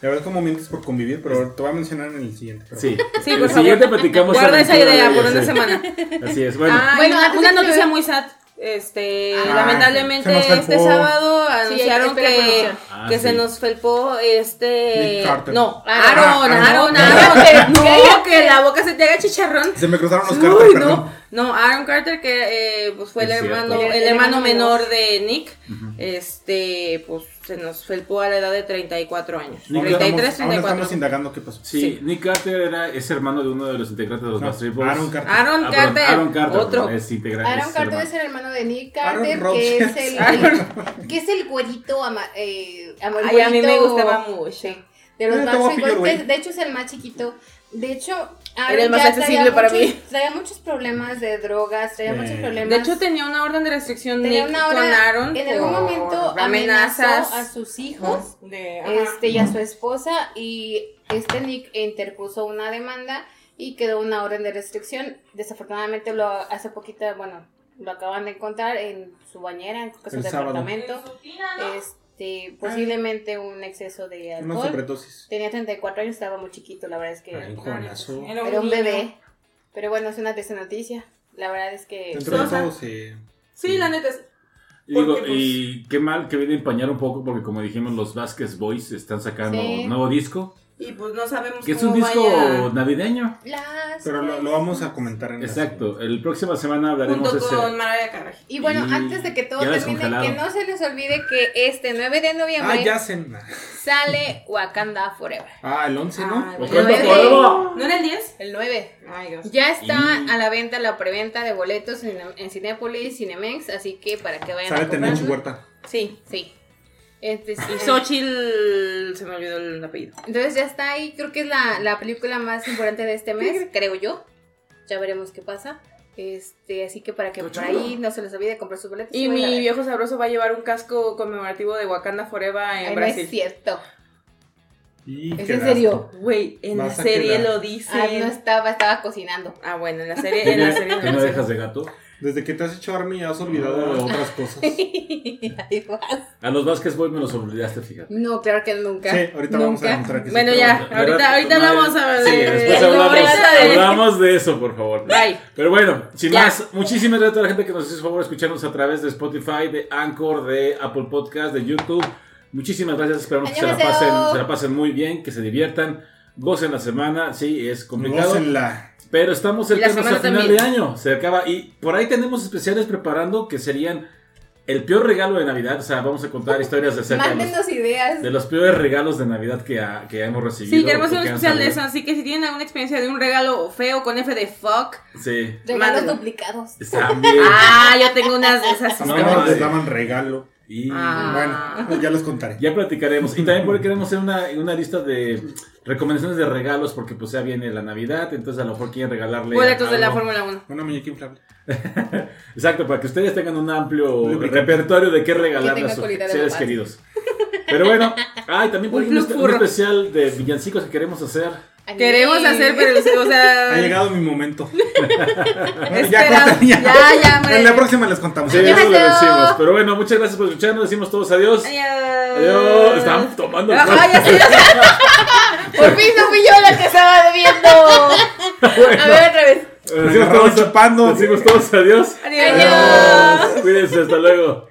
Speaker 3: La verdad, como mientes por convivir, pero te voy a mencionar en el siguiente. pero-
Speaker 1: Sí,
Speaker 2: Sí,
Speaker 1: el
Speaker 2: por
Speaker 1: siguiente platicamos.
Speaker 2: Guarda esa idea
Speaker 1: de
Speaker 2: por una semana.
Speaker 1: Así es, bueno.
Speaker 2: Ah,
Speaker 4: Bueno,
Speaker 2: una, noticia muy sad. Este,
Speaker 3: Ah,
Speaker 2: lamentablemente este sábado anunciaron que.
Speaker 1: Ah,
Speaker 2: que
Speaker 1: sí.
Speaker 2: se nos felpó este
Speaker 3: Nick Carter.
Speaker 2: no,
Speaker 4: Aaron.
Speaker 2: Aaron,
Speaker 3: Ah,
Speaker 2: Aaron,
Speaker 3: Aaron.
Speaker 2: Aaron, no, que la boca se te haga chicharrón.
Speaker 3: Se me cruzaron los
Speaker 2: Uy,
Speaker 3: cartas, perdón.
Speaker 2: no, no, Aaron Carter que eh, pues fue el
Speaker 1: cierto.
Speaker 2: hermano,
Speaker 4: El-
Speaker 2: el,
Speaker 4: el
Speaker 2: hermano menor de Nick,
Speaker 1: Ujú.
Speaker 2: este, pues se nos felpó a la edad de 34 años,
Speaker 1: Nick,
Speaker 3: Aún
Speaker 2: 33,
Speaker 3: estamos, aún
Speaker 2: 34.
Speaker 3: estamos indagando qué pasó.
Speaker 1: Sí,
Speaker 2: Sí.
Speaker 1: Nick Carter era, es hermano de uno de los integrantes de los
Speaker 3: No,
Speaker 1: Backstreet Boys.
Speaker 3: Aaron Carter.
Speaker 2: Aaron
Speaker 1: Ah, perdón,
Speaker 2: Carter,
Speaker 1: Aaron Carter,
Speaker 2: otro.
Speaker 1: es integrante.
Speaker 4: Aaron
Speaker 1: es
Speaker 4: Carter
Speaker 1: hermano.
Speaker 4: es el hermano de Nick Carter, que es el, que es el güerito ama, eh, el
Speaker 2: Ay, a mí me gustaba mucho.
Speaker 4: Sí, de los Boys, que de hecho es el más chiquito. De hecho, Aaron
Speaker 2: Era el más accesible para
Speaker 4: muchos-
Speaker 2: mí.
Speaker 4: Traía muchos problemas de drogas, traía
Speaker 3: Eh,
Speaker 4: muchos
Speaker 3: de
Speaker 4: problemas.
Speaker 2: De hecho tenía una orden de restricción
Speaker 4: tenía
Speaker 2: Nick
Speaker 4: una hora,
Speaker 2: con Aaron
Speaker 4: en algún momento
Speaker 2: amenazas
Speaker 4: a sus hijos
Speaker 2: de,
Speaker 4: este, y a su esposa y este Nick interpuso una demanda y quedó una orden de restricción. Desafortunadamente lo hace poquito, bueno, lo acaban de encontrar en su bañera, en su
Speaker 3: El sábado.
Speaker 4: departamento. Este, posiblemente un exceso de
Speaker 3: Una
Speaker 4: alcohol.
Speaker 3: sobredosis.
Speaker 4: Tenía 34 años, estaba muy chiquito, la verdad es que
Speaker 3: Ay, un jovenazo.
Speaker 2: Era
Speaker 4: era un bebé. Pero bueno, es una triste noticia. La verdad es que
Speaker 3: Dentro de todo.
Speaker 2: Sí, la neta es.
Speaker 1: Y, digo,
Speaker 2: pues-
Speaker 1: y qué mal que viene a empañar un poco porque como dijimos los Vasquez Boys están sacando
Speaker 4: Sí.
Speaker 1: nuevo disco
Speaker 2: Y pues no sabemos
Speaker 1: que es un disco
Speaker 2: vaya
Speaker 1: navideño
Speaker 4: las
Speaker 3: Pero lo, lo vamos a comentar en
Speaker 1: exacto el próxima semana hablaremos
Speaker 2: junto
Speaker 1: ese
Speaker 2: con Mariah Carey.
Speaker 4: Y bueno,
Speaker 1: Y
Speaker 4: antes de que todo termine, que no se les olvide que este 9 de noviembre
Speaker 3: Ah, ya se...
Speaker 4: sale Wakanda Forever.
Speaker 3: Ah, el 11, ¿no?
Speaker 2: Ay,
Speaker 3: ¿O
Speaker 2: bueno,
Speaker 3: cuánto
Speaker 4: el
Speaker 3: fue?
Speaker 4: nueve.
Speaker 2: ¿No era el 10?
Speaker 4: El 9.
Speaker 2: Ay, Dios.
Speaker 4: Ya está
Speaker 1: Y-
Speaker 4: a la venta la preventa de boletos en, en Cinépolis, Cinemex, así que para que vayan
Speaker 3: Sale
Speaker 4: a comprarlo.
Speaker 3: Huerta.
Speaker 2: Sí.
Speaker 4: Sí. Este, sí.
Speaker 2: Y Xochitl se me olvidó el apellido.
Speaker 4: Entonces ya está ahí, creo que es la, la película más importante de este mes, creo yo. Ya veremos qué pasa. Este, así que para que por ahí no se les olvide comprar sus boletos.
Speaker 2: Y mi viejo sabroso va a llevar un casco conmemorativo de Wakanda Forever en
Speaker 4: Ay, no
Speaker 2: Brasil.
Speaker 4: es cierto.
Speaker 3: Y
Speaker 4: ¿Es en serio?
Speaker 2: Güey, en la serie
Speaker 3: quedar.
Speaker 2: lo dice.
Speaker 4: Ah, no estaba, estaba cocinando.
Speaker 2: Ah, bueno, en la serie, en la serie
Speaker 1: ¿Tiene,
Speaker 2: no
Speaker 1: orejas de gato
Speaker 3: Desde que te has hecho Army has olvidado de otras cosas.
Speaker 4: Ahí vas.
Speaker 1: A los Vázquez Boy me los olvidaste, fíjate.
Speaker 4: No, claro que nunca.
Speaker 3: Sí, ahorita vamos a que sí.
Speaker 2: Bueno, ya, ahorita,
Speaker 1: ¿Verdad?
Speaker 2: ahorita vamos a
Speaker 1: Sí,
Speaker 2: ver.
Speaker 1: después
Speaker 2: de-
Speaker 1: hablamos, hablamos de eso, por favor.
Speaker 2: Bye.
Speaker 1: Pero bueno, sin
Speaker 2: Ya.
Speaker 1: más, muchísimas gracias a toda la gente que nos hizo favor de escucharnos a través de Spotify, de Anchor, de Apple Podcast, de YouTube. Muchísimas gracias, esperamos que se la, pasen, se la pasen muy bien, que se diviertan, gocen la semana, sí, es complicado.
Speaker 3: Gócenla.
Speaker 1: Pero estamos cercanos a final
Speaker 2: también.
Speaker 1: de año, se acaba. Y por ahí tenemos especiales preparando que serían el peor regalo de Navidad. O sea, vamos a contar historias acerca de los,
Speaker 4: Mándenos ideas.
Speaker 1: de los peores regalos de Navidad que, ha- que hemos recibido.
Speaker 2: Sí, queremos hacer
Speaker 1: o
Speaker 2: un especial de eso, así que si tienen alguna experiencia de un regalo feo con F de fuck.
Speaker 1: Sí,
Speaker 4: Regalos duplicados.
Speaker 1: también.
Speaker 2: Ah, yo tengo unas de esas.
Speaker 1: No,
Speaker 3: No, les daban regalo.
Speaker 1: Y
Speaker 2: Ah.
Speaker 3: Bueno, ya les contaré.
Speaker 1: ya platicaremos. Y también porque queremos hacer una, una lista de recomendaciones de regalos, porque pues ya viene la Navidad, entonces a lo mejor quieren regalarle.
Speaker 2: Boletos de la. Fórmula 1.
Speaker 3: Una muñeca inflable.
Speaker 1: Exacto, para que ustedes tengan un amplio repertorio de qué regalarle a sus seres queridos. Pero bueno, ay, también por
Speaker 2: Un furro.
Speaker 1: especial de villancicos que queremos hacer.
Speaker 2: Queremos hacer, pero, o sea.
Speaker 3: Ha llegado mi momento.
Speaker 2: Espera,
Speaker 3: ya, corta, ya.
Speaker 2: ya, ya.
Speaker 3: En la próxima les contamos.
Speaker 1: Sí, eso le decimos. Pero bueno, muchas gracias por escucharnos. Decimos todos adiós.
Speaker 2: Adiós.
Speaker 1: Adiós. Estamos tomando.
Speaker 2: Ajá, ya sé.
Speaker 4: Por fin no fui yo la que estaba debiendo. A ver, otra vez.
Speaker 1: Nos
Speaker 3: decimos
Speaker 1: todos
Speaker 3: chupando.
Speaker 1: Decimos todos adiós.
Speaker 2: Adiós.
Speaker 1: Cuídense, hasta luego.